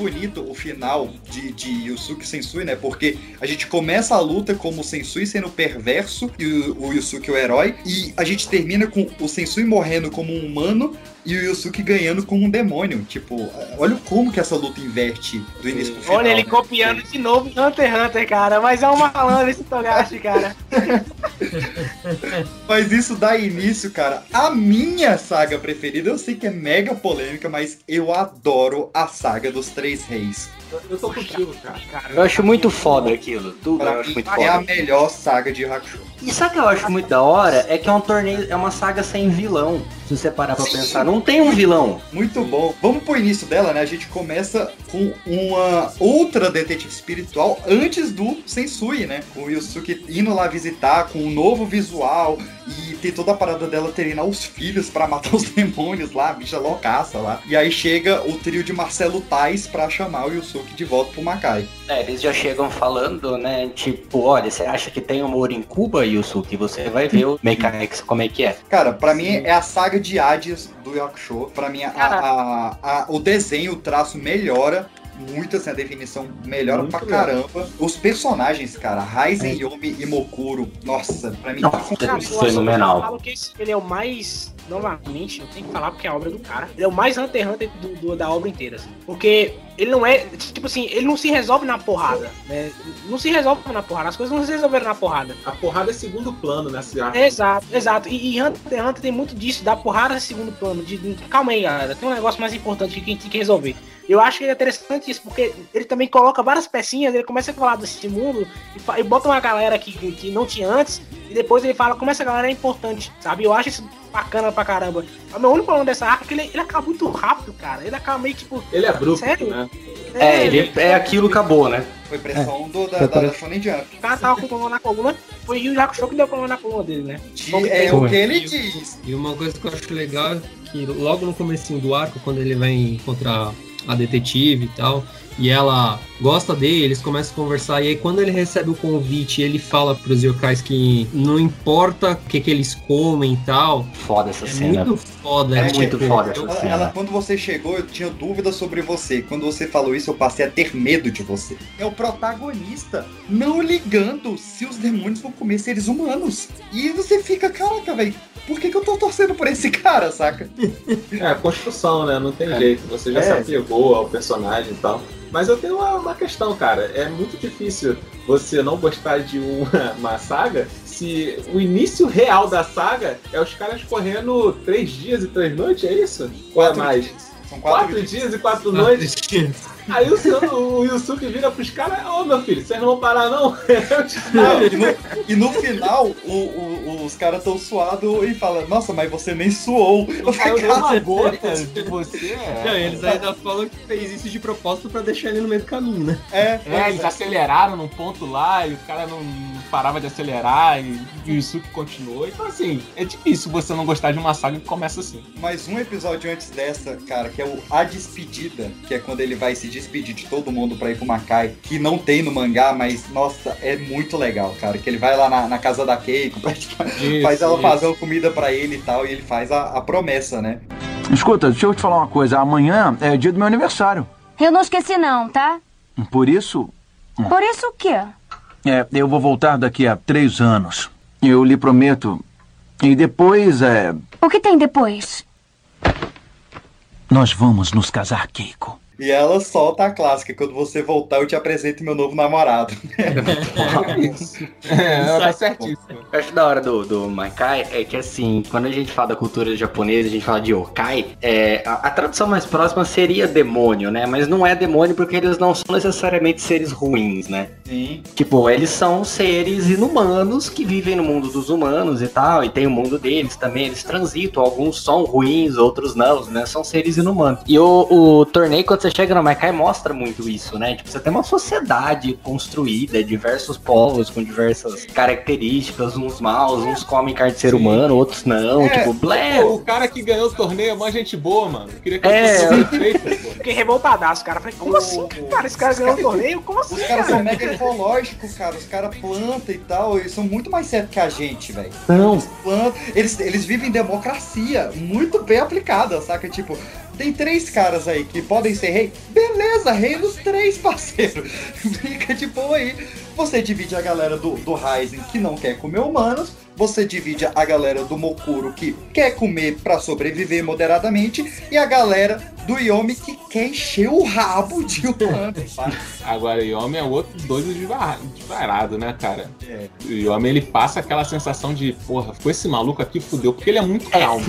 Bonito o final de, de Yusuke Sensui, né? Porque a gente começa a luta como o Sensui sendo perverso e o, o Yusuke o herói. E a gente termina com o Sensui morrendo como um humano e o Yusuke ganhando com um demônio. Tipo, olha como que essa luta inverte do início pro final. Olha ele né? copiando de novo Hunter x Hunter, cara. Mas é um malandro esse Togashi, cara. Mas isso dá início, cara, a minha saga preferida. Eu sei que é mega polêmica, mas eu adoro a saga dos Três Reis. Eu tô contigo, cara. Eu acho muito foda aquilo. Tudo Pra eu acho muito é a foda. melhor saga de Hakusho. E sabe o que eu acho muito da hora? É que é um torneio, é uma saga sem vilão. Se você parar pra pensar, não tem um vilão. Muito bom. Vamos pro início dela, né? A gente começa com uma outra detetive espiritual antes do Sensui, né? Com o Yusuke indo lá visitar com um novo visual e tem toda a parada dela treinar os filhos pra matar os demônios lá, a bicha loucaça lá. E aí chega o trio de Marcelo Tais pra chamar o Yusuke de volta pro Makai. É, eles já chegam falando, né? Tipo, olha, você acha que tem amor em Cuba, Yusuke? Você vai ver o Mechanics como é que é. Cara, pra mim é a saga de Hades do Yakusho. Pra mim, a, a- a- o desenho, o traço melhora muito, assim, a definição melhora Muito pra legal. caramba. Os personagens, cara, Raizen, Yomi e Mokuro, nossa, pra mim... Nossa, Cara, eu Fenomenal. Eu falo que esse- ele é o mais. Novamente, eu tenho que falar porque é a obra do cara. Ele é o mais Hunter x Hunter do, do- da obra inteira. assim. Porque ele não é. Tipo assim, ele não se resolve na porrada. Né? Não se resolve na porrada. As coisas não se resolveram na porrada. A porrada é segundo plano nessa arco. Exato, exato. E, e Hunter x Hunter tem muito disso, da porrada em segundo plano. De, de- calma aí, galera. Tem um negócio mais importante que a gente tem que resolver. Eu acho que é interessante isso, porque ele também coloca várias pecinhas, ele começa a falar desse mundo e, e bota uma galera que, que, não tinha antes, e depois ele fala como essa galera é importante, sabe? Eu acho isso bacana pra caramba. O meu único problema dessa arca é que ele, ele acaba muito rápido, cara. Ele acaba meio tipo. Ele é bruto, Sério? né? É, ele é aquilo, acabou, né? Foi pressão do, da, da, da. Shonen Jump. O cara tava com problema na coluna, foi o Jaco Show que deu problema na coluna dele, né? é o que ele diz. E uma coisa que eu acho legal é que logo no comecinho do arco, quando ele vai encontrar a detetive e tal, e ela gosta dele, eles começam a conversar, e aí quando ele recebe o convite, ele fala pros yokais que não importa o que, que eles comem e tal. Foda essa é cena. muito foda, É né? muito Tipo, foda essa cena. ela, quando você chegou, eu tinha dúvidas sobre você. Quando você falou isso, eu passei a ter medo de você. É o protagonista não ligando se os demônios vão comer seres humanos. E você fica, caraca, velho, por que, que eu tô torcendo por esse cara, saca? É, a construção, né? Não tem jeito. Você já É. se apegou ao personagem e tal. Mas eu tenho uma, uma questão, cara. É muito difícil você não gostar de uma, uma saga se o início real da saga é os caras correndo três dias e três noites, é isso? Ou é Quatro mais? dias. São Quatro, quatro, dias e quatro noites? Aí o, seu, o Yusuke vira pros caras, ô meu filho, vocês não vão parar não? Eu te- Não, e, no, e no final, o- o- os caras tão suados e falam, nossa, mas você nem suou. Não caiu nenhuma gota de você. Não, eles ainda falam que fez isso de propósito pra deixar ele no meio do caminho, né? É, É, eles aceleraram num ponto lá e o cara não parava de acelerar e, e o Yusuke continuou. Então, assim, é difícil você não gostar de uma saga que começa assim. Mas um episódio antes dessa, cara, que é o A Despedida, que é quando ele vai se despedir de todo mundo pra ir pro Makai, que não tem no mangá, mas, nossa, é muito legal, cara. Que ele vai lá na, na casa da Keiko, faz Isso, ela isso. fazer uma comida pra ele e tal, e ele faz a, a promessa, né? Escuta, deixa eu te falar uma coisa. Amanhã é dia do meu aniversário. Eu não esqueci não, tá? Por isso, Por isso o quê? é, eu vou voltar daqui a três anos. Eu lhe prometo. E depois, é, O que tem depois? nós vamos nos casar, Keiko. E ela solta a clássica, quando você voltar eu te apresento meu novo namorado. É, ela tá certíssima. Eu acho da hora do, do Maikai é que assim, quando a gente fala da cultura japonesa, a gente fala de yokai, é, a, a tradução mais próxima seria demônio, né? Mas não é demônio porque eles não são necessariamente seres ruins, né? Sim. Tipo, eles são seres inumanos que vivem no mundo dos humanos e tal, e tem o mundo deles também, eles transitam, alguns são ruins, outros não, né? São seres inumanos. E o, o torneio, quando você chega no Maikai, mostra muito isso, né? Tipo, você tem uma sociedade construída, diversos povos com diversas características, uns maus, uns comem carne de ser humano, outros não, É, tipo, blé. o cara que ganhou o torneio é uma gente boa, mano. Eu queria que É, perfeito, pô. Fiquei revoltadaço, cara. Falei, como assim, cara? Esse cara ganhou o torneio? Como assim, Os caras cara? são mega ecológicos, cara. Os caras plantam e tal. Eles são muito mais certos que a gente, velho. Não. Eles plantam. Eles, eles vivem democracia muito bem aplicada, saca? Tipo, tem três caras aí que podem ser rei. Beleza, rei dos três, parceiro. Fica de boa aí. Você divide a galera do, do Ryzen que não quer comer humanos você divide a galera do Mokuro que quer comer pra sobreviver moderadamente e a galera do Yomi que quer encher o rabo de humano. Agora, o Yomi é outro doido de va- de varado, né, cara? O Yomi, ele passa aquela sensação de, porra, com esse maluco aqui, fudeu, porque ele é muito calmo.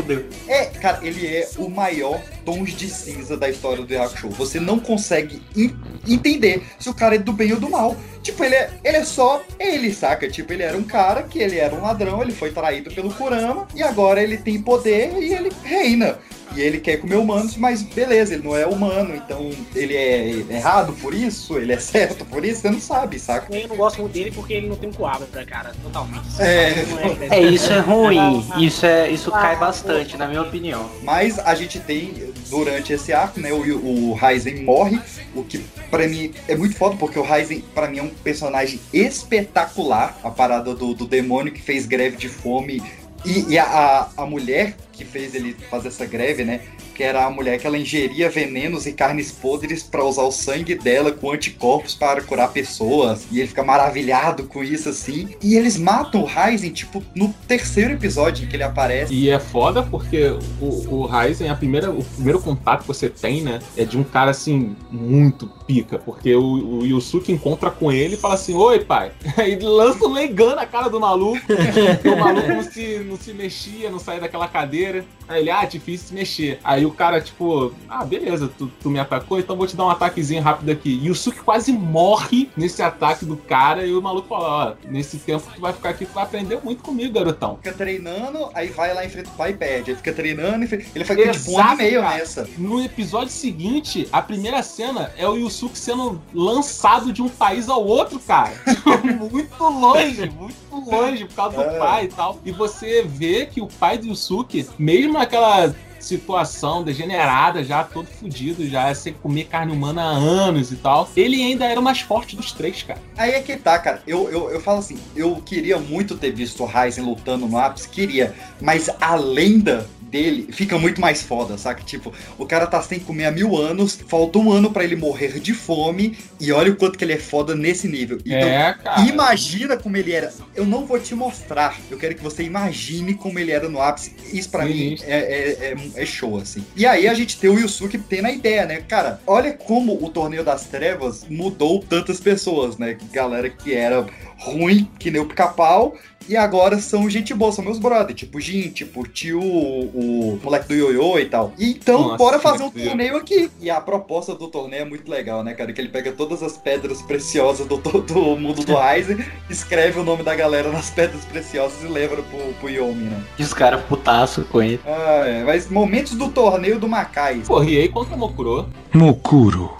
É, cara, ele é o maior tons de cinza da história do Yakusho. Você não consegue en- entender se o cara é do bem ou do mal. Tipo, ele é, ele é só ele, saca? Tipo, ele era um cara que ele era um ladrão, ele foi traído pelo Kurama, e agora ele tem poder e ele reina. E ele quer comer humanos, mas beleza, ele não é humano, então ele é errado por isso, ele é certo por isso, você não sabe, saca? Eu não gosto muito dele porque ele não tem um coabra, cara, totalmente. É. É, isso é ruim. Isso, é, isso cai bastante, na minha opinião. Mas a gente tem, durante esse arco, né, o, o Ryzen morre, o que pra mim é muito foda, porque o Ryzen, pra mim, é um personagem espetacular. A parada do, do demônio que fez greve de fome e, e a, a mulher que fez ele fazer essa greve, né? Que era a mulher que ela ingeria venenos e carnes podres pra usar o sangue dela com anticorpos para curar pessoas. E ele fica maravilhado com isso, assim. E eles matam o Ryzen, tipo, no terceiro episódio em que ele aparece. E é foda porque o, o a primeira, o primeiro contato que você tem, né, é de um cara assim, muito pica. Porque o, o Yusuke encontra com ele e fala assim: Oi, pai. Aí lança um Leigan na cara do maluco. o maluco não se, não se mexia, não saía daquela cadeira quarta-feira. Aí ele, ah, difícil se mexer. Aí o cara, tipo, ah, beleza, tu, tu me atacou, então vou te dar um ataquezinho rápido aqui. E o Yusuke quase morre nesse ataque do cara. E o maluco fala: Ó, nesse tempo tu vai ficar aqui, tu vai aprender muito comigo, garotão. Fica treinando, aí vai lá, enfrenta o pai e perde. Aí fica treinando, ele fica tipo um ano e Exato, meio cara. nessa. No episódio seguinte, a primeira cena é o Yusuke sendo lançado de um país ao outro, cara. muito longe, muito longe, por causa do É. pai e tal. E você vê que o pai do Yusuke, mesmo naquela situação degenerada, já todo fudido, já sem comer carne humana há anos e tal, ele ainda era o mais forte dos três, cara. Aí é que tá, cara. Eu, eu, eu falo assim, eu queria muito ter visto o Ryzen lutando no ápice, queria. Mas a lenda dele fica muito mais foda, saca? Tipo, o cara tá sem comer há mil anos, falta um ano pra ele morrer de fome, e olha o quanto que ele é foda nesse nível. Então, É, cara. imagina como ele era. Eu não vou te mostrar, eu quero que você imagine como ele era no ápice. Isso pra mim é, é, é, é show, assim. E aí a gente tem o Yusuke tendo a ideia, né? Cara, olha como o Torneio das Trevas mudou tantas pessoas, né? Galera que era ruim, que nem o pica-pau, e agora são gente boa, são meus brothers, tipo o Jin, tipo o tio, o, o moleque do Yoyo e tal. E então, Nossa, bora fazer um torneio aqui. E a proposta do torneio é muito legal, né, cara? Que ele pega todas as pedras preciosas do, do, do mundo do Aizen, escreve o nome da galera nas pedras preciosas e leva pro, pro Yomi, né? E os caras putaço com ele. Ah, é. Mas momentos do torneio do Macai. Pô, Riei contra Mokuro. Mokuro,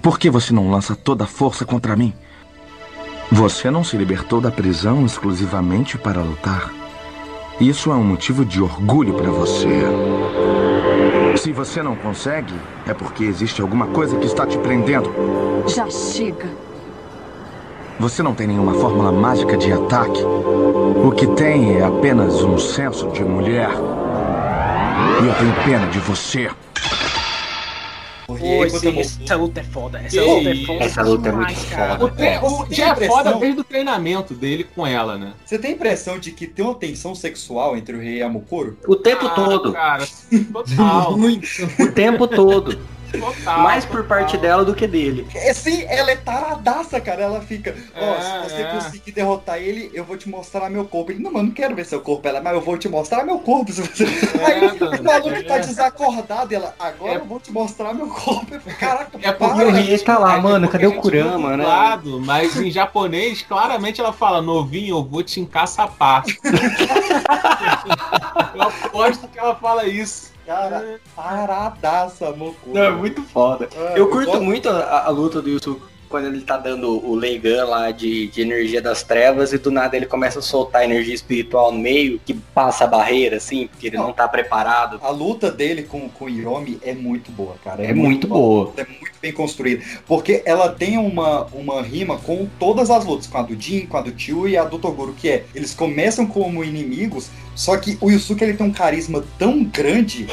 por que você não lança toda a força contra mim? Você não se libertou da prisão exclusivamente para lutar. Isso é um motivo de orgulho para você. Se você não consegue, é porque existe alguma coisa que está te prendendo. Já chega. Você não tem nenhuma fórmula mágica de ataque. O que tem é apenas um senso de mulher. E eu tenho pena de você. Pô, esse- essa luta é foda. Essa Que luta é foda. Essa luta é muito demais, cara. foda. O, tre- o já é impressão? foda desde o treinamento dele com ela, né? Você tem a impressão de que tem uma tensão sexual entre o rei e a Mokuro? O tempo Ah, todo. Cara, total. O tempo todo. Total Mais por parte dela do que dele. É, sim, ela é taradaça, cara. Ela fica, ó, É, se você é. conseguir derrotar ele, eu vou te mostrar meu corpo. Ele, não, mano, não quero ver seu corpo. Ela, mas eu vou te mostrar meu corpo. se você-" Aí o maluco tá desacordado. e Ela, agora eu vou te mostrar meu corpo. Caraca, É para. porque a Ele tá lá, mano, cadê o Kurama, Kurama, né? Lado, mas em japonês, claramente ela fala: novinho, eu vou te encaçapar. eu aposto que ela fala isso. Cara, paradaça, Mokuro. Não, é muito foda. Ah, Eu curto gosto- muito a, a luta do Yusuke quando ele tá dando o Leigan lá de, de energia das trevas e do nada ele começa a soltar energia espiritual no meio, que passa a barreira, assim, porque ele não, tá preparado. A luta dele com, com o Yomi é muito boa, cara. É muito boa. É muito bem construída. Porque ela tem uma, uma rima com todas as lutas, com a do Jin, com a do Tio e a do Toguro, que é, eles começam como inimigos, só que o Yusuke ele tem um carisma tão grande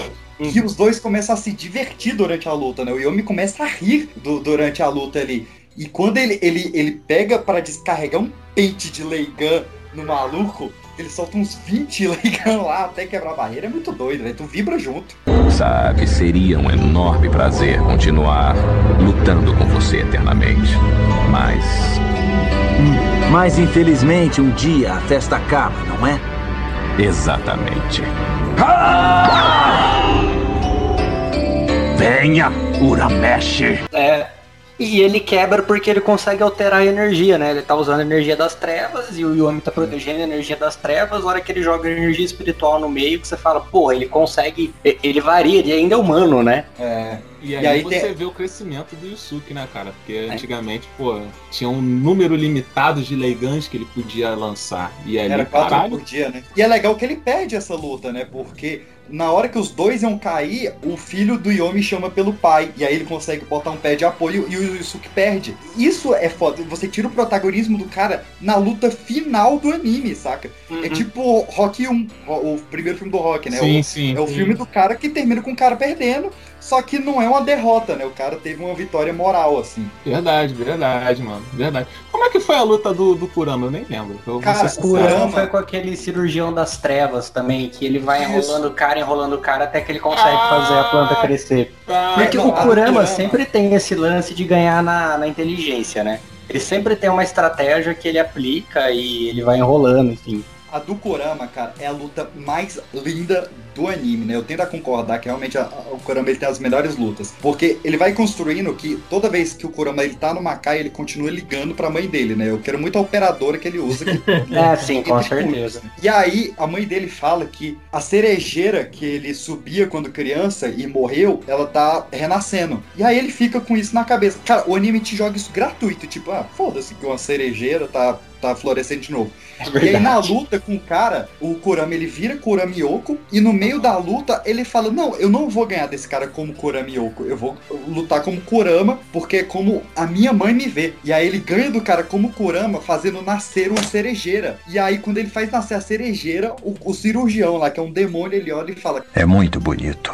que os dois começam a se divertir durante a luta, né? O Yomi começa a rir do- durante a luta ali. E quando ele, ele, ele pega pra descarregar um pente de Leigan no maluco, ele solta uns 20 Leigan lá até quebrar a barreira. É muito doido, velho. Tu vibra junto. Sabe, seria um enorme prazer continuar lutando com você eternamente. Mas. Mas infelizmente um dia a festa acaba, não é? Exatamente. Venha, Uramesh! É. E ele quebra porque ele consegue alterar a energia, né? Ele tá usando a energia das trevas e o Yomi tá protegendo a energia das trevas. Na hora que ele joga energia espiritual no meio, que você fala, pô, ele consegue. Ele varia, ele ainda é humano, né? É. E aí, e aí você tem... vê o crescimento do Yusuke, né, cara? Porque é. antigamente, pô, tinha um número limitado de Leigans que ele podia lançar. E aí, Era quatro caralho... por dia, né? E é legal que ele perde essa luta, né? Porque na hora que os dois iam cair, o filho do Yomi chama pelo pai. E aí ele consegue botar um pé de apoio e o Yusuke perde. Isso é foda. Você tira o protagonismo do cara na luta final do anime, saca? É uhum. É tipo Rock 1, o primeiro filme do Rock, né? Sim, o, sim. É o sim. filme do cara que termina com o cara perdendo. Só que não é uma derrota, né? O cara teve uma vitória moral, assim. Verdade, verdade, mano. Verdade. Como é que foi a luta do, do Kurama? Eu nem lembro. Eu cara, o Kurama foi com aquele cirurgião das trevas também, que ele vai Isso. enrolando o cara, enrolando o cara até que ele consegue ah, fazer a planta crescer. Ah, Porque não, o Kurama, Kurama sempre tem esse lance de ganhar na, na inteligência, né? Ele sempre tem uma estratégia que ele aplica e ele vai enrolando, enfim. A do Kurama, cara, é a luta mais linda do anime, né? Eu tento a concordar que realmente a, a, o Kurama ele tem as melhores lutas. Porque ele vai construindo que toda vez que o Kurama ele tá no Makai, ele continua ligando pra mãe dele, né? Eu quero muito a operadora que ele usa. Que, é, sim, com certeza. E aí, a mãe dele fala que a cerejeira que ele subia quando criança e morreu, ela tá renascendo. E aí ele fica com isso na cabeça. Cara, o anime te joga isso gratuito, tipo, ah, foda-se que uma cerejeira tá, tá florescendo de novo. É e aí na luta com o cara, o Kurama ele vira Kurama Yoko e no meio da luta ele fala: "Não, eu não vou ganhar desse cara como Kurama Yoko, eu vou lutar como Kurama, porque é como a minha mãe me vê". E aí ele ganha do cara como Kurama, fazendo nascer uma cerejeira. E aí quando ele faz nascer a cerejeira, o, o cirurgião lá, que é um demônio, ele olha e fala: "É muito bonito.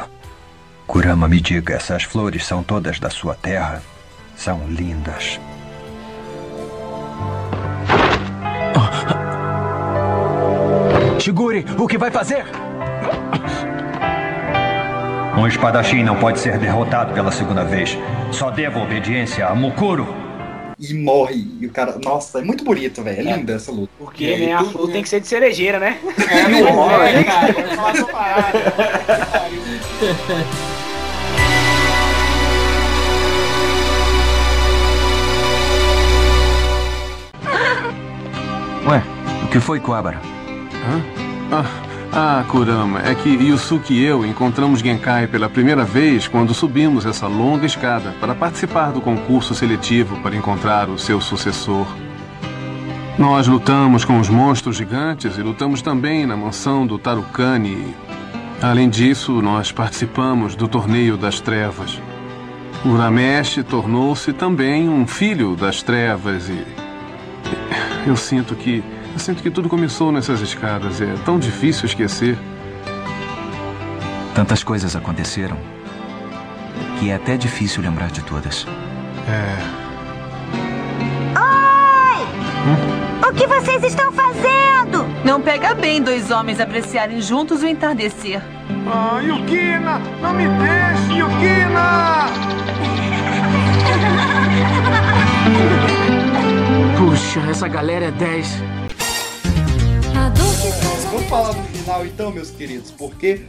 Kurama, me diga, essas flores são todas da sua terra? São lindas." Shiguri, o que vai fazer? Um espadachim não pode ser derrotado pela segunda vez. Só devo obediência a Mukuro. E morre. E o cara. Nossa, é muito bonito, velho. É linda essa luta. Porque né, a flor tem que ser de cerejeira, né? É, não morre, né, cara. Ué, o que foi, Kuabara? Hã? Ah, ah, Kurama, é que Yusuke e eu encontramos Genkai pela primeira vez quando subimos essa longa escada para participar do concurso seletivo para encontrar o seu sucessor. Nós lutamos com os monstros gigantes e lutamos também na mansão do Tarukani. Além disso, nós participamos do Torneio das Trevas. Uramesh tornou-se também um filho das trevas e. Eu sinto que sinto que tudo começou nessas escadas. É tão difícil esquecer. Tantas coisas aconteceram que é até difícil lembrar de todas. É. Oi! Hum? O que vocês estão fazendo? Não pega bem dois homens apreciarem juntos o entardecer. Ah, Yukina! Não me deixe, Yukina! Puxa, essa galera é 10. Vamos falar do final então, meus queridos, porque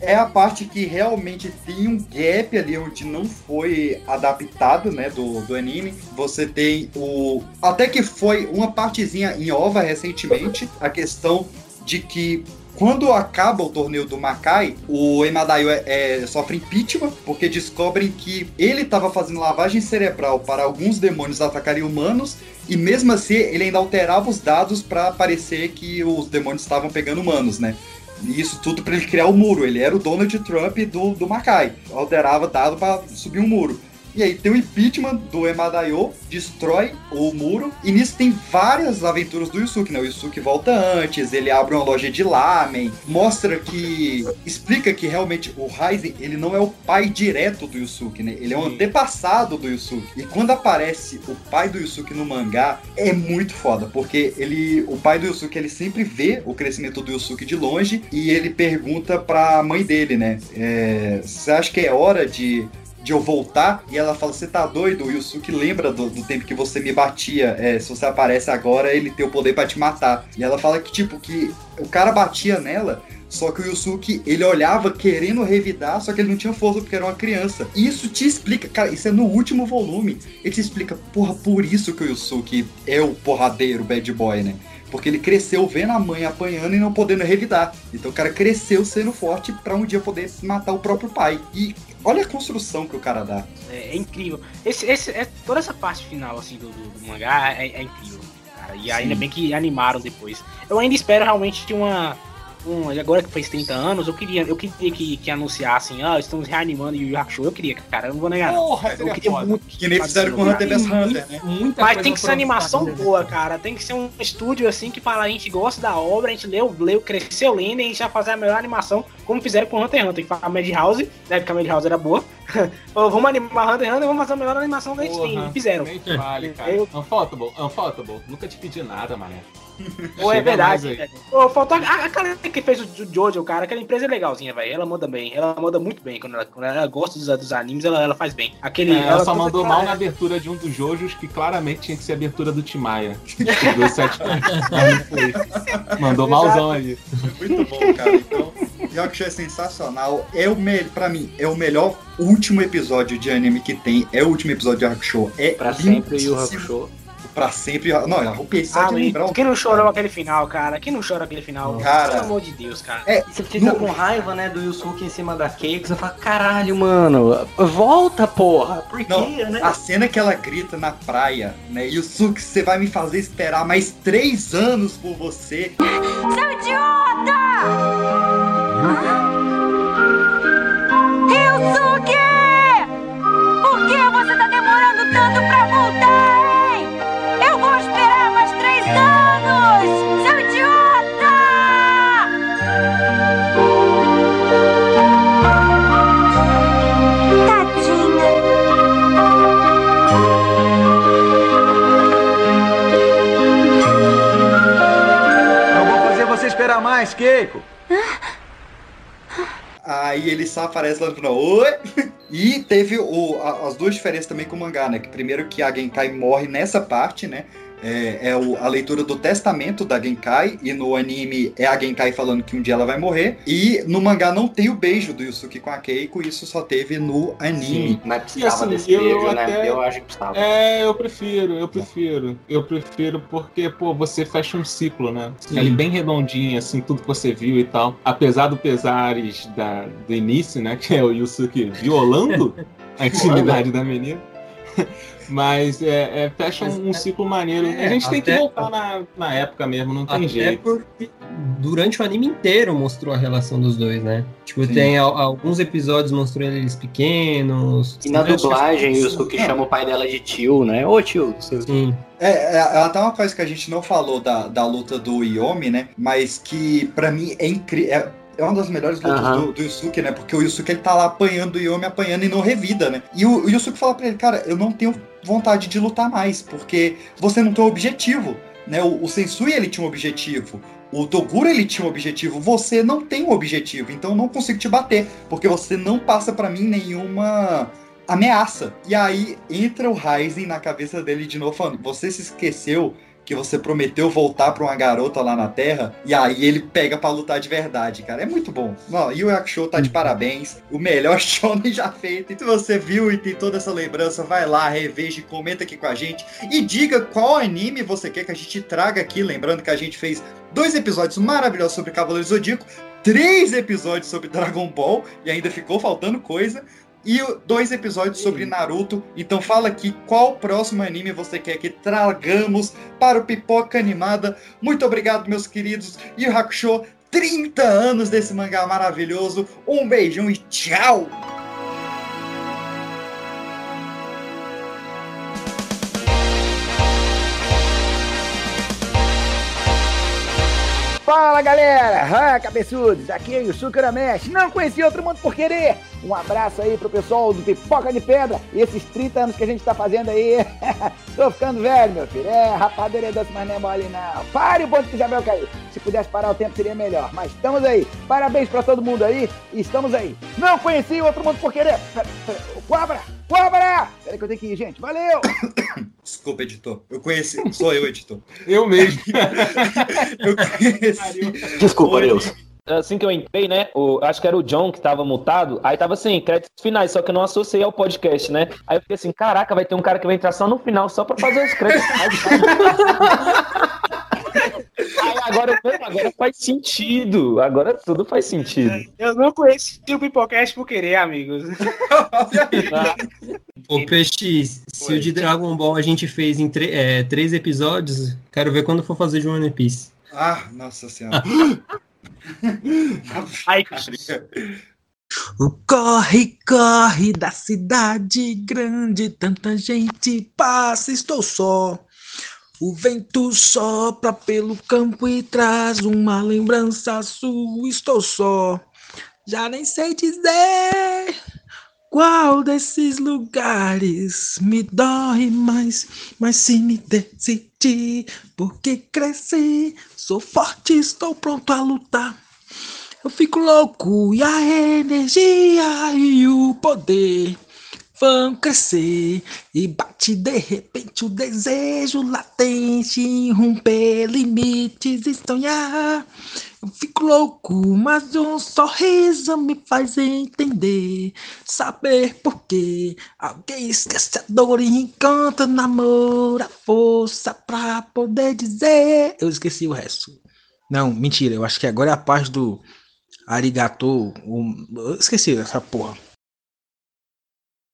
é a parte que realmente tem um gap ali onde não foi adaptado, né, do, do anime. Você tem o até que foi uma partezinha em ova recentemente, a questão de que quando acaba o torneio do Makai, o Emadaio é, é, sofre impeachment, porque descobrem que ele estava fazendo lavagem cerebral para alguns demônios atacarem humanos, e mesmo assim ele ainda alterava os dados para parecer que os demônios estavam pegando humanos, né? E isso tudo para ele criar o muro. Ele era o Donald Trump do, do Makai. Alterava dado para subir um muro. E aí tem o impeachment do Emadayo, destrói o muro. E nisso tem várias aventuras do Yusuke, né? O Yusuke volta antes, ele abre uma loja de lamen, mostra que. explica que realmente o Raizen, ele não é o pai direto do Yusuke, né? Ele é um antepassado do Yusuke. E quando aparece o pai do Yusuke no mangá, é muito foda, porque ele. O pai do Yusuke, ele sempre vê o crescimento do Yusuke de longe e ele pergunta pra mãe dele, né? É, Você acha que é hora de de eu voltar, e ela fala, você tá doido? O Yusuke lembra do, do tempo que você me batia, é, se você aparece agora, ele tem o poder pra te matar. E ela fala que, tipo, que o cara batia nela, só que o Yusuke, ele olhava querendo revidar, só que ele não tinha força porque era uma criança. E isso te explica, cara, isso é no último volume. Ele te explica, porra, por isso que o Yusuke é o porradeiro, bad boy, né? Porque ele cresceu vendo a mãe apanhando e não podendo revidar. Então o cara cresceu sendo forte pra um dia poder matar o próprio pai. E olha a construção que o cara dá. É, é incrível. Esse, esse, é, toda essa parte final assim, do, do, do mangá é, é incrível, cara. E ainda Sim. bem que animaram depois. Eu ainda espero realmente uma. Um, agora que fez 30 anos, eu queria, eu queria que, que anunciassem, ah, estamos reanimando Yu Yu Hakusho. Eu queria, cara, eu não vou negar. Porra, eu queria foda. muito Que nem fizeram com Hunter vs Hunter, né? Mas tem que ser animação boa, cara. Tem que ser um estúdio assim que fala, a gente gosta da obra, a gente leu, leu, cresceu lendo e a gente vai fazer a melhor animação, como fizeram com Hunter x Hunter. Que a Madhouse, né? Porque a Madhouse era boa. Vamos animar Hunter x Hunter, vamos fazer a melhor animação que a gente tem. Fizeram. nem te Vale, cara. Eu- Unfotable, unfotable. Nunca te pedi nada, mané. Pô, é verdade, velho. Pô, faltou a, a cara que fez o Jo- Jojo, cara. Aquela empresa é legalzinha, velho. Ela manda bem. Ela manda muito bem. Quando ela, quando ela gosta dos, dos animes, ela, ela faz bem. Aquele, É, ela só tudo mandou mal ela- na abertura de um dos Jojos, que claramente tinha que ser a abertura do Timaya. Mandou malzão aí. Muito bom, cara. Então, Yakusho é sensacional. É o me... Pra mim, é o melhor último episódio de anime que tem. É o último episódio de Hakusho. É Pra sempre o. Hakusho. Pra sempre. Não, eu arrupei só Ah, de lembrar. quem não chorou aquele final, cara? Quem não chora aquele final? Cara. Pelo amor de Deus, cara. É, Você fica com raiva, né, do Yusuke em cima da Keiko, você fala, caralho, mano, volta, porra. Por Não, quê, né? a cena que ela grita na praia, né? Yusuke, você vai me fazer esperar mais três anos por você. Seu idiota! Ryusuke! Por que você tá demorando tanto pra voltar, mais, Keiko. Aí ele só aparece lá no final. Oi! E teve o- a- as duas diferenças também com o mangá, né? Que primeiro que a Genkai morre nessa parte, né? É, é o- a leitura do testamento da Genkai, e no anime é a Genkai falando que um dia ela vai morrer. E no mangá não tem o beijo do Yusuke com a Keiko, isso só teve no anime. Mas E precisava assim, desse eu beijo, né? até- Eu acho que precisava. É, eu prefiro, eu prefiro. Eu prefiro porque, pô, você fecha um ciclo, né? Sim. Ele bem redondinho, assim, tudo que você viu e tal. Apesar do pesares da, do início, né? Que é o Yusuke violando a intimidade da menina. Mas é, é, fecha um, um ciclo maneiro. É, a gente tem que voltar na, na época mesmo, não tem Até jeito. porque durante o anime inteiro mostrou a relação dos dois, né? Tipo, Sim. tem al- alguns episódios mostrou eles pequenos. E na que- dublagem, o Yusuke Não. chama o pai dela de tio, né? Ô tio, seu Sim. É, é, até uma coisa que a gente não falou da, da luta do Yomi, né? Mas que pra mim é incrível. É, é uma das melhores lutas Aham. do, do Yusuke, né? Porque o Yusuke ele tá lá apanhando o Yomi, apanhando e não revida, né? E o, o Yusuke fala pra ele, cara, eu não tenho vontade de lutar mais, porque você não tem um objetivo, né? O, o Sensui ele tinha um objetivo. O Toguro ele tinha um objetivo, você não tem um objetivo, então eu não consigo te bater, porque você não passa pra mim nenhuma ameaça. E aí entra o Ryzen na cabeça dele de novo falando: "Você se esqueceu que você prometeu voltar pra uma garota lá na Terra?" E aí ele pega pra lutar de verdade, cara. É muito bom. E o Yakusho tá de parabéns. O melhor shonen já feito. E se você viu e tem toda essa lembrança, vai lá, reveja e comenta aqui com a gente e diga qual anime você quer que a gente traga aqui, lembrando que a gente fez dois episódios maravilhosos sobre Cavaleiro Zodíaco, três episódios sobre Dragon Ball e ainda ficou faltando coisa. E dois episódios sobre Naruto. Então fala aqui qual próximo anime você quer que tragamos para o Pipoca Animada. Muito obrigado, meus queridos. E o Hakusho, 30 anos desse mangá maravilhoso. Um beijão e tchau! Fala galera, ah, cabeçudos, aqui é o Yusuke Ramesh, não conheci outro mundo por querer. Um abraço aí pro pessoal do Pipoca de Pedra e esses 30 anos que a gente tá fazendo aí. Tô ficando velho, meu filho. É, rapadeira é doce, mas não é mole não. Pare o ponto que Isabel caiu. Se pudesse parar o tempo seria melhor, mas estamos aí. Parabéns pra todo mundo aí estamos aí. Não conheci outro mundo por querer. Cobra, cobra! Peraí que eu tenho que ir, gente. Valeu! Desculpa, editor. Eu conheci. Sou eu, editor. Eu mesmo. eu conheci. Desculpa, Deus. Assim que eu entrei, né? O, acho que era o John que tava mutado. Aí tava assim, créditos finais, só que eu não associei ao podcast, né? Aí eu fiquei assim, caraca, vai ter um cara que vai entrar só no final, só pra fazer os créditos. Aí agora, agora faz sentido. Agora tudo faz sentido. Eu não conheci o Pipocast por querer, amigos. Ô, Peixe, se o de Dragon Ball a gente fez em é, três episódios, quero ver quando for fazer de One Piece. Ah, nossa senhora. Ai, cara. O corre, corre da cidade grande, tanta gente passa, estou só. O vento sopra pelo campo e traz uma lembrança sua, estou só. Já nem sei dizer qual desses lugares me dói mais, mas se me decidir, porque cresci, sou forte, estou pronto a lutar. Eu fico louco e a energia e o poder vão crescer e bate de repente o desejo latente romper limites e sonhar. Eu fico louco, mas um sorriso me faz entender, saber por que alguém esquece a dor e encontra no amor a força pra poder dizer. Eu esqueci o resto. Não, mentira, eu acho que agora é a parte do arigato. Esqueci essa porra.